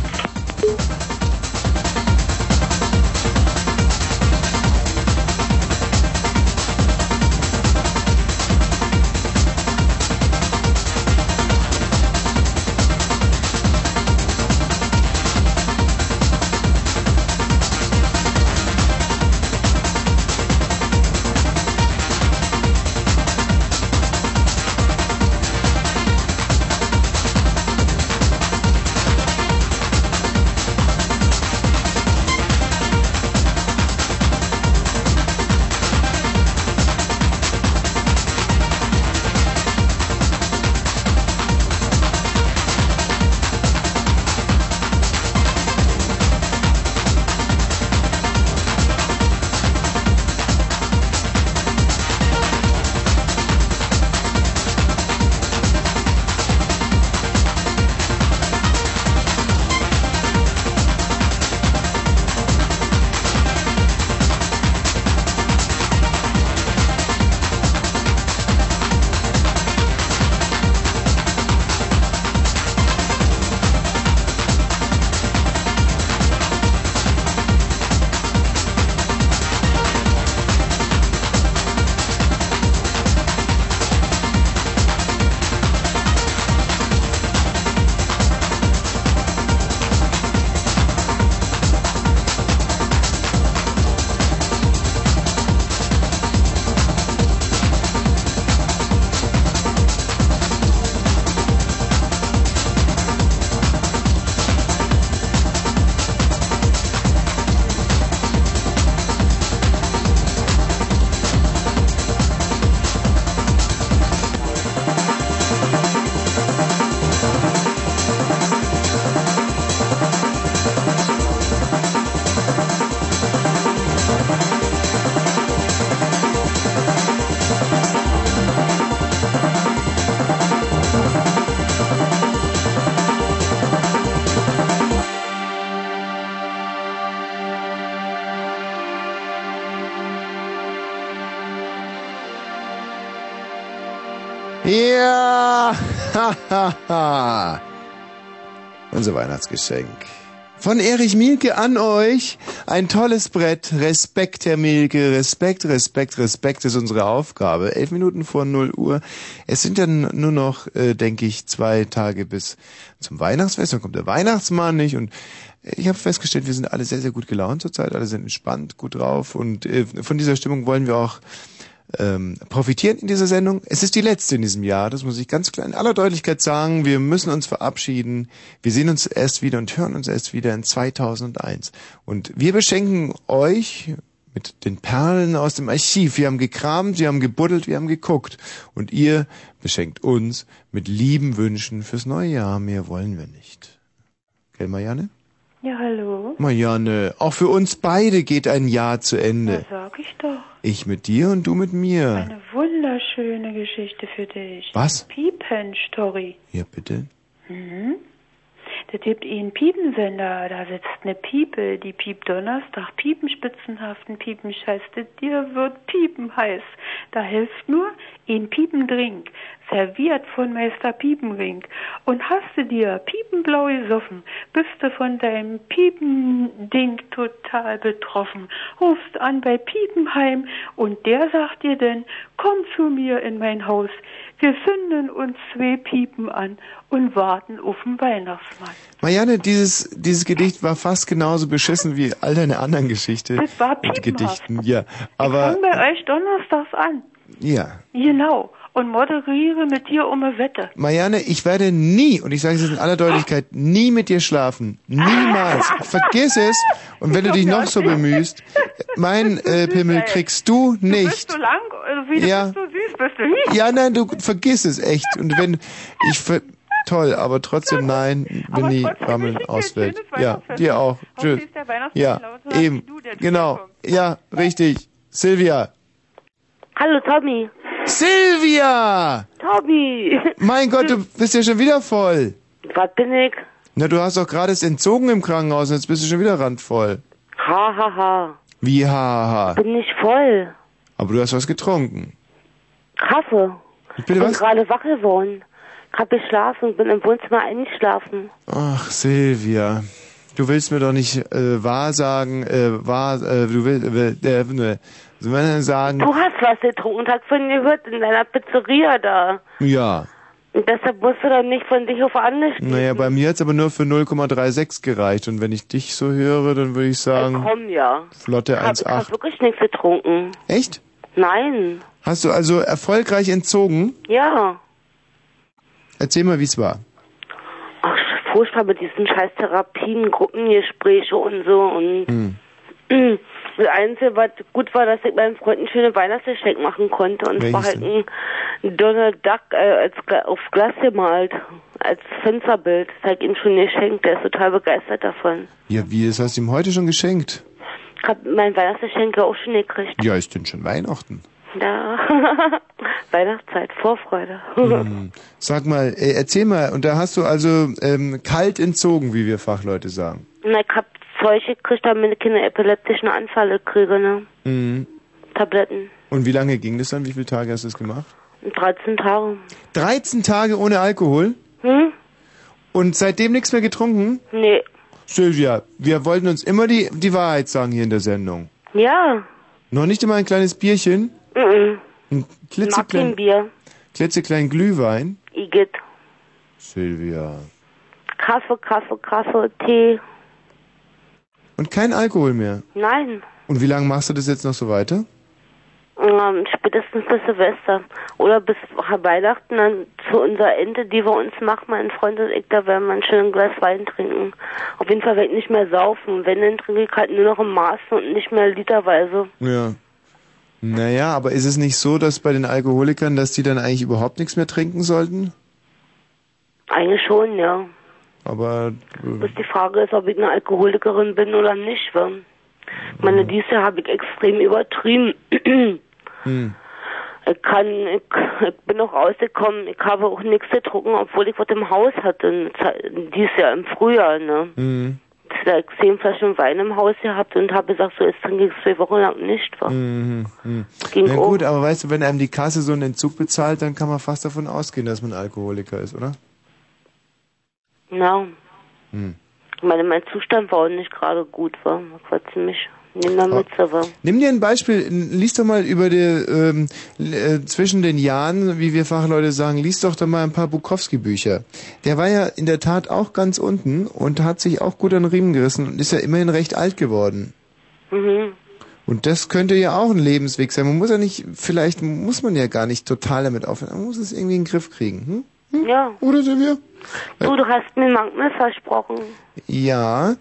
Unser Weihnachtsgeschenk. Von Erich Mielke an euch. Ein tolles Brett. Respekt, Herr Mielke. Respekt, Respekt, Respekt ist unsere Aufgabe. Elf Minuten vor 0 Uhr. Es sind dann nur noch, äh, denke ich, zwei Tage bis zum Weihnachtsfest. Dann kommt der Weihnachtsmann nicht und ich habe festgestellt, wir sind alle sehr, sehr gut gelaunt zurzeit. Alle sind entspannt, gut drauf und äh, von dieser Stimmung wollen wir auch ähm, profitieren in dieser Sendung. Es ist die letzte in diesem Jahr, das muss ich ganz klar in aller Deutlichkeit sagen. Wir müssen uns verabschieden. Wir sehen uns erst wieder und hören uns erst wieder in 2001. Und wir beschenken euch mit den Perlen aus dem Archiv. Wir haben gekramt, wir haben gebuddelt, wir haben geguckt. Und ihr beschenkt uns mit lieben Wünschen fürs neue Jahr. Mehr wollen wir nicht. Gell, Marianne? Ja, hallo. Marianne, auch für uns beide geht ein Jahr zu Ende. Das sag ich doch. Ich mit dir und du mit mir. Eine wunderschöne Geschichte für dich. Was? Piepen-Story. Ja, bitte. Mhm. Da gibt einen Piepensender, da sitzt eine Piepe, die piept Donnerstag, piepen spitzenhaften Piepen scheiß, das dir wird piepen heiß. Da hilft nur ein Piependrink, serviert von Meister Piepenring. Und hast du dir piepenblau gesoffen, bist du von deinem Piepending total betroffen, rufst an bei Piepenheim und der sagt dir dann, komm zu mir in mein Haus, wir zünden uns zwei Piepen an und warten auf den Weihnachtsmann. Marianne, dieses, dieses Gedicht war fast genauso beschissen wie all deine anderen Geschichten. Das war piepenhaft. Gedichten. Ja, Ich aber fang bei euch donnerstags an. ja. Genau. Und moderiere mit dir um eine Wette. Marianne, ich werde nie, und ich sage es jetzt in aller Deutlichkeit, nie mit dir schlafen. Niemals. Vergiss es. Und wenn du dich noch so bemühst, mein äh, Pimmel kriegst du nicht. Bist du lang, also wie Ja. bist du süß, bist du Ja, nein, du vergiss es echt. Und wenn ich ver toll, aber trotzdem nein, wenn die Rammel ausfällt. Ja, dir auch. Tschüss. ist der Weihnachtsmann Ja, eben. du, Genau. Ja, richtig. Silvia. Hallo Tommy. Silvia! Tommy. Mein Gott, du bist ja schon wieder voll. Was bin ich? Na, du hast doch gerade es entzogen im Krankenhaus und jetzt bist du schon wieder randvoll. Ha ha ha. Wie haha. Bin nicht voll. Aber du hast was getrunken. Kaffee. Bitte bin was? gerade wach geworden. Hab geschlafen, bin im Wohnzimmer eingeschlafen. Ach, Silvia. Du willst mir doch nicht äh, wahr sagen, äh, wahr, äh, du willst, äh, äh, ne, soll man denn sagen, Du hast was getrunken und hast von gehört in deiner Pizzeria da. ja. Und deshalb musst du dann nicht von dich auf andere stehen. Naja, bei mir hat's aber nur für 0,36 gereicht und wenn ich dich so höre, dann würde ich sagen, Komm ja. flotte Ich hab, ich hab 1,8. wirklich nichts getrunken. Echt? Nein. Hast du also erfolgreich entzogen? Ja. Erzähl mal, wie's war. Ach, furchtbar mit diesen scheiß Therapien, Gruppengespräche und so und Hm. Das Einzige, was gut war, dass ich meinem Freund ein schönes Weihnachtsgeschenk machen konnte. Und es war halt ein Donald Duck äh, als, auf Glas gemalt, als Fensterbild. Das habe ich ihm schon geschenkt. Der ist total begeistert davon. Ja, wie, das hast du ihm heute schon geschenkt? Ich habe mein Weihnachtsgeschenk ja auch schon gekriegt. Ja, ist denn schon Weihnachten? Ja. Weihnachtszeit, Vorfreude. Hm. Sag mal, äh, erzähl mal, und da hast du also ähm, kalt entzogen, wie wir Fachleute sagen. Na, ich hab Zeug gekriegt, damit keine epileptischen Anfälle kriege, ne? Mhm. Tabletten. Und wie lange ging das dann? Wie viele Tage hast du das gemacht? 13 Tage. 13 Tage ohne Alkohol? Hm? Und seitdem nichts mehr getrunken? Nee. Sylvia, wir wollten uns immer die, die Wahrheit sagen hier in der Sendung. Ja. Noch nicht immer ein kleines Bierchen? Mhm. Ein klitzeklein, Bier. klitzeklein Glühwein? Igitt. Sylvia. Kaffee, Kaffee, Kaffee, Tee. Und kein Alkohol mehr? Nein. Und wie lange machst du das jetzt noch so weiter? Ähm, spätestens bis Silvester. Oder bis Weihnachten dann zu unserer Ente, die wir uns machen, mein Freund und ich, da werden wir ein schönes Glas Wein trinken. Auf jeden Fall werde ich nicht mehr saufen. Wenn, dann trinke ich halt nur noch im Maßen und nicht mehr literweise. Ja. Naja, aber ist es nicht so, dass bei den Alkoholikern, dass die dann eigentlich überhaupt nichts mehr trinken sollten? Eigentlich schon, ja. Aber äh, Bis die Frage ist, ob ich eine Alkoholikerin bin oder nicht. wa? Ich meine, dieses Jahr habe ich extrem übertrieben. hm. Ich kann, ich, ich bin noch rausgekommen, ich habe auch nichts getrunken, obwohl ich was im Haus hatte. Dieses Jahr im Frühjahr, ne? Hm. like, zehn Flaschen Wein im Haus gehabt und habe gesagt, so jetzt trinke ich zwei Wochen lang nicht. Wa? Mhm. mhm. Ging Na auch. gut, aber weißt du, wenn einem die Kasse so einen Entzug bezahlt, dann kann man fast davon ausgehen, dass man Alkoholiker ist, oder? Ja, Hm. meine, mein Zustand war auch nicht gerade gut, war. War ziemlich war. Nimm dir ein Beispiel, lies doch mal über die, ähm, äh, zwischen den Jahren, wie wir Fachleute sagen, lies doch da mal ein paar Bukowski-Bücher. Der war ja in der Tat auch ganz unten und hat sich auch gut an den Riemen gerissen und ist ja immerhin recht alt geworden. Mhm. Und das könnte ja auch ein Lebensweg sein. Man muss ja nicht, vielleicht muss man ja gar nicht total damit aufhören. Man muss es irgendwie in den Griff kriegen. Hm? Ja. Oder Silvia? Du, du hast mir manchmal versprochen. Ja,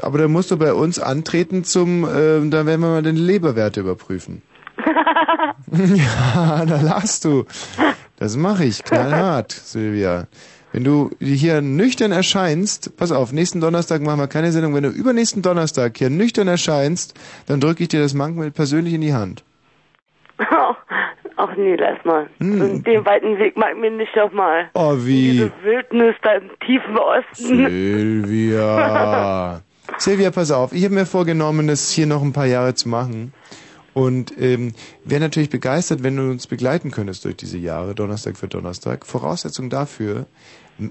aber da musst du bei uns antreten zum, äh, da werden wir mal deine Leberwerte überprüfen. ja, da lachst du. Das mache ich, knallhart, Silvia. Wenn du hier nüchtern erscheinst, pass auf, nächsten Donnerstag machen wir keine Sendung, wenn du übernächsten Donnerstag hier nüchtern erscheinst, dann drücke ich dir das Mankmal persönlich in die Hand. Ach nee, lass mal. Hm. So Den weiten Weg mag mir nicht nochmal. Oh, wie? Diese Wildnis da im tiefen Osten. Silvia. Silvia, pass auf. Ich habe mir vorgenommen, das hier noch ein paar Jahre zu machen. Und ähm, wäre natürlich begeistert, wenn du uns begleiten könntest durch diese Jahre, Donnerstag für Donnerstag. Voraussetzung dafür,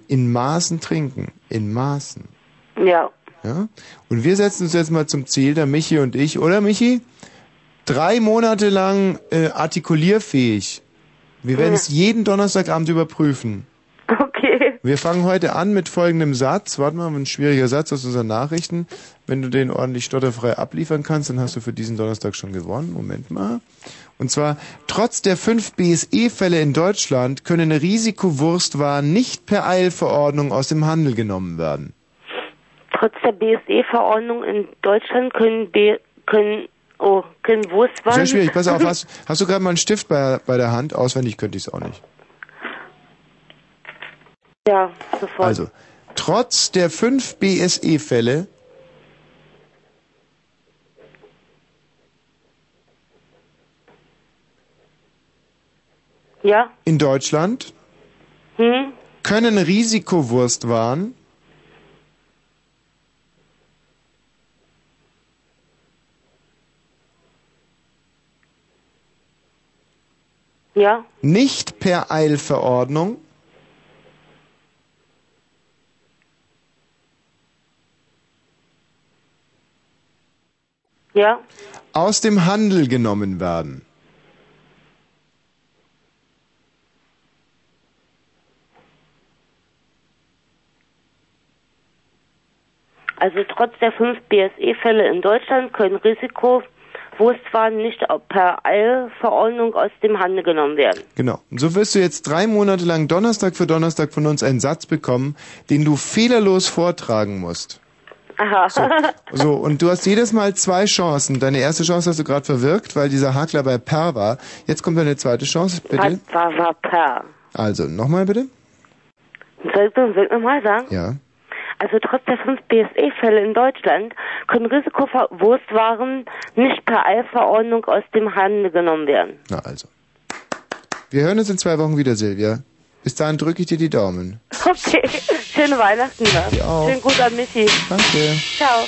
in Maßen trinken. In Maßen. Ja. Ja? Und wir setzen uns jetzt mal zum Ziel, der Michi und ich, oder Michi? Drei Monate lang äh, artikulierfähig. Wir werden es jeden Donnerstagabend überprüfen. Okay. Wir fangen heute an mit folgendem Satz. Warte mal, ein schwieriger Satz aus unseren Nachrichten. Wenn du den ordentlich stotterfrei abliefern kannst, dann hast du für diesen Donnerstag schon gewonnen. Moment mal. Und zwar, trotz der fünf BSE-Fälle in Deutschland können Risikowurstwaren nicht per Eilverordnung aus dem Handel genommen werden. Trotz der BSE-Verordnung in Deutschland können B können oh, können Wurstwaren. Sehr schwierig. Pass auf, hast, hast du gerade mal einen Stift bei, bei der Hand? Auswendig könnte ich es auch nicht. ja, sofort. Also, trotz der fünf BSE-Fälle Ja? in Deutschland Hm? können Risikowurstwaren Ja? nicht per Eilverordnung Ja? aus dem Handel genommen werden. Also trotz der fünf BSE-Fälle in Deutschland können Risikowurstwaren nicht per Eilverordnung aus dem Handel genommen werden. Genau. Und so wirst du jetzt drei Monate lang Donnerstag für Donnerstag von uns einen Satz bekommen, den du fehlerlos vortragen musst. Aha. So, und du hast jedes Mal zwei Chancen. Deine erste Chance hast du gerade verwirkt, weil dieser Hakler bei Per war. Jetzt kommt deine zweite Chance, bitte. Was war, per? Also, nochmal bitte. Soll ich, ich nochmal sagen? Ja. Also trotz der fünf BSE-Fälle in Deutschland können Risikowurstwaren nicht per Eilverordnung aus dem Handel genommen werden. Na also. Wir hören uns in zwei Wochen wieder, Silvia. Bis dahin drücke ich dir die Daumen. Okay, schöne Weihnachten. Ne? Dir auch. Schönen Gruß an Michi. Danke. Ciao.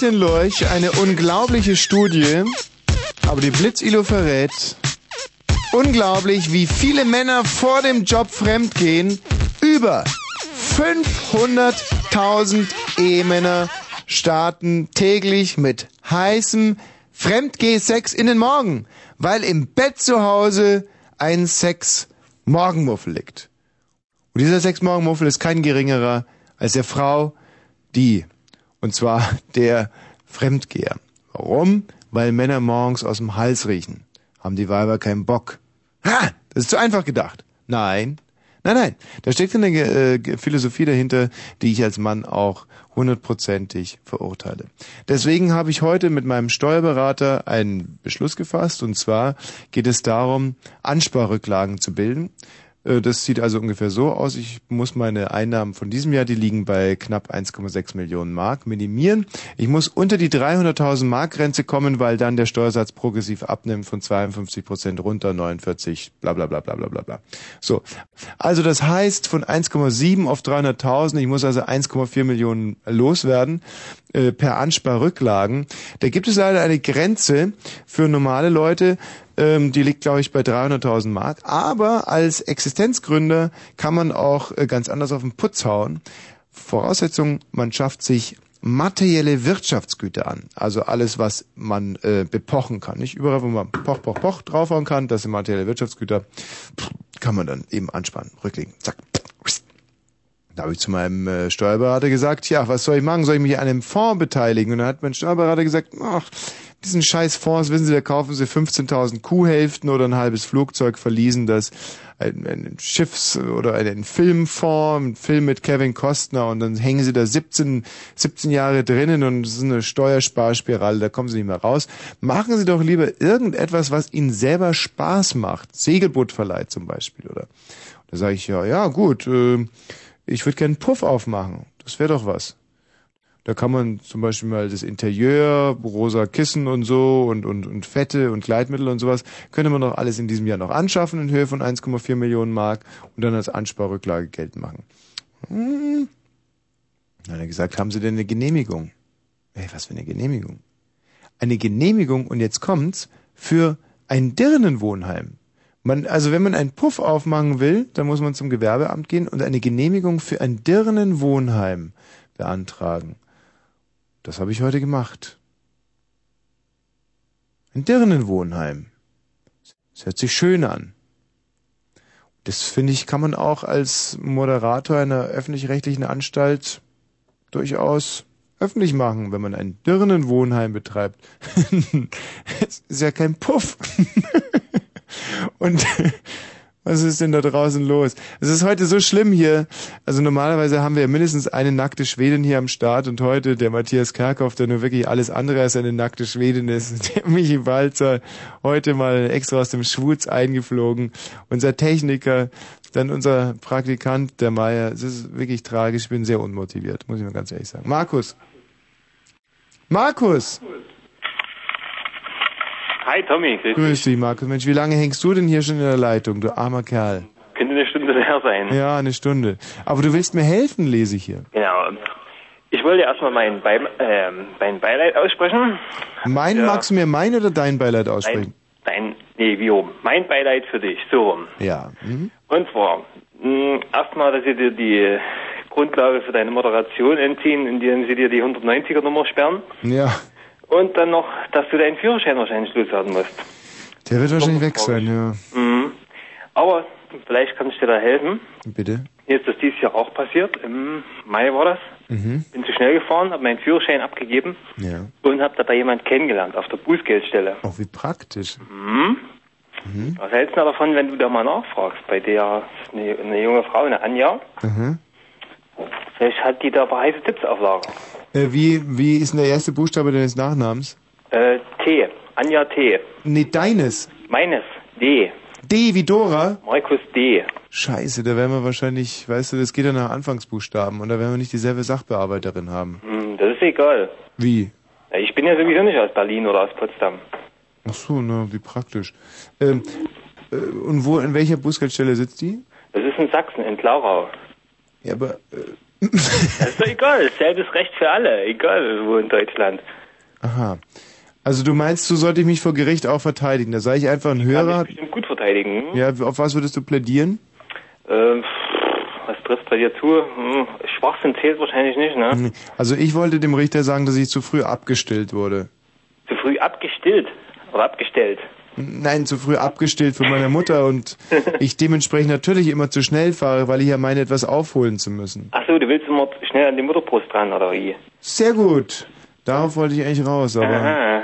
Den Lurch, eine unglaubliche Studie. Aber die Blitzilo verrät, unglaublich, wie viele Männer vor dem Job fremdgehen. Über 500.000 Ehemänner starten täglich mit heißem Fremdgeh-Sex in den Morgen, weil im Bett zu Hause ein Sex-Morgenmuffel liegt. Und dieser Sex-Morgenmuffel ist kein geringerer als der Frau, die, und zwar der Fremdgeher. Warum? Weil Männer morgens aus dem Hals riechen. Haben die Weiber keinen Bock. Ha! Das ist zu einfach gedacht. Nein. Nein, nein. Da steckt eine äh, Philosophie dahinter, die ich als Mann auch hundertprozentig verurteile. Deswegen habe ich heute mit meinem Steuerberater einen Beschluss gefasst. Und zwar geht es darum, Ansparrücklagen zu bilden. Äh, Das sieht also ungefähr so aus. Ich muss meine Einnahmen von diesem Jahr, die liegen bei knapp 1,6 Millionen Mark, minimieren. Ich muss unter die 300.000 Mark Grenze kommen, weil dann der Steuersatz progressiv abnimmt von 52 Prozent runter 49, bla bla bla bla bla bla bla. So, also das heißt von 1,7 auf 300.000, ich muss also 1,4 Millionen loswerden äh, per Ansparrücklagen. Da gibt es leider eine Grenze für normale Leute, ähm, die liegt, glaube ich, bei 300.000 Mark. Aber als Existenzgründer kann man auch äh, ganz anders auf den Putz hauen. Voraussetzung, man schafft sich materielle Wirtschaftsgüter an. Also alles, was man äh, bepochen kann. Nicht überall, wo man poch, poch, poch draufhauen kann, das sind materielle Wirtschaftsgüter, kann man dann eben anspannen, rücklegen, zack. Da habe ich zu meinem äh, Steuerberater gesagt, ja, was soll ich machen? Soll ich mich an einem Fonds beteiligen? Und dann hat mein Steuerberater gesagt, ach, diesen scheiß Fonds, wissen Sie, da kaufen Sie 15.000 Kuhhälften oder ein halbes Flugzeug, verließen das ein, Schiffs- oder einen Filmfonds, ein Film mit Kevin Costner und dann hängen Sie da 17, 17 Jahre drinnen und es ist eine Steuersparspirale, da kommen Sie nicht mehr raus. Machen Sie doch lieber irgendetwas, was Ihnen selber Spaß macht. Segelbootverleih zum Beispiel, oder? Da sage ich, ja, ja, gut, äh, ich würde gerne einen Puff aufmachen. Das wäre doch was. Da kann man zum Beispiel mal das Interieur, rosa Kissen und so und, und, und Fette und Gleitmittel und sowas, könnte man doch alles in diesem Jahr noch anschaffen in Höhe von 1,4 Millionen Mark und dann als Ansparrücklage Geld machen. Hm. Dann hat er gesagt, haben Sie denn eine Genehmigung? Ey, was für eine Genehmigung? Eine Genehmigung, und jetzt kommt's, für ein Dirnenwohnheim. Man, also wenn man einen Puff aufmachen will, dann muss man zum Gewerbeamt gehen und eine Genehmigung für ein Dirnenwohnheim beantragen. Das habe ich heute gemacht. Ein Dirnenwohnheim. Das hört sich schön an. Das finde ich, kann man auch als Moderator einer öffentlich-rechtlichen Anstalt durchaus öffentlich machen, wenn man ein Dirnenwohnheim betreibt. Es ist ja kein Puff. Und was ist denn da draußen los? Es ist heute so schlimm hier. Also normalerweise haben wir mindestens eine nackte Schwedin hier am Start und heute der Matthias Kerkhoff, der nur wirklich alles andere als eine nackte Schwedin ist. Der Michi Walzer, heute mal extra aus dem Schwutz eingeflogen. Unser Techniker, dann unser Praktikant, der Meier. Es ist wirklich tragisch. Ich bin sehr unmotiviert, muss ich mal ganz ehrlich sagen. Markus. Markus! Hi Tommy, grüß dich. Grüß dich, Markus. Mensch, wie lange hängst du denn hier schon in der Leitung, du armer Kerl? Könnte eine Stunde her sein. Ja, eine Stunde. Aber du willst mir helfen, lese ich hier. Genau. Ich wollte erstmal mein, Be ähm, mein Beileid aussprechen. Mein, Ja. magst du mir mein oder dein Beileid aussprechen? Dein, nee, wie rum? Mein Beileid für dich, so rum. Ja. Mhm. Und zwar, mh, erstmal, dass sie dir die Grundlage für deine Moderation entziehen, indem sie dir die 190er Nummer sperren. Ja. Und dann noch, dass du deinen Führerschein wahrscheinlich loswerden musst. Der wird wahrscheinlich weg sein, ja. Mhm. Aber vielleicht kann ich dir da helfen. Bitte. Mir ist das dieses Jahr auch passiert. Im Mai war das. Mhm. Bin zu schnell gefahren, habe meinen Führerschein abgegeben Ja. und habe dabei jemand kennengelernt auf der Bußgeldstelle. Auch wie praktisch. Mhm. Mhm. Was hältst du davon, wenn du da mal nachfragst? Bei der ist eine, eine junge Frau, eine Anja. Mhm. Vielleicht hat die da ein paar heiße Tipps auf Lager. Äh, wie, wie ist denn der erste Buchstabe deines Nachnamens? Äh, T. Anja T. Nee, deines. Meines. D. D wie Dora? Markus D. Scheiße, da werden wir wahrscheinlich, weißt du, das geht ja nach Anfangsbuchstaben und da werden wir nicht dieselbe Sachbearbeiterin haben. Hm, das ist egal. Wie? Ich bin ja sowieso nicht aus Berlin oder aus Potsdam. Ach so, na, wie praktisch. Ähm, äh, und wo, in welcher Bußgeldstelle sitzt die? Das ist in Sachsen, in Klarau. Ja, aber äh, Das ist doch egal. Selbes Recht für alle. Egal wo in Deutschland. Aha. Also du meinst, du sollte ich mich vor Gericht auch verteidigen. Da sage ich einfach ein Hörer. Bestimmt gut verteidigen. hm? Ja, auf was würdest du plädieren? Ähm, was trifft bei dir zu? Hm, Schwachsinn zählt wahrscheinlich nicht, ne? Also ich wollte dem Richter sagen, dass ich zu früh abgestillt wurde. Zu früh abgestillt. Oder abgestellt. Nein, zu früh abgestillt von meiner Mutter und ich dementsprechend natürlich immer zu schnell fahre, weil ich ja meine, etwas aufholen zu müssen. Ach so, du willst immer schnell an die Mutterbrust dran, oder wie? Sehr gut. Darauf wollte ich eigentlich raus, aber Aha.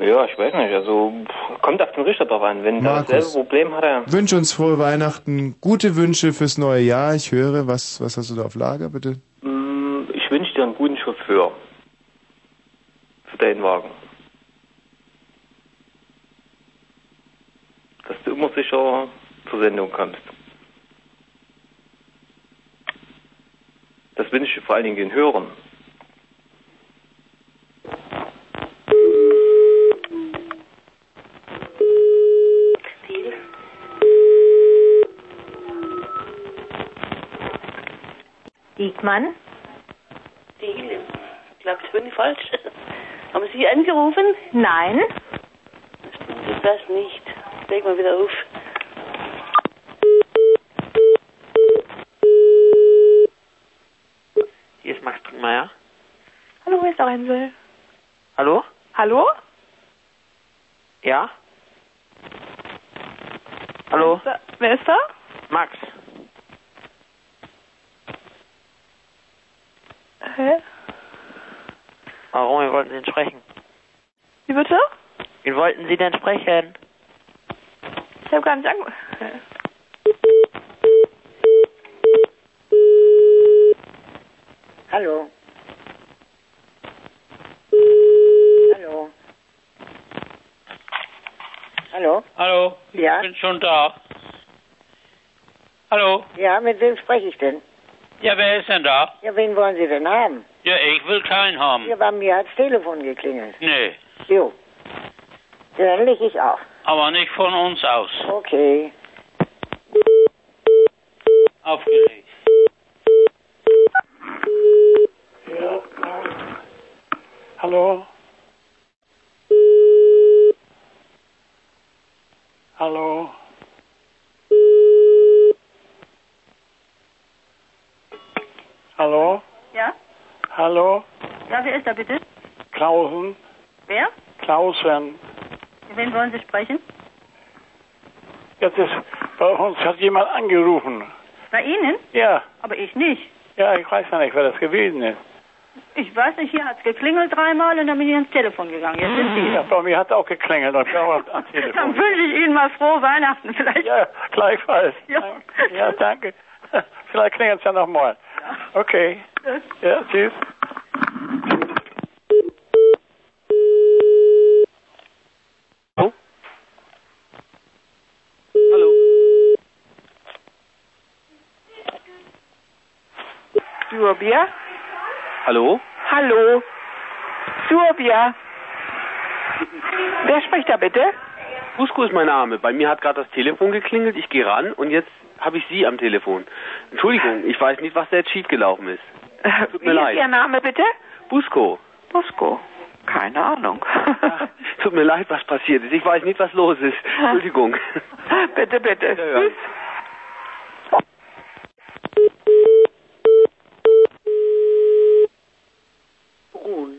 Ja, ich weiß nicht. Also kommt auf den Richter drauf an. Wenn er Markus. dasselbe Problem hat, er wünsche uns frohe Weihnachten, gute Wünsche fürs neue Jahr. Ich höre, was, was hast du da auf Lager, bitte? Mm, ich wünsche dir einen guten Chauffeur für deinen Wagen. Dass du immer sicher zur Sendung kommst. Das wünsche ich vor allen Dingen den Hörern. Diekmann? Diele. Ich glaube, ich bin falsch. Haben Sie angerufen? Nein. Ich das nicht. Leg mal wieder auf. Hier ist Max Brinkmeier. Hallo, wer ist Lorenzel? Hallo? Hallo? Ja? Hallo? Wer ist da? Wer ist da? Max. Hä? Warum? Wir wollten Sie sprechen? Wie bitte? Wen wollten Sie denn sprechen? Ich habe gar nicht ange... Hallo. Hallo. Hallo? Hallo, ich Ja? bin schon da. Hallo? Ja, mit wem spreche ich denn? Ja, wer ist denn da? Ja, wen wollen Sie denn haben? Ja, ich will keinen haben. Ja, bei mir hat's Telefon geklingelt. Nee, Jo. Ja, dann leg ich auf. Aber nicht von uns aus. Okay. Aufgelegt. Hallo? Hallo? Hallo? Ja? Hallo? Ja, wer ist da bitte? Klausen? Wer? Klausen. Wen wollen Sie sprechen? Jetzt ist, bei uns hat jemand angerufen. Bei Ihnen? Ja. Aber ich nicht. Ja, ich weiß ja nicht, wer das gewesen ist. Ich weiß nicht, hier hat's geklingelt dreimal und dann bin ich ans Telefon gegangen. Jetzt sind Sie. Ja, bei mir hat auch geklingelt und ich auch Dann Telefon. wünsche ich Ihnen mal frohe Weihnachten vielleicht. Ja, gleichfalls. Ja. Ja, danke. Vielleicht klingelt es ja nochmal. Okay. Ja, tschüss. Hallo? Surbier? Hallo? Hallo? Surbier? Wer spricht da bitte? Busco ist mein Name. Bei mir hat gerade das Telefon geklingelt. Ich gehe ran und jetzt habe ich Sie am Telefon. Entschuldigung, ich weiß nicht, was da jetzt schiefgelaufen ist. Tut Wie mir ist leid. Ihr Name bitte? Busco. Busco. Keine Ahnung. Tut mir leid, was passiert ist. Ich weiß nicht, was los ist. Entschuldigung. bitte, bitte. Ja, ja. Tschüss. Brun.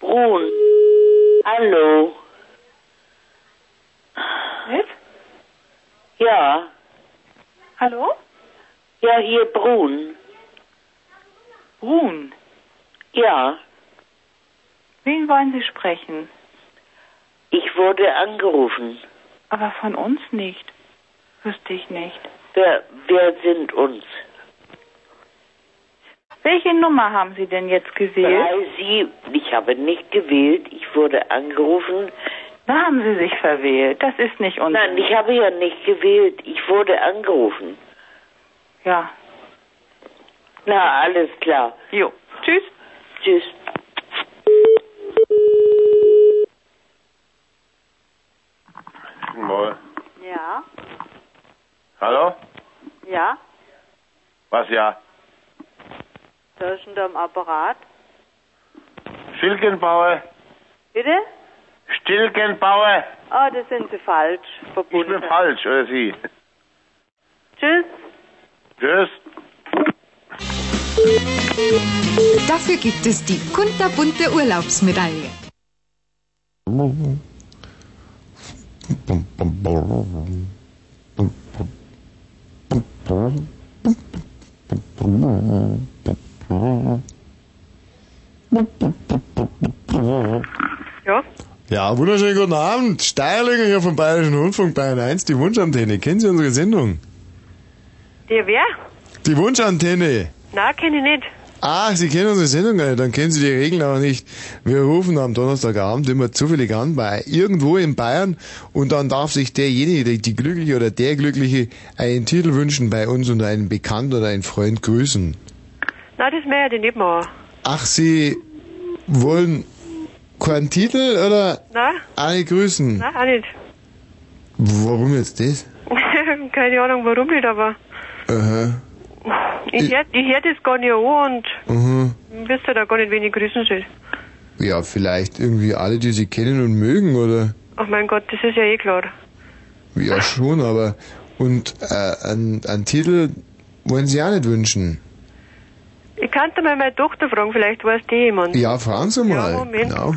Brun. Hallo. Mit? Ja. Hallo? Ja, hier Brun. Brun. Ja. Wen wollen Sie sprechen? Ich wurde angerufen. Aber von uns nicht. Wüsste ich nicht. Wer, wer sind uns? Welche Nummer haben Sie denn jetzt gewählt? Weil Sie, ich habe nicht gewählt, ich wurde angerufen. Da haben Sie sich verwählt. Das ist nicht unser. Nein, ich habe ja nicht gewählt, ich wurde angerufen. Ja. Na, alles klar. Jo. Tschüss. Tschüss. Ja. Ja, Was ja? da ist denn da am Apparat. Stilkenbauer? Bitte? Stilkenbauer? Ah, das sind Sie falsch verbunden. Ich bin falsch, oder Sie? Tschüss. Tschüss. Dafür gibt es die kunterbunte Urlaubsmedaille. Ja? Ja, wunderschönen guten Abend. Steierlinger hier vom Bayerischen Rundfunk Bayern 1, die Wunschantenne. Kennen Sie unsere Sendung? Der wer? Die Wunschantenne. Na, kenne ich nicht. Ah, Sie kennen unsere Sendung nicht, dann kennen Sie die Regeln auch nicht. Wir rufen am Donnerstagabend immer zufällig an bei irgendwo in Bayern und dann darf sich derjenige, die, die Glückliche oder der Glückliche einen Titel wünschen bei uns und einen Bekannten oder einen Freund grüßen. Na, das mehr ich nicht machen. Ach, Sie wollen keinen Titel oder Na? alle grüßen? Na, auch nicht. Warum jetzt das? Keine Ahnung, warum nicht, aber Aha. ich hör, ich hör das gar nicht an und Mhm. wüsste da gar nicht, wen ich grüßen soll. Ja, vielleicht irgendwie alle, die Sie kennen und mögen, oder? Ach mein Gott, das ist ja eh klar. Ja, schon, aber. Und äh, einen, einen Titel wollen Sie auch nicht wünschen? Ich kannte mal meine Tochter fragen, vielleicht weiß die jemand. Ja, fragen Sie mal. Ja, Moment. Genau.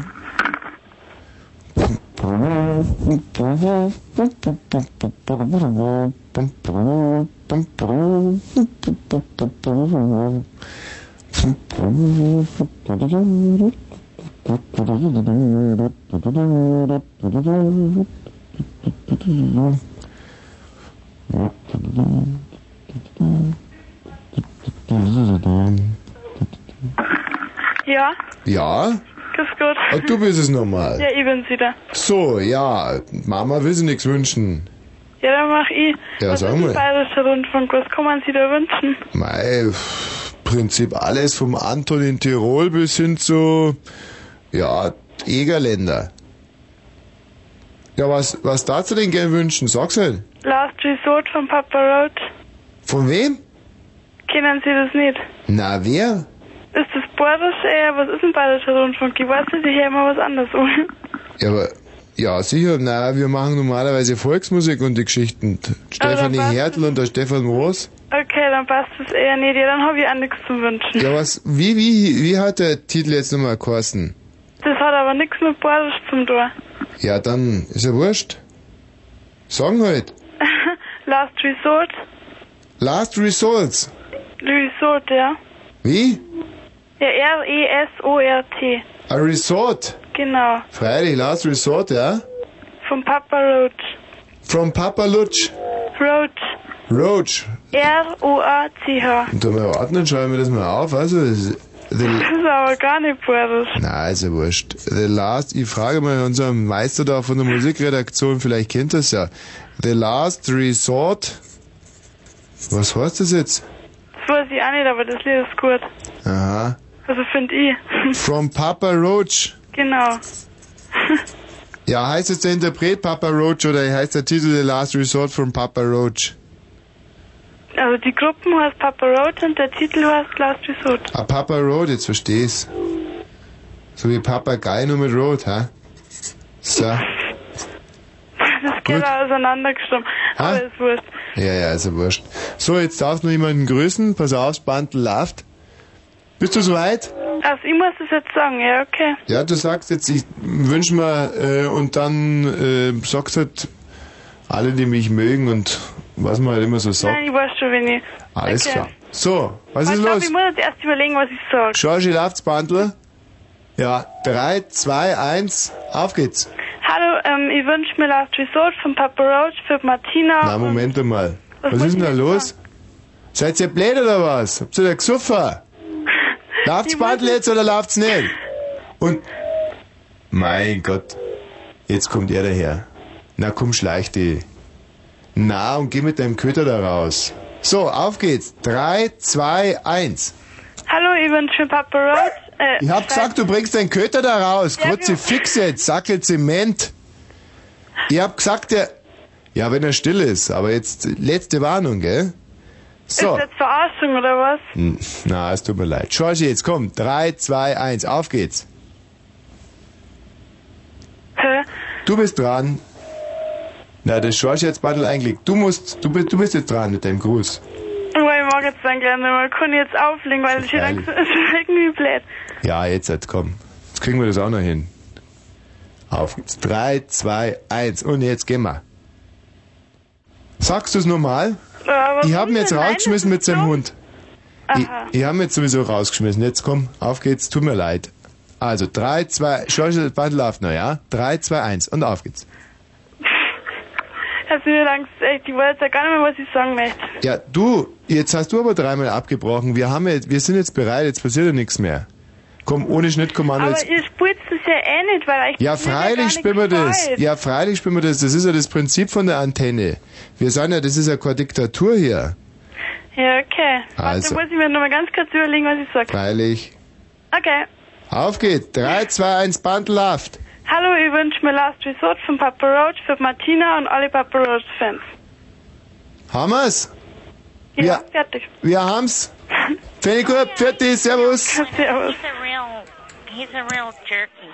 Ja, Ja? grüß Gott. Ah, du bist es nochmal. Ja, ich bin's wieder. So, ja, Mama will sie nichts wünschen. Ja, dann mach ich. Ja, Was sag ist mal. bayerischer Rundfunk? Was kann man sich da wünschen? Mei, pff, Prinzip alles vom Anton in Tirol bis hin zu, ja, Egerländer. Ja, was, was darfst du denn gern wünschen? Sag's halt. Last Resort von Papa Roach. Von wem? Kennen Sie das nicht? Na, wer? Ist das bayerisch? Äh, was ist ein bayerischer Rundfunk? Ich weiß nicht, ich höre immer was anderes an. Ja, aber, ja, sicher, na, wir machen normalerweise Volksmusik und die Geschichten. Stefanie was? Hertel und der Stefan Moos. Okay, dann passt es eher nicht. Ja, dann habe ich auch nichts zu wünschen. Ja, was, wie, wie, wie hat der Titel jetzt nochmal geheißen? Das hat aber nichts mit bayerisch zum tun. Ja, dann ist ja wurscht. Sagen halt. Last Resort. Last Results. Resort, ja. Wie? Ja, E R-E-S-O-R-T. A Resort. Genau. Freilich, Last Resort, ja? Von Papa Roach. From Papa Lutsch. Roach. Roach. R-O-A-C-H. Und da mal warten, dann schreiben wir das mal auf. Also, das- Das the, ist aber gar nicht bayerisch. na, ist ja wurscht. The Last, ich frage mal unseren Meister da von der Musikredaktion, vielleicht kennt das ja. The Last Resort. Was heißt das jetzt? Das weiß ich auch nicht, aber das Lied ist gut. Aha. Also finde ich. From Papa Roach. genau. Ja, heißt jetzt der Interpret Papa Roach oder heißt der Titel The Last Resort from Papa Roach? Also die Gruppen heißt Papa Roach und der Titel heißt Last Resort. Ah, Papa Road, jetzt versteh's. So wie Papagei nur mit Rot, hä? So. Das geht auch auseinandergestimmt. Aber ist wurscht. Ja, ja, ist ja wurscht. So, jetzt darfst du noch jemanden grüßen. Pass auf, Spandl läuft. Bist du soweit? Also ich muss das jetzt sagen, ja, okay. Ja, du sagst jetzt, ich wünsche mir, äh, und dann äh, sagst halt alle, die mich mögen und was man halt immer so sagt. Nein, ich weiß schon, wenn ich. Alles okay. klar. So, was ich ist glaub, los? Ich muss jetzt erst überlegen, was ich sage. Georgie läuft's, Bandler? Ja, drei, zwei, eins, auf geht's. Hallo, ähm, ich wünsche mir Last Resort von Papa Roach für Martina. Na, Moment einmal. Was Was, ist denn da los? Seid ihr blöd oder was? Habt ihr da gesoffen? Läuft's Bandel jetzt oder läuft's nicht? Und, mein Gott, jetzt kommt er daher. Na komm, schleich die. Na, und geh mit deinem Köter da raus. So, auf geht's. Drei, zwei, eins. Hallo, ich wünsche mir Papa Roach. Äh, Ich hab gesagt, du bringst deinen Köter da raus. Ja, Kurze Fix jetzt, Sackel Zement. Ich hab gesagt, der... Ja, wenn er still ist, aber jetzt letzte Warnung, gell? So. Ist das Verarschung oder was? Hm, Na, es tut mir leid. Georgie, jetzt komm. 3, 2, 1, auf geht's. Hä? Du bist dran. Na, das Georgie jetzt Battle eingelegt. Du musst, du bist, du bist jetzt dran mit deinem Gruß. Weil ich mag jetzt dann gerne mal. Ich jetzt auflegen, weil ich ist irgendwie blöd. Ja, jetzt, jetzt komm. Jetzt kriegen wir das auch noch hin. Auf geht's. 3, 2, 1 und jetzt gehen wir. Sagst du es nochmal? Was Ich habe ihn jetzt rausgeschmissen mit seinem Hund. Ich, ich habe ihn jetzt sowieso rausgeschmissen. Jetzt komm, auf geht's. Tut mir leid. Also 3, 2, Georgie, das Battle läuft noch, ja? 3, 2, 1 und auf geht's. Hast du mir Angst, echt, ich weiß ja gar nicht mehr, was ich sagen möchte. Ja, du, jetzt hast du aber dreimal abgebrochen. Wir haben jetzt, wir sind jetzt bereit, jetzt passiert ja nichts mehr. Komm, ohne Schnittkommando Aber jetzt. ihr spielt ja eh nicht, weil ich Ja, freilich spielen wir das. Ja, freilich spielen wir das. Das ist ja das Prinzip von der Antenne. Wir sagen ja, das ist ja keine Diktatur hier. Ja, okay. Also. Warte, muss ich mir noch mal ganz kurz überlegen, was ich sag. Freilich. Okay. Auf geht's. 3, 2, 1, Bandlaft. Hallo, ich wünsche mir Last Resort von Papa Roach für Martina und alle Papa Roach Fans. Haben wir's? Ja, Ja. fertig. Wir haben's. Finde ich gut. Fertig. Servus. Servus. He's a real, he's a real jerky.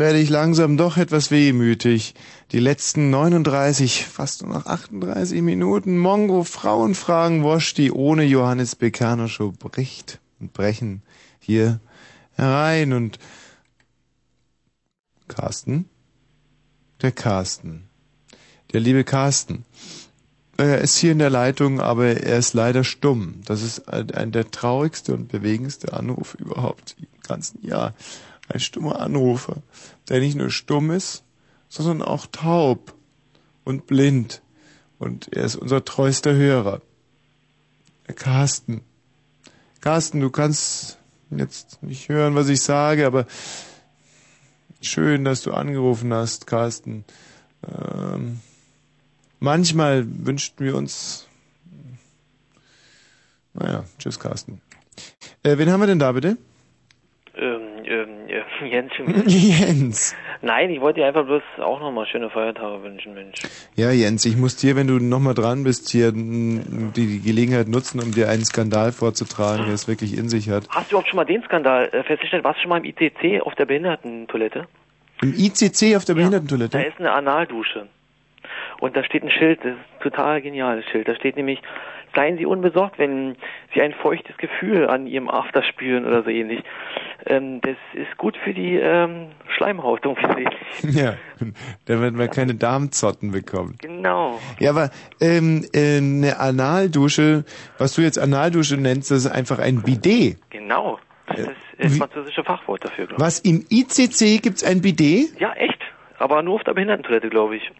Werde ich langsam doch etwas wehmütig. Die letzten 39, fast nur noch 38 Minuten Mongo Frauenfragen Wosch, die ohne Johannes Bekerner Show bricht und brechen hier herein und Carsten? Der Carsten. Der liebe Carsten. Er ist hier in der Leitung, aber er ist leider stumm. Das ist ein, ein der traurigste und bewegendste Anruf überhaupt im ganzen Jahr. Ein stummer Anrufer, der nicht nur stumm ist, sondern auch taub und blind. Und er ist unser treuster Hörer. Carsten. Carsten, du kannst jetzt nicht hören, was ich sage, aber schön, dass du angerufen hast, Carsten. Ähm, manchmal wünschten wir uns. Naja, tschüss, Carsten. Äh, wen haben wir denn da bitte? Ähm, ähm, äh, Jens. schon wieder. Jens. Nein, ich wollte dir einfach bloß auch nochmal schöne Feiertage wünschen, Mensch. Ja, Jens, ich muss dir, wenn du nochmal dran bist, hier m, die, die Gelegenheit nutzen, um dir einen Skandal vorzutragen, der es wirklich in sich hat. Hast du überhaupt schon mal den Skandal äh, festgestellt? Warst du schon mal im ITC auf der Behindertentoilette? Im ICC auf der Da Behindertentoilette? ist eine Analdusche. Und da steht ein Schild, das ist ein total geniales Schild. Da steht nämlich, seien Sie unbesorgt, wenn Sie ein feuchtes Gefühl an Ihrem After spüren oder so ähnlich. Ähm, das ist gut für die ähm, Schleimhaut offensichtlich. Ja, damit man keine Darmzotten bekommt. Genau. Ja, aber ähm, äh, eine Analdusche, was du jetzt Analdusche nennst, das ist einfach ein Bidet. Genau. Das ist das französische Fachwort dafür, glaube ich. Was, im ICC gibt's ein Bidet? Ja, echt. Aber nur auf der Behindertentoilette, glaube ich.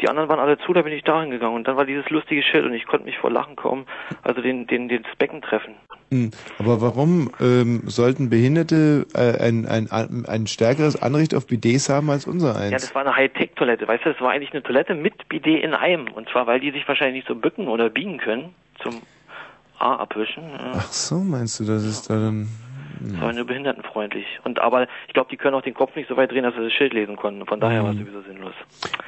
Die anderen waren alle zu, da bin ich dahin gegangen und dann war dieses lustige Schild und ich konnte mich vor Lachen kaum, also den, den, den Becken treffen. Hm, Aber warum ähm, sollten Behinderte äh, ein, ein, ein stärkeres Anrecht auf Bidets haben als unser eins? Ja, das war eine Hightech-Toilette, weißt du, das war eigentlich eine Toilette mit Bidet in einem. Und zwar, weil die sich wahrscheinlich nicht so bücken oder biegen können zum A abwischen. Ja. Ach so, meinst du, das ist da dann... Das war nur behindertenfreundlich. Und aber ich glaube, die können auch den Kopf nicht so weit drehen, dass sie das Schild lesen konnten. Von daher war es Mhm. sowieso sinnlos.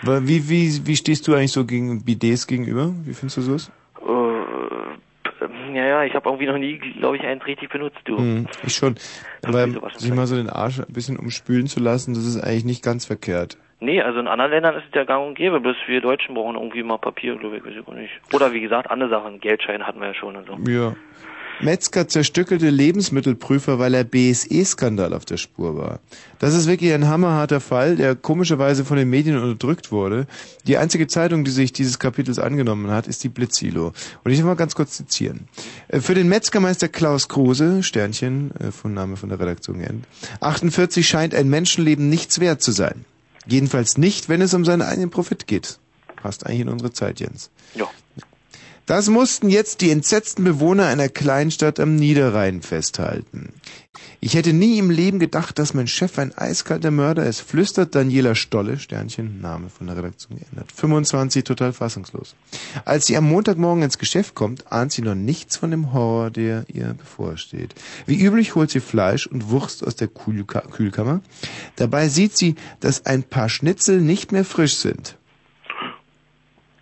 Wie, wie, wie stehst du eigentlich so gegen Bidets gegenüber? Wie findest du sowas? Äh, ja, ja, ich habe irgendwie noch nie, glaube ich, eins richtig benutzt, du. Hm, ich schon. Aber sich mal so den Arsch ein bisschen umspülen zu lassen, das ist eigentlich nicht ganz verkehrt. Nee, also in anderen Ländern ist es ja gang und gäbe, bloß wir Deutschen brauchen irgendwie mal Papier, glaube ich, weiß ich auch nicht. Oder wie gesagt, andere Sachen, Geldscheine hatten wir ja schon und so. Ja. Metzger zerstückelte Lebensmittelprüfer, weil er BSE-Skandal auf der Spur war. Das ist wirklich ein hammerharter Fall, der komischerweise von den Medien unterdrückt wurde. Die einzige Zeitung, die sich dieses Kapitels angenommen hat, ist die Blitzilo. Und ich will mal ganz kurz zitieren. Äh, Für den Metzgermeister Klaus Kruse, Sternchen, äh, von Name von der Redaktion geändert, 48 scheint ein Menschenleben nichts wert zu sein. Jedenfalls nicht, wenn es um seinen eigenen Profit geht. Passt eigentlich in unsere Zeit, Jens. Ja. Das mussten jetzt die entsetzten Bewohner einer Kleinstadt am Niederrhein festhalten. Ich hätte nie im Leben gedacht, dass mein Chef ein eiskalter Mörder ist, flüstert Daniela Stolle, Sternchen, Name von der Redaktion geändert, 25, total fassungslos. Als sie am Montagmorgen ins Geschäft kommt, ahnt sie noch nichts von dem Horror, der ihr bevorsteht. Wie üblich holt sie Fleisch und Wurst aus der Kühlka Kühlkammer. Dabei sieht sie, dass ein paar Schnitzel nicht mehr frisch sind.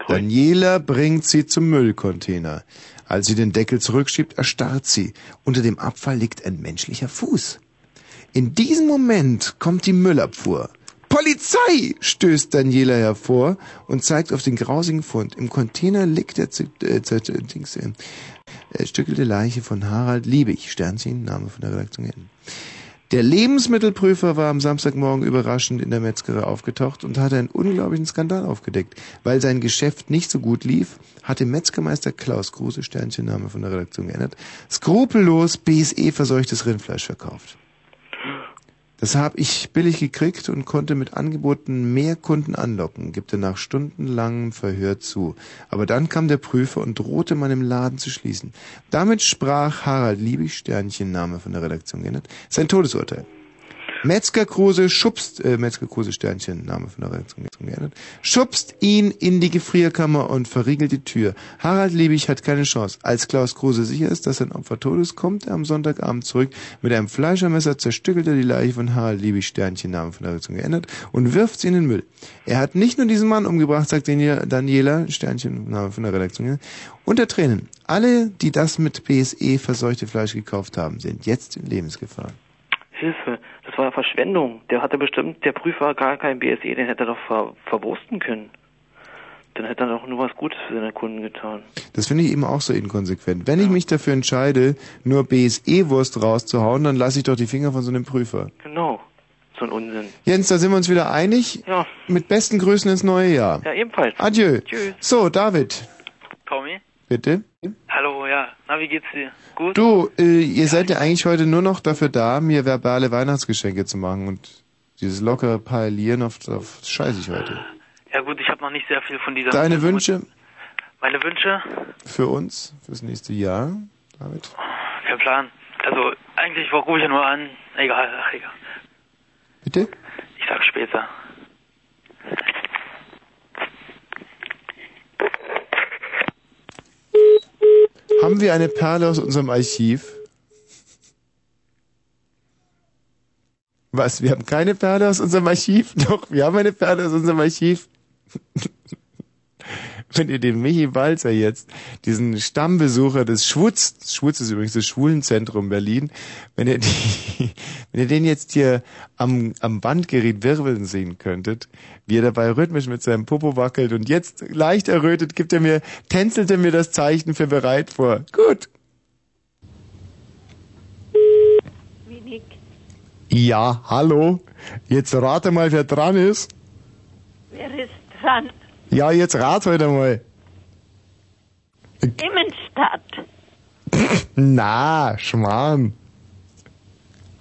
Daniela bringt sie zum Müllcontainer. Als sie den Deckel zurückschiebt, erstarrt sie. Unter dem Abfall liegt ein menschlicher Fuß. In diesem Moment kommt die Müllabfuhr. Polizei! stößt Daniela hervor und zeigt auf den grausigen Fund. Im Container liegt der zer- äh, zer- äh, Dings, äh, zerstückelte Leiche von Harald Liebig. Sternchen, Name von der Redaktion. Der Lebensmittelprüfer war am Samstagmorgen überraschend in der Metzgerei aufgetaucht und hatte einen unglaublichen Skandal aufgedeckt. Weil sein Geschäft nicht so gut lief, hatte Metzgermeister Klaus Kruse, Sternchen Name von der Redaktion geändert, skrupellos BSE verseuchtes Rindfleisch verkauft. Das habe ich billig gekriegt und konnte mit Angeboten mehr Kunden anlocken, gibt er nach stundenlangem Verhör zu. Aber dann kam der Prüfer und drohte meinem Laden zu schließen. Damit sprach Harald Liebig, Sternchen Name von der Redaktion geändert, sein Todesurteil. Metzger Kruse schubst, äh, Metzger Kruse Sternchen, Name von der Redaktion geändert, schubst ihn in die Gefrierkammer und verriegelt die Tür. Harald Liebig hat keine Chance. Als Klaus Kruse sicher ist, dass sein Opfer tot ist, kommt er am Sonntagabend zurück. Mit einem Fleischermesser zerstückelt er die Leiche von Harald Liebig, Sternchen, Name von der Redaktion geändert, und wirft sie in den Müll. Er hat nicht nur diesen Mann umgebracht, sagt Daniela, Sternchen, Name von der Redaktion geändert, unter Tränen. Alle, die das mit BSE verseuchte Fleisch gekauft haben, sind jetzt in Lebensgefahr. Hilfe, war Verschwendung. Der hatte bestimmt, der Prüfer gar kein BSE, den hätte er doch ver, verwursten können. Dann hätte er doch nur was Gutes für seine Kunden getan. Das finde ich eben auch so inkonsequent. Wenn ich mich dafür entscheide, nur BSE-Wurst rauszuhauen, dann lasse ich doch die Finger von so einem Prüfer. Genau. So ein Unsinn. Jens, da sind wir uns wieder einig. Ja. Mit besten Grüßen ins neue Jahr. Ja, ebenfalls. Adieu. Tschüss. So, David, Tommy? bitte. Hallo, ja. Na, wie geht's dir? Gut? Du, äh, ihr seid ja eigentlich heute nur noch dafür da, mir verbale Weihnachtsgeschenke zu machen und dieses lockere Parlieren auf, auf scheiße ich heute. Ja gut, ich habe noch nicht sehr viel von dieser... Deine Wünsche Meine Wünsche? für uns, fürs nächste Jahr, David? Kein Plan. Also, eigentlich rufe ich ja nur an. Egal, ach, egal. Bitte? Ich sag später. Haben wir eine Perle aus unserem Archiv? Was? Wir haben keine Perle aus unserem Archiv? Doch, wir haben eine Perle aus unserem Archiv. Wenn ihr den Michi Balzer jetzt, diesen Stammbesucher des Schwutz, Schwutz ist übrigens das Schwulenzentrum Berlin, wenn ihr, die, wenn ihr den jetzt hier am, am Bandgerät wirbeln sehen könntet, wie er dabei rhythmisch mit seinem Popo wackelt und jetzt leicht errötet, gibt er mir, tänzelt er mir das Zeichen für bereit vor. Gut. Wenig. Ja, hallo. Jetzt rate mal, wer dran ist. Wer ist dran? Ja, jetzt rat heute mal. Immenstadt. Na, Schmarrn.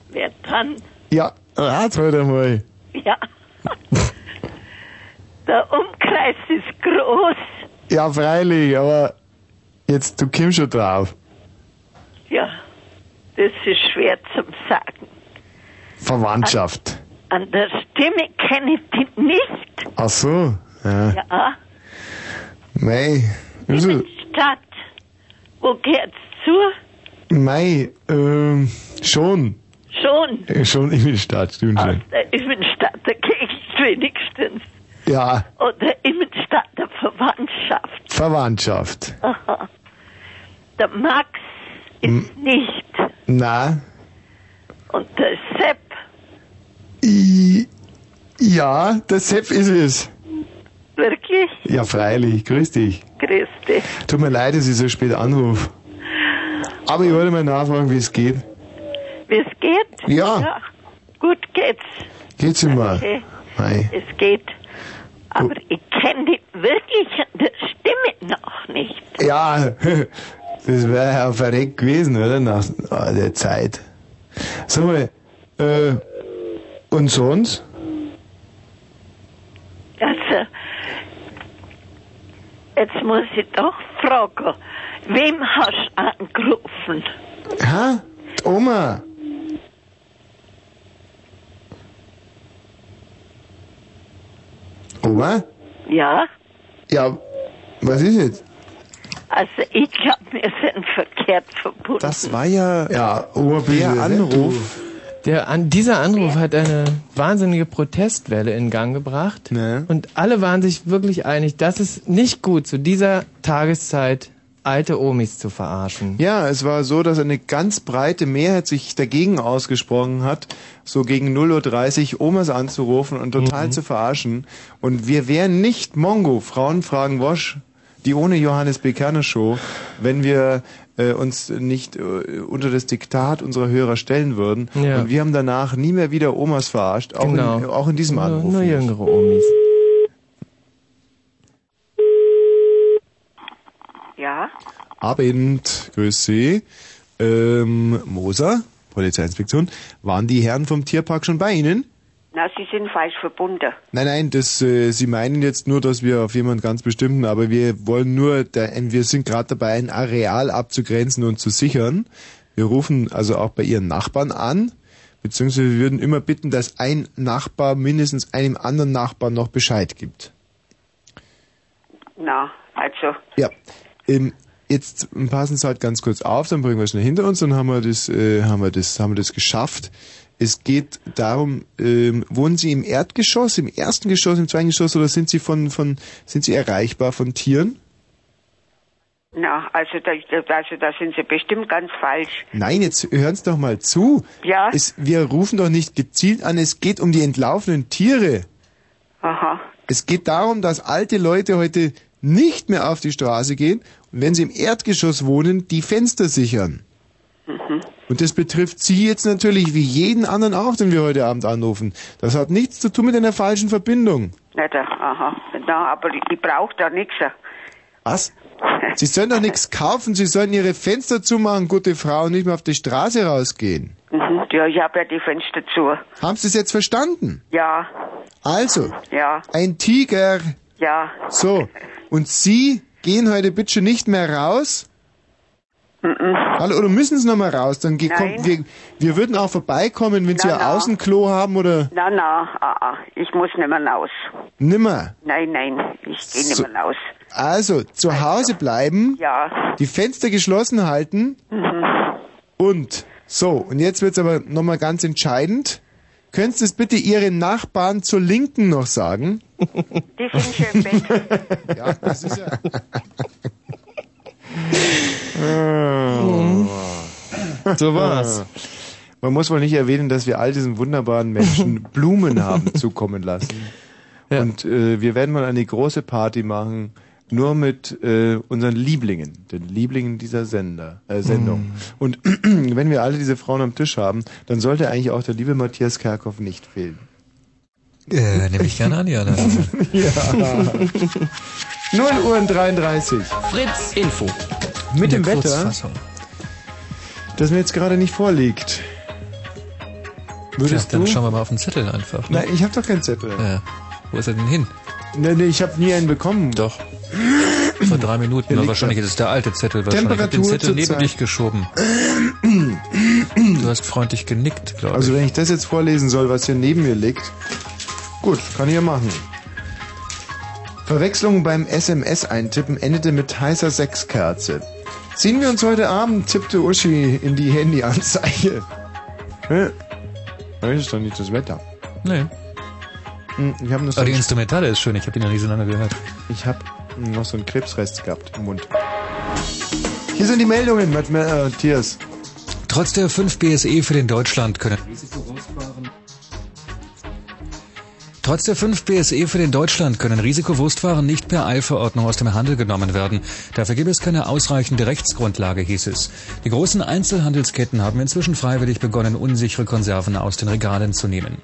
Wer dran? Ja, rat heute mal. Ja. Der Umkreis ist groß. Ja, freilich, aber jetzt, du kommst schon drauf. Ja, das ist schwer zum Sagen. Verwandtschaft. An der Stimme kenne ich dich nicht. Ach so, ja. Ja, Mei, also, Stadt. Wo geht's zu? mei, ähm, schon. Schon. Äh, Schon in die Stadt, stimmt schon. Der Immenstadt der Gegend wenigstens. Ja, Oder Immenstadt der Verwandtschaft. Verwandtschaft. Aha. Der Max ist nicht. Na, Und der Sepp, I, ja, der Sepp ist es. Wirklich? Ja, freilich, grüß dich. Grüß dich. Tut mir leid, dass ich so spät anrufe. Aber ich wollte mal nachfragen, wie es geht. Wie es geht? Ja. Gut geht's. Geht's immer? Okay. Mei. Es geht. Aber ich kenne dich wirklich der Stimme noch nicht. Ja, das wäre ja verreckt gewesen, oder? Nach der Zeit. Sag mal, äh, und sonst? Also, jetzt muss ich doch fragen, wem hast du angerufen? Ha? Die Oma? Oma? Ja? Ja, was ist jetzt? Also, ich glaube, wir sind verkehrt verbunden. Das war ja, ja der Anruf. Der, an, dieser Anruf hat eine wahnsinnige Protestwelle in Gang gebracht. Und alle waren sich wirklich einig, das ist nicht gut, zu dieser Tageszeit alte Omis zu verarschen. Ja, es war so, dass eine ganz breite Mehrheit sich dagegen ausgesprochen hat, so gegen 0.30 Uhr Omas anzurufen und total zu verarschen. Und wir wären nicht Mongo, Frauen fragen Wosch, die ohne Johannes Bekerner Show, wenn wir äh, uns nicht äh, unter das Diktat unserer Hörer stellen würden. Ja. Und wir haben danach nie mehr wieder Omas verarscht, auch, Genau. in, auch in diesem Nur- Anruf. nur nicht. jüngere Omis. Ja? Abend, grüß Sie. Ähm, Moser, Polizeiinspektion. Waren die Herren vom Tierpark schon bei Ihnen? Na, Sie sind falsch verbunden. Nein, nein, das, äh, Sie meinen jetzt nur, dass wir auf jemanden ganz bestimmten, aber wir wollen nur, der, wir sind gerade dabei, ein Areal abzugrenzen und zu sichern. Wir rufen also auch bei Ihren Nachbarn an, beziehungsweise wir würden immer bitten, dass ein Nachbar mindestens einem anderen Nachbarn noch Bescheid gibt. Na, also, Ja, ähm, jetzt passen Sie halt ganz kurz auf, dann bringen wir es schnell hinter uns, dann haben wir das, äh, haben wir das, haben wir das geschafft. Es geht darum, ähm, wohnen Sie im Erdgeschoss, im ersten Geschoss, im zweiten Geschoss oder sind Sie von, von, sind Sie erreichbar von Tieren? Na, also da, also da sind Sie bestimmt ganz falsch. Nein, jetzt hören's doch mal zu. Ja? Es, wir rufen doch nicht gezielt an, es geht um die entlaufenen Tiere. Aha. Es geht darum, dass alte Leute heute nicht mehr auf die Straße gehen und wenn sie im Erdgeschoss wohnen, die Fenster sichern. Mhm. Und das betrifft Sie jetzt natürlich wie jeden anderen auch, den wir heute Abend anrufen. Das hat nichts zu tun mit einer falschen Verbindung. Da, aha. Na, aber ich, ich brauche da nichts. Was? Sie sollen doch nichts kaufen, Sie sollen Ihre Fenster zumachen, gute Frau, und nicht mehr auf die Straße rausgehen. Mhm. Ja, ich habe ja die Fenster zu. Haben Sie es jetzt verstanden? Ja, Also, ja, ein Tiger. ja. So, und Sie gehen heute bitte nicht mehr raus? Hallo, oder müssen Sie noch mal raus? Dann ge- Nein. kommt, wir, wir würden auch vorbeikommen, wenn Sie Na, ein na. Außenklo haben oder Na, na, ah, ah. ich muss nicht mehr raus. nimmer. Nein, nein, ich gehe nicht So. mehr raus. Also, zu Hause bleiben, Ja. die Fenster geschlossen halten Mhm. und so, und jetzt wird's aber nochmal ganz entscheidend. Könntest du es bitte Ihren Nachbarn zur Linken noch sagen? Die sind schon im Bett. Ja, das ist ja. So war's. Man muss wohl nicht erwähnen, dass wir all diesen wunderbaren Menschen Blumen haben zukommen lassen. Und äh, wir werden mal eine große Party machen, nur mit äh, unseren Lieblingen, den Lieblingen dieser Sender, äh, Sendung. Und wenn wir alle diese Frauen am Tisch haben, dann sollte eigentlich auch der liebe Matthias Kerkhoff nicht fehlen. Äh, nehme ich gerne an, ja. ja. 0 Uhr und 33. Fritz Info. Mit dem Wetter, das mir jetzt gerade nicht vorliegt. Würdest Tja, dann du? schauen wir mal auf den Zettel einfach. Ne? Nein, ich habe doch keinen Zettel. Ja. Wo ist er denn hin? Nee, nee, ich habe nie einen bekommen. Doch. Vor drei Minuten. Aber wahrscheinlich er. ist es der alte Zettel. Wahrscheinlich. Ich den Temperatur Zettel neben zurzeit. dich geschoben. Du hast freundlich genickt, glaube ich. Also wenn ich das jetzt vorlesen soll, was hier neben mir liegt, gut, kann ich ja machen. Verwechslung beim SMS-Eintippen endete mit heißer Sechskerze. Ziehen wir uns heute Abend, tippte Uschi in die Handyanzeige. Hä? Das ist doch nicht das Wetter. Nee. Hm, Ich habe noch so Aber die ein- Instrumentale ist schön. Ich habe die noch nie so lange gehört. Ich habe noch so einen Krebsrest gehabt im Mund. Hier sind die Meldungen, Matt- äh, Matthias. Trotz der 5 BSE für den Deutschland können Trotz der 5 BSE für den Deutschland können Risikowurstwaren nicht per Eilverordnung aus dem Handel genommen werden. Dafür gibt es keine ausreichende Rechtsgrundlage, hieß es. Die großen Einzelhandelsketten haben inzwischen freiwillig begonnen, unsichere Konserven aus den Regalen zu nehmen.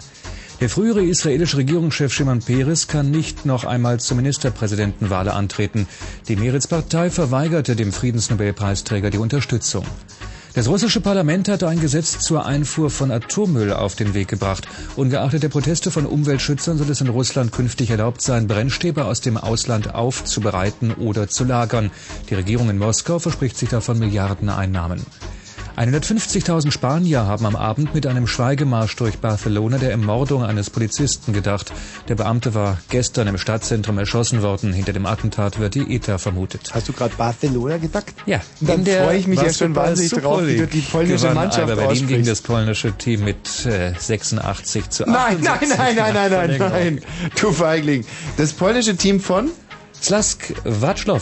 Der frühere israelische Regierungschef Shimon Peres kann nicht noch einmal zur Ministerpräsidentenwahl antreten. Die Meretz-Partei verweigerte dem Friedensnobelpreisträger die Unterstützung. Das russische Parlament hatte ein Gesetz zur Einfuhr von Atommüll auf den Weg gebracht. Ungeachtet der Proteste von Umweltschützern soll es in Russland künftig erlaubt sein, Brennstäbe aus dem Ausland aufzubereiten oder zu lagern. Die Regierung in Moskau verspricht sich davon Milliardeneinnahmen. 150.000 Spanier haben am Abend mit einem Schweigemarsch durch Barcelona der Ermordung eines Polizisten gedacht. Der Beamte war gestern im Stadtzentrum erschossen worden. Hinter dem Attentat wird die ETA vermutet. Hast du gerade Barcelona gesagt? Ja. Dann freue ich mich ja schon wahnsinnig drauf, wie du die polnische Mannschaft Alba Berlin gegen das polnische Team mit äh, 86 zu 68. Nein, nein, nein, nein, nein, nein, nein. Du Feigling. Das polnische Team von? Slask Watschlow.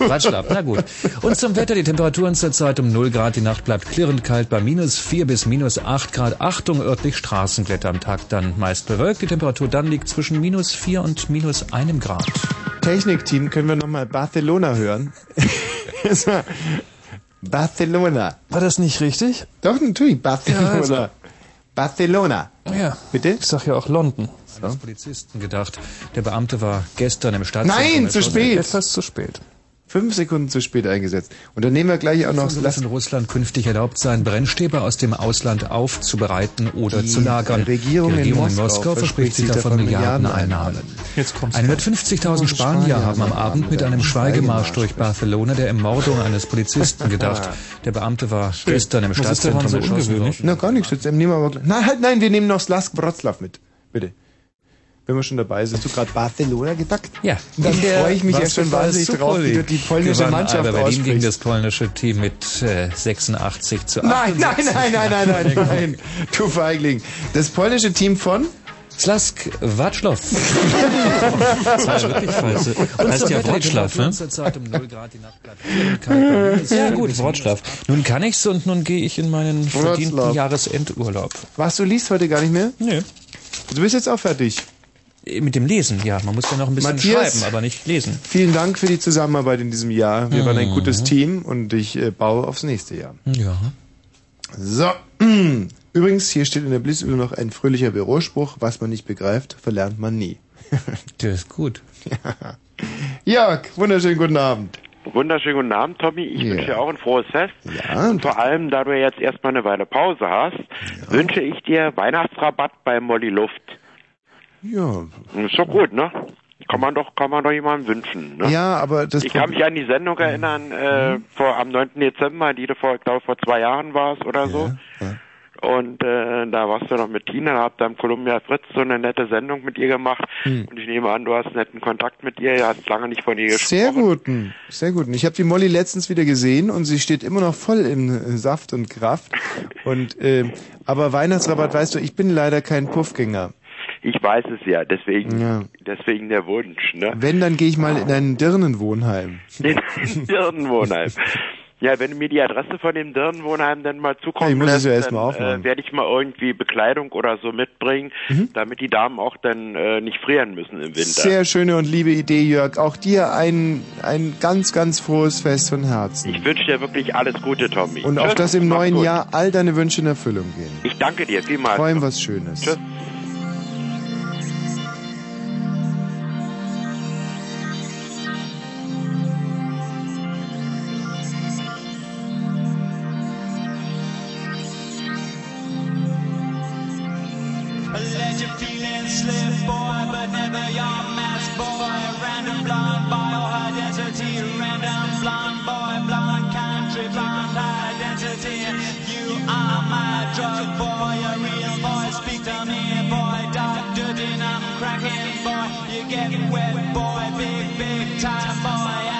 Watschlaw, na gut. Und zum Wetter, die Temperaturen zurzeit um 0 Grad, die Nacht bleibt klirrend kalt bei minus 4 bis minus 8 Grad. Achtung, örtlich Straßenglätter am Tag dann meist bewölkt. Die Temperatur dann liegt zwischen minus 4 und minus 1 Grad. Technikteam, können wir nochmal Barcelona hören? Barcelona. War das nicht richtig? Doch, natürlich, Barcelona. Ja, also. Barcelona. Ja. Bitte? Ich sag ja auch London. Eines Polizisten gedacht. Der Beamte war gestern im Stadtzentrum. Nein, zu spät. Etwas zu spät. Fünf Sekunden zu spät eingesetzt. Und dann nehmen wir gleich auch noch... es in Russland künftig erlaubt sein, Brennstäbe aus dem Ausland aufzubereiten oder Die zu lagern. Regierung in die Regierung in Moskau Moskau verspricht sich davon Milliardeneinnahmen. Jetzt kommt's. 150.000 Spanier haben am Abend mit einem Schweigemarsch durch Barcelona der Ermordung eines Polizisten gedacht. Der Beamte war gestern im Was ist daran Stadtzentrum so. Na, gar nichts. Jetzt nehmen wir aber. Nein, halt, nein, wir nehmen noch Slask Wroclaw mit. Bitte. Wenn wir schon dabei sind. Hast du gerade Barcelona gesagt? Ja, Dann freue ich mich ja schon wahnsinnig drauf, wie du die polnische Mannschaft Alba Berlin gegen aussprichst. das polnische Team mit äh, 86 zu 8. Nein, nein, nein, nein, nein, nein, nein. Du Feigling. Das polnische Team von? Slask Watschloff. das war ja wirklich falsch. Heißt ja Wortschlaf, ne? Ja gut, Wortschlaf. Nun kann ich's und nun gehe ich in meinen verdienten. Jahresendurlaub. Was, du liest heute gar nicht mehr? Nö. Du bist jetzt auch fertig. Mit dem Lesen, ja. Man muss ja noch ein bisschen Matthias, schreiben, aber nicht lesen. Vielen Dank für die Zusammenarbeit in diesem Jahr. Wir waren ein Mhm. gutes Team und ich äh, baue aufs nächste Jahr. Ja. So. Übrigens, hier steht in der Blitzübung noch ein fröhlicher Bürospruch. Was man nicht begreift, verlernt man nie. Der ist gut. Jörg, wunderschönen guten Abend. Wunderschönen guten Abend, Tommy. Ich wünsche dir auch ein frohes Fest. Ja. Und vor allem, da du jetzt erstmal eine Weile Pause hast, wünsche ich dir Weihnachtsrabatt bei Molly Luft. Ja. Ist doch gut, ne? Kann man doch, kann man doch jemandem wünschen, ne? Ja, aber das ich kann mich an die Sendung erinnern, äh, vor, am 9. Dezember, die du vor, ich glaube, vor zwei Jahren warst oder so. Und äh, da warst du noch mit Tina, habt da im Columbia Fritz so eine nette Sendung mit ihr gemacht. Hm. Und ich nehme an, du hast netten Kontakt mit ihr, ihr hast lange nicht von ihr gesprochen. Sehr guten, sehr guten. Ich habe die Molly letztens wieder gesehen und sie steht immer noch voll in äh, Saft und Kraft. Und äh, aber Weihnachtsrabatt, weißt du, ich bin leider kein Puffgänger. Ich weiß es ja, deswegen, Ja. deswegen der Wunsch, ne? Wenn, dann gehe ich mal in ein Dirnenwohnheim. Den Dirnenwohnheim. Ja, wenn du mir die Adresse von dem Dirnenwohnheim dann mal zukommen Ja, lässt, ja dann äh, werde ich mal irgendwie Bekleidung oder so mitbringen, Mhm. damit die Damen auch dann äh, nicht frieren müssen im Winter. Sehr schöne und liebe Idee, Jörg. Auch dir ein, ein ganz, ganz frohes Fest von Herzen. Ich wünsche dir wirklich alles Gute, Tommy. Und auch, Tschüss, dass im neuen gut. Jahr all deine Wünsche in Erfüllung gehen. Ich danke dir vielmals. Träum was Schönes. Tschüss. My drug, boy, a real boy. Speak to me, boy, boy. You get wet, boy, big, big time, boy.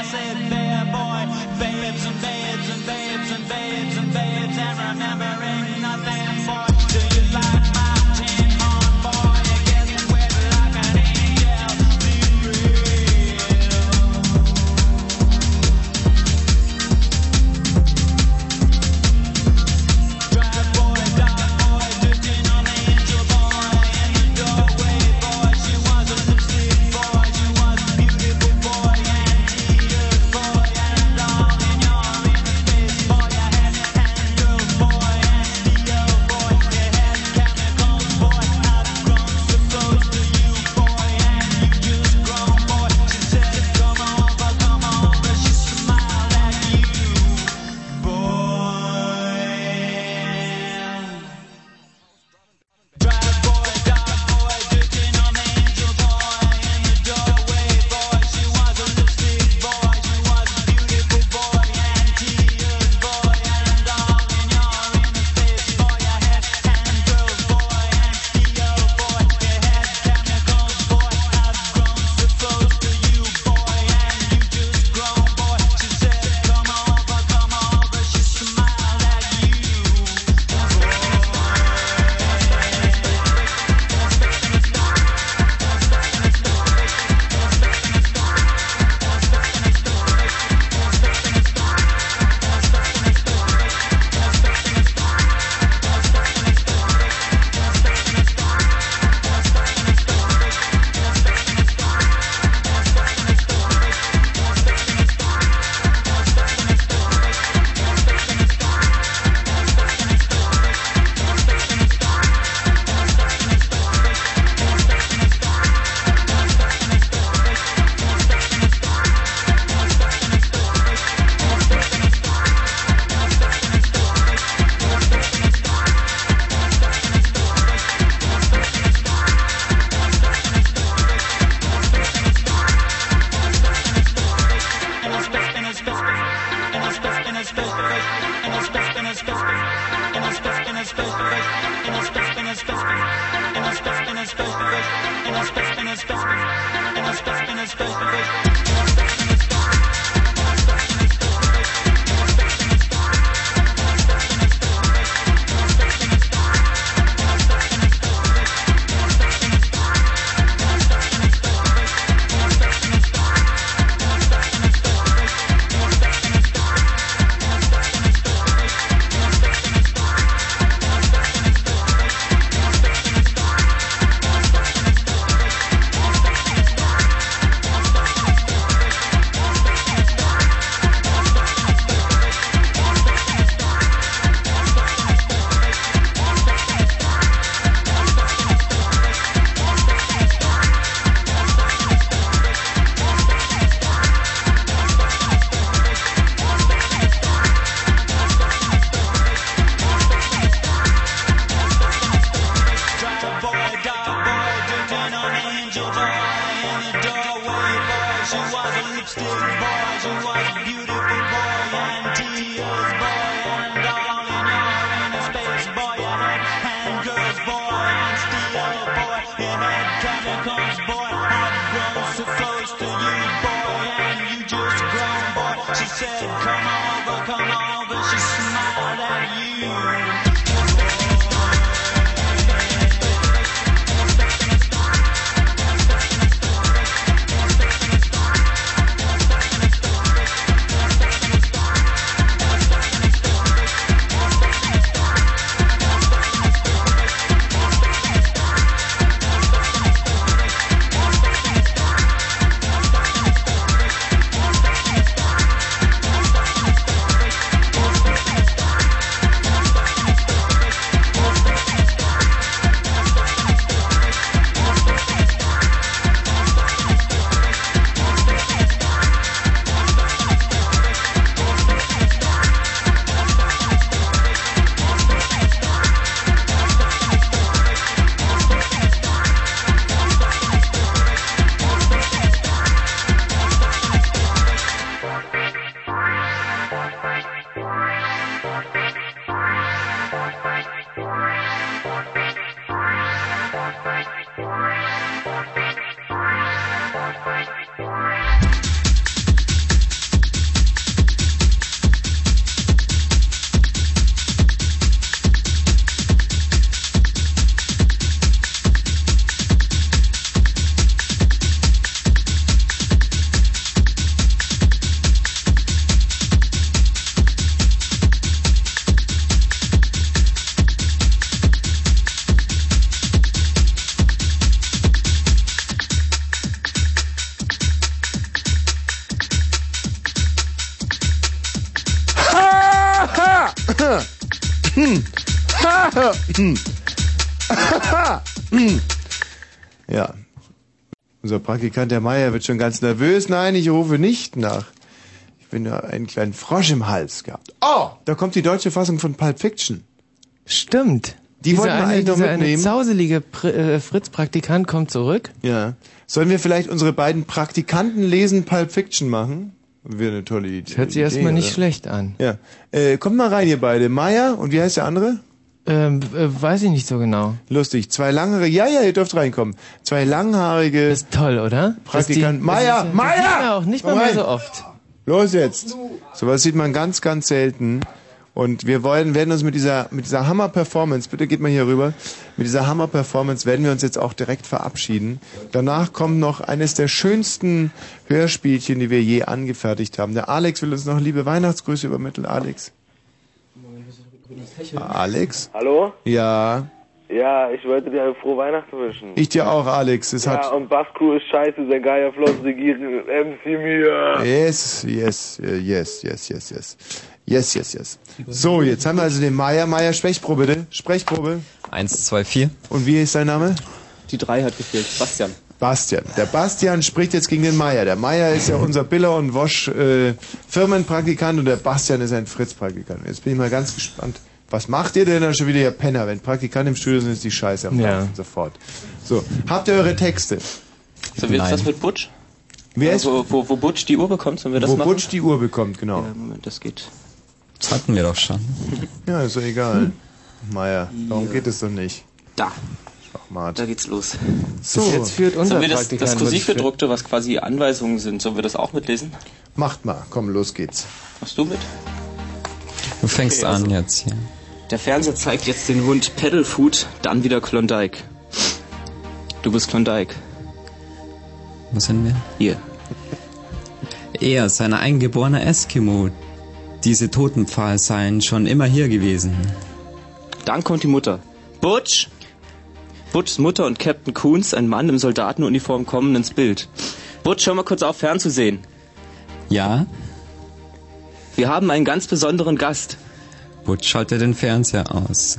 Praktikant der Meier wird schon ganz nervös. Nein, ich rufe nicht nach. Ich bin ja einen kleinen Frosch im Hals gehabt. Oh, da kommt die deutsche Fassung von Pulp Fiction. Stimmt. Die Dieser wollten wir eine, eigentlich noch dieser eine mitnehmen. zauselige Pr äh, Fritz-Praktikant kommt zurück. Ja. Sollen wir vielleicht unsere beiden Praktikanten lesen Pulp Fiction machen? Wäre eine tolle Idee. Hört sich erstmal nicht oder? schlecht an. Ja. Äh, kommt mal rein, ihr beide. Meier und wie heißt der andere? Ähm, äh, weiß ich nicht so genau. Lustig. Zwei langhaarige, ja, ja, ihr dürft reinkommen. Zwei langhaarige. Das ist toll, oder? Die- Meier, man auch nicht mal mehr so oft. Los jetzt. Sowas sieht man ganz, ganz selten. Und wir wollen, werden uns mit dieser, mit dieser Hammer-Performance, bitte geht mal hier rüber, mit dieser Hammer-Performance werden wir uns jetzt auch direkt verabschieden. Danach kommt noch eines der schönsten Hörspielchen, die wir je angefertigt haben. Der Alex will uns noch liebe Weihnachtsgrüße übermitteln. Alex. Alex? Hallo? Ja. Ja, ich wollte dir eine frohe Weihnachten wünschen. Ich dir auch, Alex. Es ja, hat, und Basku ist scheiße, sein Geier Floss regieren MC mir. Yes, yes, äh, yes, yes, yes, yes. Yes, yes, yes. So, jetzt haben wir also den Meier. Meier, Sprechprobe bitte. Sprechprobe. Eins, zwei, vier. Und wie ist sein Name? Die drei hat gefehlt. Bastian. Bastian. Der Bastian spricht jetzt gegen den Meier. Der Meier ist ja unser Biller und Wosch äh, Firmenpraktikant und der Bastian ist ein Fritz-Praktikant. Jetzt bin ich mal ganz gespannt. Was macht ihr denn da schon wieder, ihr Penner? Wenn Praktikanten im Studio sind, ist die Scheiße am Ja. Sofort. So, habt ihr eure Texte? Sollen wir jetzt das mit Butch? Wer ist- wo, wo, wo Butch die Uhr bekommt, sollen wir das Wo machen? Butch die Uhr bekommt, genau. Ja, Moment, das geht. Das hatten wir doch schon. Ja, ist doch egal. Meier, darum geht es doch nicht. Da. Schwachmat. Da geht's los. So. Bis jetzt führt unser Sollen wir das, das kursiv was für- gedruckte, was quasi Anweisungen sind, sollen wir das auch mitlesen? Macht mal, komm, los geht's. Machst du mit? Du fängst Okay, an also- jetzt hier. Der Fernseher zeigt jetzt den Hund Pedalfood, dann wieder Klondike. Du bist Klondike. Wo sind wir? Hier. Er, sein eingeborener Eskimo. Diese Totenpfahl seien schon immer hier gewesen. Dann kommt die Mutter. Butch! Butchs Mutter und Captain Coons, ein Mann im Soldatenuniform, kommen ins Bild. Butch, hör mal kurz auf, fernzusehen. Ja? Wir haben einen ganz besonderen Gast. Butch schalte den Fernseher aus.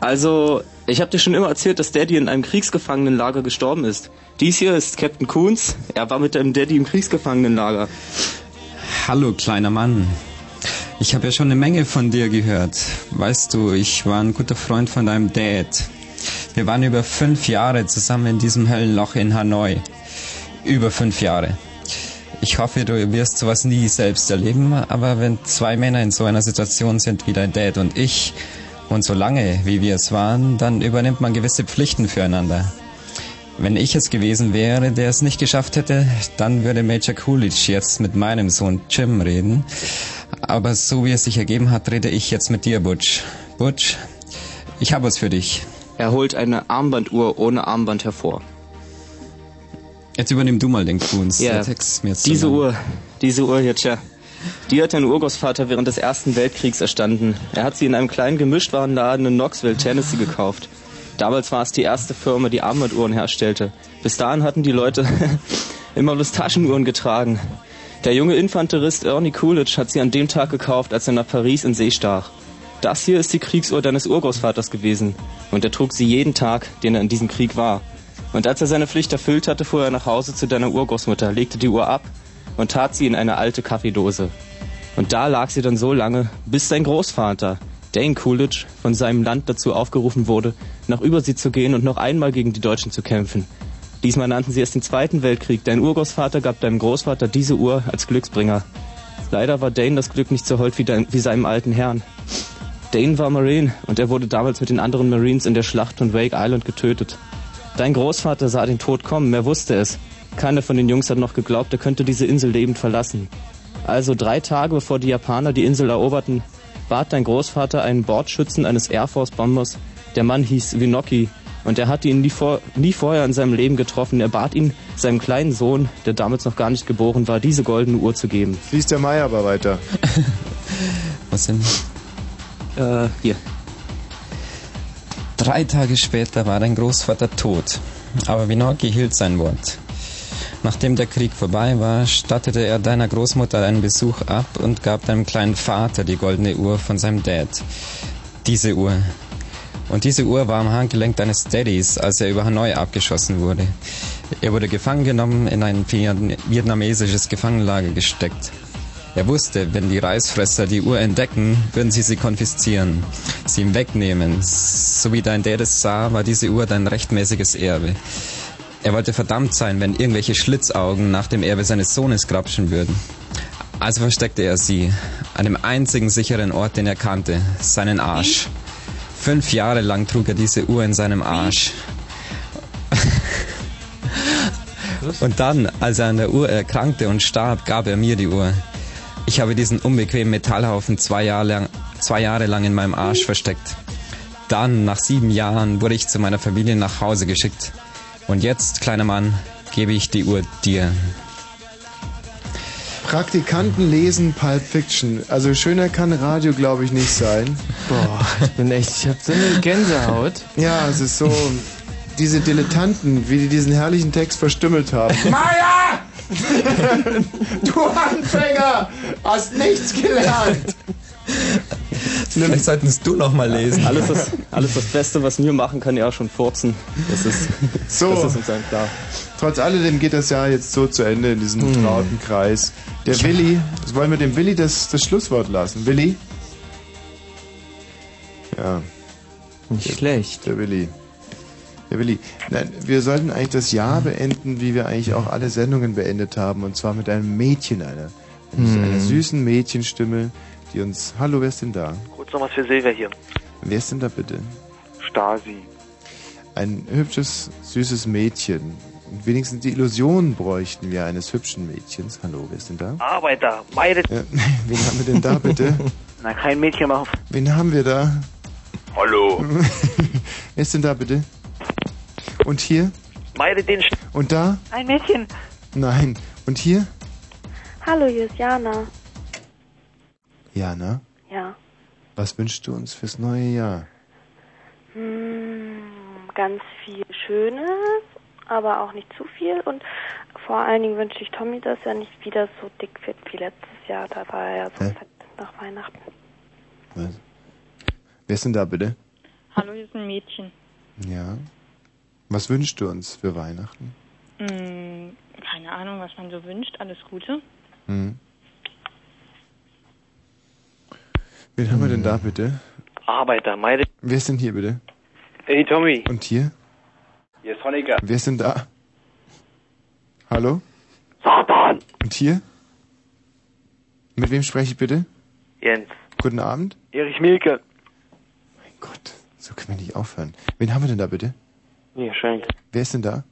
Also, ich habe dir schon immer erzählt, dass Daddy in einem Kriegsgefangenenlager gestorben ist. Dies hier ist Captain Coons. Er war mit dem Daddy im Kriegsgefangenenlager. Hallo, kleiner Mann. Ich habe ja schon eine Menge von dir gehört. Weißt du, ich war ein guter Freund von deinem Dad. Wir waren über fünf Jahre zusammen in diesem Höllenloch in Hanoi. Über fünf Jahre. Ich hoffe, du wirst sowas nie selbst erleben, aber wenn zwei Männer in so einer Situation sind wie dein Dad und ich, und so lange wie wir es waren, dann übernimmt man gewisse Pflichten füreinander. Wenn ich es gewesen wäre, der es nicht geschafft hätte, dann würde Major Coolidge jetzt mit meinem Sohn Jim reden. Aber so wie es sich ergeben hat, rede ich jetzt mit dir, Butch. Butch, ich habe was für dich. Er holt eine Armbanduhr ohne Armband hervor. Jetzt übernimm du mal den Kunst. Ja, diese lang. Uhr, diese Uhr hier, tja. Die hat dein Urgroßvater während des Ersten Weltkriegs erstanden. Er hat sie in einem kleinen Gemischtwarenladen in Knoxville, Tennessee gekauft. Damals war es die erste Firma, die Armbanduhren herstellte. Bis dahin hatten die Leute immer bloß Taschenuhren getragen. Der junge Infanterist Ernie Coolidge hat sie an dem Tag gekauft, als er nach Paris in See stach. Das hier ist die Kriegsuhr deines Urgroßvaters gewesen. Und er trug sie jeden Tag, den er in diesem Krieg war. Und als er seine Pflicht erfüllt hatte, fuhr er nach Hause zu deiner Urgroßmutter, legte die Uhr ab und tat sie in eine alte Kaffeedose. Und da lag sie dann so lange, bis sein Großvater, Dane Coolidge, von seinem Land dazu aufgerufen wurde, nach Übersee zu gehen und noch einmal gegen die Deutschen zu kämpfen. Diesmal nannten sie es den Zweiten Weltkrieg. Dein Urgroßvater gab deinem Großvater diese Uhr als Glücksbringer. Leider war Dane das Glück nicht so hold wie, dein, wie seinem alten Herrn. Dane war Marine und er wurde damals mit den anderen Marines in der Schlacht von Wake Island getötet. Dein Großvater sah den Tod kommen, er wusste es. Keiner von den Jungs hat noch geglaubt, er könnte diese Insel lebend verlassen. Also drei Tage bevor die Japaner die Insel eroberten, bat dein Großvater einen Bordschützen eines Air Force Bombers. Der Mann hieß Winoki und er hatte ihn nie, vor, nie vorher in seinem Leben getroffen. Er bat ihn, seinem kleinen Sohn, der damals noch gar nicht geboren war, diese goldene Uhr zu geben. Liest der Meier aber weiter. Was denn? Äh, hier. Drei Tage später war dein Großvater tot, aber Winoki hielt sein Wort. Nachdem der Krieg vorbei war, stattete er deiner Großmutter einen Besuch ab und gab deinem kleinen Vater die goldene Uhr von seinem Dad. Diese Uhr. Und diese Uhr war am Handgelenk deines Daddys, als er über Hanoi abgeschossen wurde. Er wurde gefangen genommen, in ein vietnam- vietnamesisches Gefangenlager gesteckt. Er wusste, wenn die Reisfresser die Uhr entdecken, würden sie sie konfiszieren, sie ihm wegnehmen. So wie dein Dad es sah, war diese Uhr dein rechtmäßiges Erbe. Er wollte verdammt sein, wenn irgendwelche Schlitzaugen nach dem Erbe seines Sohnes grapschen würden. Also versteckte er sie, an dem einzigen sicheren Ort, den er kannte, seinen Arsch. Fünf Jahre lang trug er diese Uhr in seinem Arsch. Und dann, als er an der Uhr erkrankte und starb, gab er mir die Uhr. Ich habe diesen unbequemen Metallhaufen zwei Jahre lang, zwei Jahre lang in meinem Arsch versteckt. Dann, nach sieben Jahren, wurde ich zu meiner Familie nach Hause geschickt. Und jetzt, kleiner Mann, gebe ich die Uhr dir. Praktikanten lesen Pulp Fiction. Also schöner kann Radio, glaube ich, nicht sein. Boah, ich bin echt, ich habe so eine Gänsehaut. Ja, es ist so, diese Dilettanten, wie die diesen herrlichen Text verstümmelt haben. Meier! du Anfänger! Hast nichts gelernt! Vielleicht sollten es du noch mal lesen. Alles das, alles das Beste, was mir machen kann, ja schon furzen. Das ist, So. das ist uns allen klar. Trotz alledem geht das Jahr jetzt so zu Ende in diesem Hm. trauten Kreis. Der Willi, das wollen wir dem Willi das, das Schlusswort lassen. Willi? Ja. Nicht schlecht. Der Willi. Der Willi. Nein, wir sollten eigentlich das Jahr beenden, wie wir eigentlich auch alle Sendungen beendet haben. Und zwar mit einem Mädchen, einer, Hm. einer süßen Mädchenstimme, die uns. Hallo, wer ist denn da? Kurz noch was für Silvia hier. Wer ist denn da bitte? Stasi. Ein hübsches, süßes Mädchen. Und wenigstens die Illusion bräuchten wir eines hübschen Mädchens. Hallo, wer ist denn da? Arbeiter, meine. Ja, wen haben wir denn da bitte? Na, kein Mädchen auf. Wen haben wir da? Hallo. wer ist denn da bitte? Und hier? Meine den. St Und da? Ein Mädchen. Nein. Und hier? Hallo, hier ist Jana. Jana, Ja. was wünschst du uns fürs neue Jahr? Hm, ganz viel Schönes, aber auch nicht zu viel. Und vor allen Dingen wünsche ich Tommy, dass er nicht wieder so dick wird wie letztes Jahr. Da war er ja so Hä? fett nach Weihnachten. Was? Wer ist denn da bitte? Hallo, hier ist ein Mädchen. Ja. Was wünschst du uns für Weihnachten? Hm, keine Ahnung, was man so wünscht. Alles Gute. Hm. Wen haben wir denn da bitte? Arbeiter, meine. Wer ist denn hier bitte? Hey Tommy, Und hier? hier ist Honecker. Wer ist denn da? Hallo? Satan! Und hier? Mit wem spreche ich bitte? Jens. Guten Abend. Erich Mielke. So können wir nicht aufhören. Wen haben wir denn da bitte? Hier, Schenk. Wer ist denn da?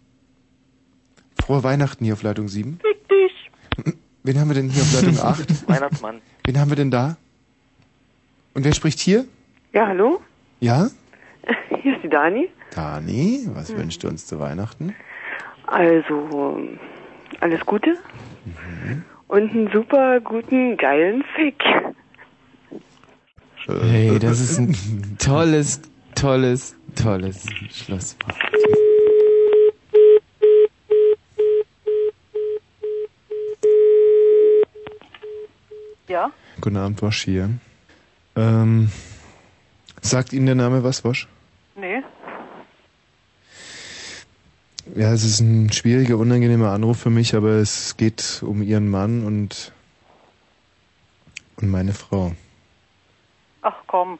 Frohe Weihnachten hier auf Leitung 7. Fick dich. Wen haben wir denn hier auf Leitung 8? Weihnachtsmann. Wen haben wir denn da? Und wer spricht hier? Ja, hallo? Ja? Hier ist die Dani. Dani, was Hm. wünscht du uns zu Weihnachten? Also, alles Gute Mhm. und einen super guten, geilen Fick. Hey, das ist ein tolles, tolles, tolles Schlusswort. Ja? Guten Abend, Wosch hier. Ähm, sagt Ihnen der Name was, Wosch? Nee. Ja, es ist ein schwieriger, unangenehmer Anruf für mich, aber es geht um Ihren Mann und, und meine Frau. Ach komm,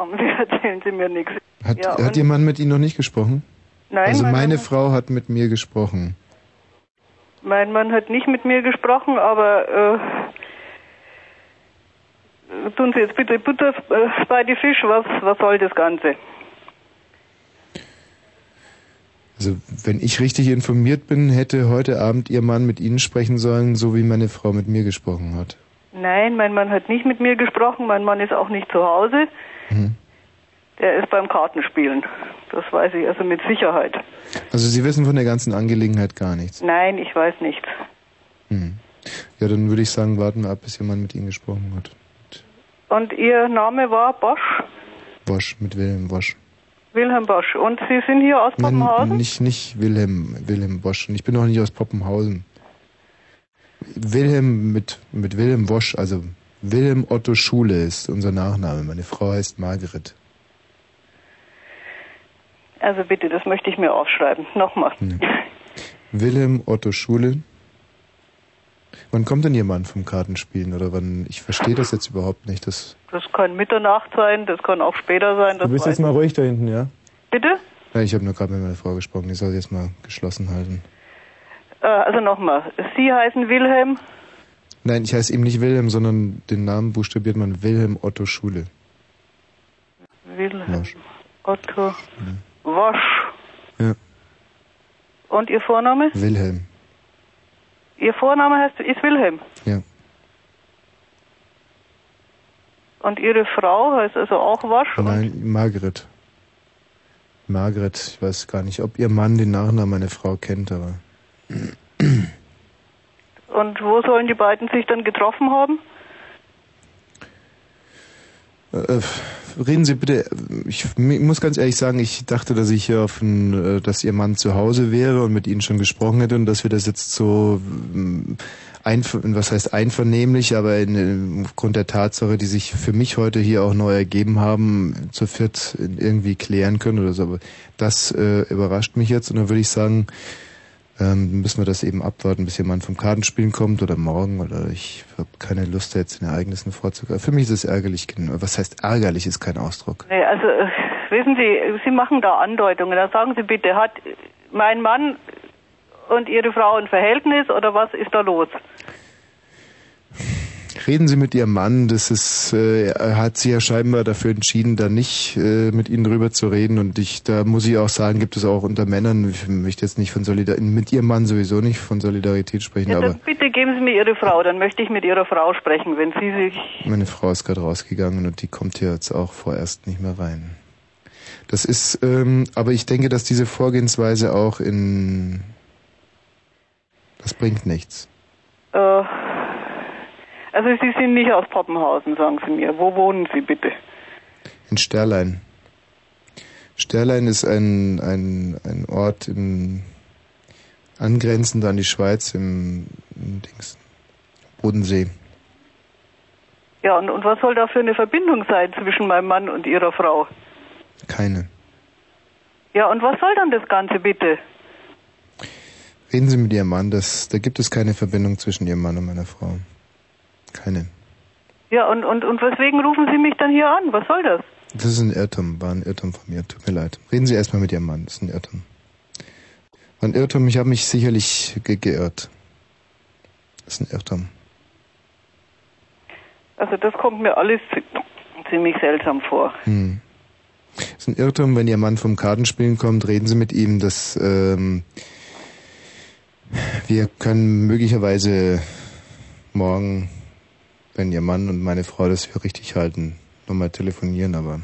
komm, Sie erzählen Sie mir nichts. Hat, ja, hat Ihr Mann mit Ihnen noch nicht gesprochen? Nein, also mein meine Mann- Frau hat mit mir gesprochen. Mein Mann hat nicht mit mir gesprochen, aber äh, tun Sie jetzt bitte Butter äh, bei die Fisch, was, was soll das Ganze? Also wenn ich richtig informiert bin, hätte heute Abend Ihr Mann mit Ihnen sprechen sollen, so wie meine Frau mit mir gesprochen hat. Nein, mein Mann hat nicht mit mir gesprochen, mein Mann ist auch nicht zu Hause. Mhm. Der ist beim Kartenspielen. Das weiß ich also mit Sicherheit. Also Sie wissen von der ganzen Angelegenheit gar nichts. Nein, ich weiß nichts. Hm. Ja, dann würde ich sagen, warten wir ab, bis Mann mit Ihnen gesprochen hat. Und Ihr Name war Bosch? Wosch, mit Wilhelm Wosch. Wilhelm Bosch. Und Sie sind hier aus Nein, Poppenhausen? nicht, nicht Wilhelm, Wilhelm Bosch. Und ich bin auch nicht aus Poppenhausen. Wilhelm mit, mit Wilhelm Wosch, also Wilhelm Otto Schule ist unser Nachname. Meine Frau heißt Margret. Also bitte, das möchte ich mir aufschreiben. Nochmal. Wilhelm Otto Schule. Wann kommt denn Ihr Mann vom Kartenspielen? Oder wann? Ich verstehe das jetzt überhaupt nicht. Das, Das kann Mitternacht sein, das kann auch später sein. Das du bist jetzt mal ruhig da hinten, ja? Bitte? Ja, ich habe nur gerade mit meiner Frau gesprochen. Die soll jetzt mal geschlossen halten. Äh, also nochmal. Sie heißen Wilhelm. Nein, ich heiße eben nicht Wilhelm, sondern den Namen buchstabiert man Wilhelm Otto Schule. Wilhelm Wosch. Otto Wosch. Ja. Und Ihr Vorname? Wilhelm. Ihr Vorname heißt, ist Wilhelm. Ja. Und Ihre Frau heißt also auch Wosch. Nein, Margret. Margret, ich weiß gar nicht, ob ihr Mann den Nachnamen meiner Frau kennt, aber. Und wo sollen die beiden sich dann getroffen haben? Äh, reden Sie bitte, ich m- muss ganz ehrlich sagen, ich dachte, dass ich hier auf ein, äh, dass Ihr Mann zu Hause wäre und mit Ihnen schon gesprochen hätte und dass wir das jetzt so, ähm, einver was heißt einvernehmlich, aber in, äh, aufgrund der Tatsache, die sich für mich heute hier auch neu ergeben haben, zu viert irgendwie klären können oder so. Aber das äh, überrascht mich jetzt und dann würde ich sagen, ähm, müssen wir das eben abwarten, bis jemand vom Kartenspielen kommt oder morgen oder ich habe keine Lust, jetzt den Ereignissen vorzugreifen. Für mich ist es ärgerlich. Was heißt ärgerlich, ist kein Ausdruck. Nee, also äh, wissen Sie, Sie machen da Andeutungen. Da sagen Sie bitte, hat mein Mann und Ihre Frau ein Verhältnis oder was ist da los? Reden Sie mit Ihrem Mann, das ist, äh, er hat sich ja scheinbar dafür entschieden, da nicht äh, mit Ihnen drüber zu reden und ich, da muss ich auch sagen, gibt es auch unter Männern, ich möchte jetzt nicht von Solidarität, mit Ihrem Mann sowieso nicht von Solidarität sprechen, Ja, aber bitte geben Sie mir Ihre Frau, dann möchte ich mit Ihrer Frau sprechen, wenn Sie sich... meine Frau ist gerade rausgegangen und die kommt hier jetzt auch vorerst nicht mehr rein. Das ist, ähm, aber ich denke, dass diese Vorgehensweise auch in, das bringt nichts. Äh, also Sie sind nicht aus Poppenhausen, sagen Sie mir. Wo wohnen Sie bitte? In Sterlein. Sterlein ist ein, ein, ein Ort in, angrenzend an die Schweiz im, im Dings, Bodensee. Ja, und, und was soll da für eine Verbindung sein zwischen meinem Mann und Ihrer Frau? Keine. Ja, und was soll dann das Ganze bitte? Reden Sie mit Ihrem Mann, das, da gibt es keine Verbindung zwischen Ihrem Mann und meiner Frau. Keine. Ja, und, und, und weswegen rufen Sie mich dann hier an? Was soll das? Das ist ein Irrtum, war ein Irrtum von mir, tut mir leid. Reden Sie erstmal mit Ihrem Mann, das ist ein Irrtum. War ein Irrtum, ich habe mich sicherlich ge geirrt. Das ist ein Irrtum. Also das kommt mir alles zi- ziemlich seltsam vor. Hm. Das ist ein Irrtum, wenn Ihr Mann vom Kartenspielen kommt, reden Sie mit ihm, dass ähm, Wir können möglicherweise morgen, wenn Ihr Mann und meine Frau das für richtig halten, nochmal telefonieren, aber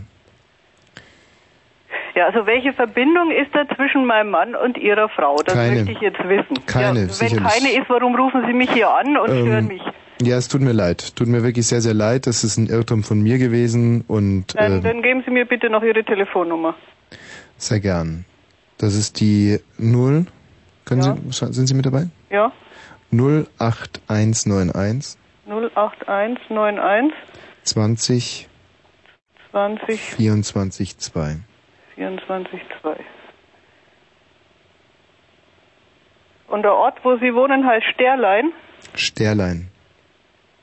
Ja, also welche Verbindung ist da zwischen meinem Mann und Ihrer Frau? Das Keine. möchte ich jetzt wissen. Keine, ja, wenn sicherlich. keine ist, warum rufen Sie mich hier an und Ähm, stören mich? ja, es tut mir leid. Tut mir wirklich sehr, sehr leid. Das ist ein Irrtum von mir gewesen und Dann, äh, dann geben Sie mir bitte noch Ihre Telefonnummer. sehr gern. Das ist die 0. Können Ja. Sie, sind Sie mit dabei? Ja, 08191 08191 20 20 24 2. 24 2. Und der Ort, wo Sie wohnen, heißt Sterlein. Sterlein.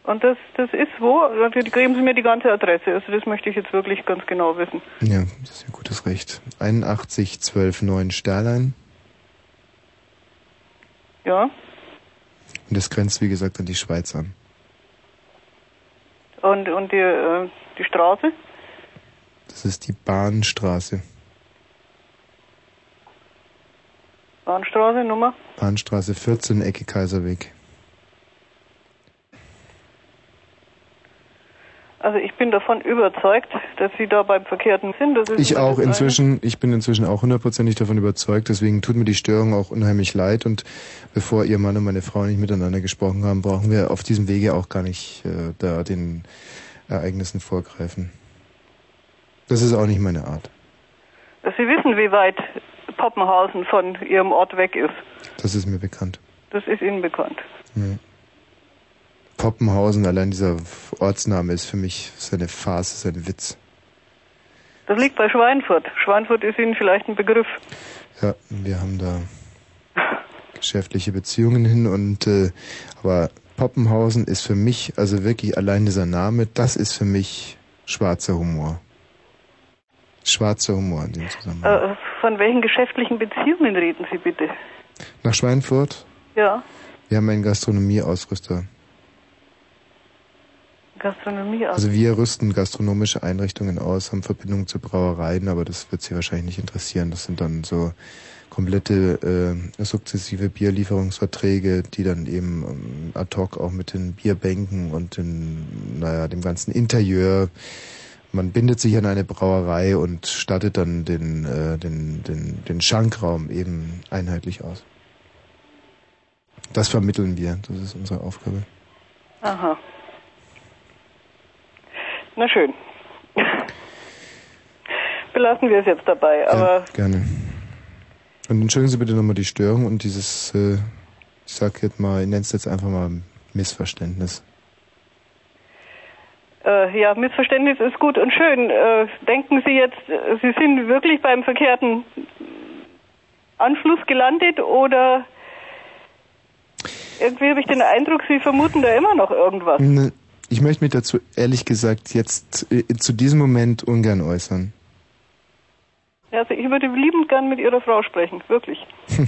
Und das, das ist wo? Also, Geben Sie mir die ganze Adresse. Also das möchte ich jetzt wirklich ganz genau wissen. Ja, das ist ja gutes Recht. 81 12 9 Sterlein. Ja. Und das grenzt, wie gesagt, an die Schweiz an. Und, und die, äh, die Straße? Das ist die Bahnstraße. Bahnstraße, Nummer? Bahnstraße 14, Ecke Kaiserweg. Also ich bin davon überzeugt, dass Sie da beim Verkehrten sind. Ich auch inzwischen, ich bin inzwischen auch hundertprozentig davon überzeugt, deswegen tut mir die Störung auch unheimlich leid und bevor Ihr Mann und meine Frau nicht miteinander gesprochen haben, brauchen wir auf diesem Wege auch gar nicht äh, da den Ereignissen vorgreifen. Das ist auch nicht meine Art. Dass Sie wissen, wie weit Poppenhausen von Ihrem Ort weg ist. Das ist mir bekannt. Das ist Ihnen bekannt. Ja. Poppenhausen, allein dieser Ortsname ist für mich seine Farce, ist ein Witz. Das liegt bei Schweinfurt. Schweinfurt ist Ihnen vielleicht ein Begriff. Ja, wir haben da geschäftliche Beziehungen hin und äh, aber Poppenhausen ist für mich, also wirklich allein dieser Name, das ist für mich schwarzer Humor. Schwarzer Humor in dem Zusammenhang. Äh, von welchen geschäftlichen Beziehungen reden Sie bitte? Nach Schweinfurt, Ja, wir haben einen Gastronomieausrüster. Gastronomie. Also wir rüsten gastronomische Einrichtungen aus, haben Verbindungen zu Brauereien, aber das wird Sie wahrscheinlich nicht interessieren. Das sind dann so komplette äh, sukzessive Bierlieferungsverträge, die dann eben ähm, ad hoc auch mit den Bierbänken und den, naja, dem ganzen Interieur. Man bindet sich an eine Brauerei und stattet dann den, äh, den, den, den Schankraum eben einheitlich aus. Das vermitteln wir, das ist unsere Aufgabe. Aha. Na schön. Belassen wir es jetzt dabei, aber Gerne. Und entschuldigen Sie bitte nochmal die Störung und dieses, äh, ich sag jetzt mal, ich nenne es jetzt einfach mal Missverständnis. äh, ja, Missverständnis ist gut und schön. Äh, denken Sie jetzt, äh, Sie sind wirklich beim verkehrten Anschluss gelandet oder irgendwie habe ich den Eindruck, Sie vermuten da immer noch irgendwas. Ne, Ich möchte mich dazu ehrlich gesagt jetzt äh, zu diesem Moment ungern äußern. Also ich würde liebend gern mit Ihrer Frau sprechen, wirklich.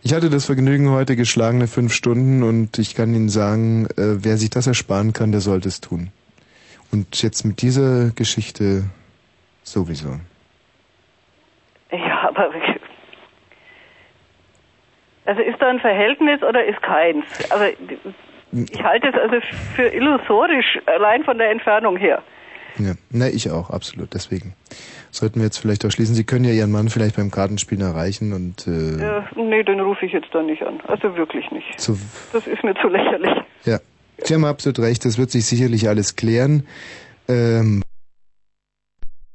Ich hatte das Vergnügen heute geschlagene fünf Stunden und ich kann Ihnen sagen, äh, wer sich das ersparen kann, der sollte es tun. Und jetzt mit dieser Geschichte sowieso. Ja, aber also ist da ein Verhältnis oder ist keins? Also ich halte es also für illusorisch, allein von der Entfernung her. Ja, na, ich auch, absolut. Deswegen sollten wir jetzt vielleicht auch schließen. Sie können ja Ihren Mann vielleicht beim Kartenspielen erreichen und äh, Äh, nee, den rufe ich jetzt da nicht an. Also wirklich nicht. zu, Das ist mir zu lächerlich. ja. Sie haben absolut recht, das wird sich sicherlich alles klären. Ähm,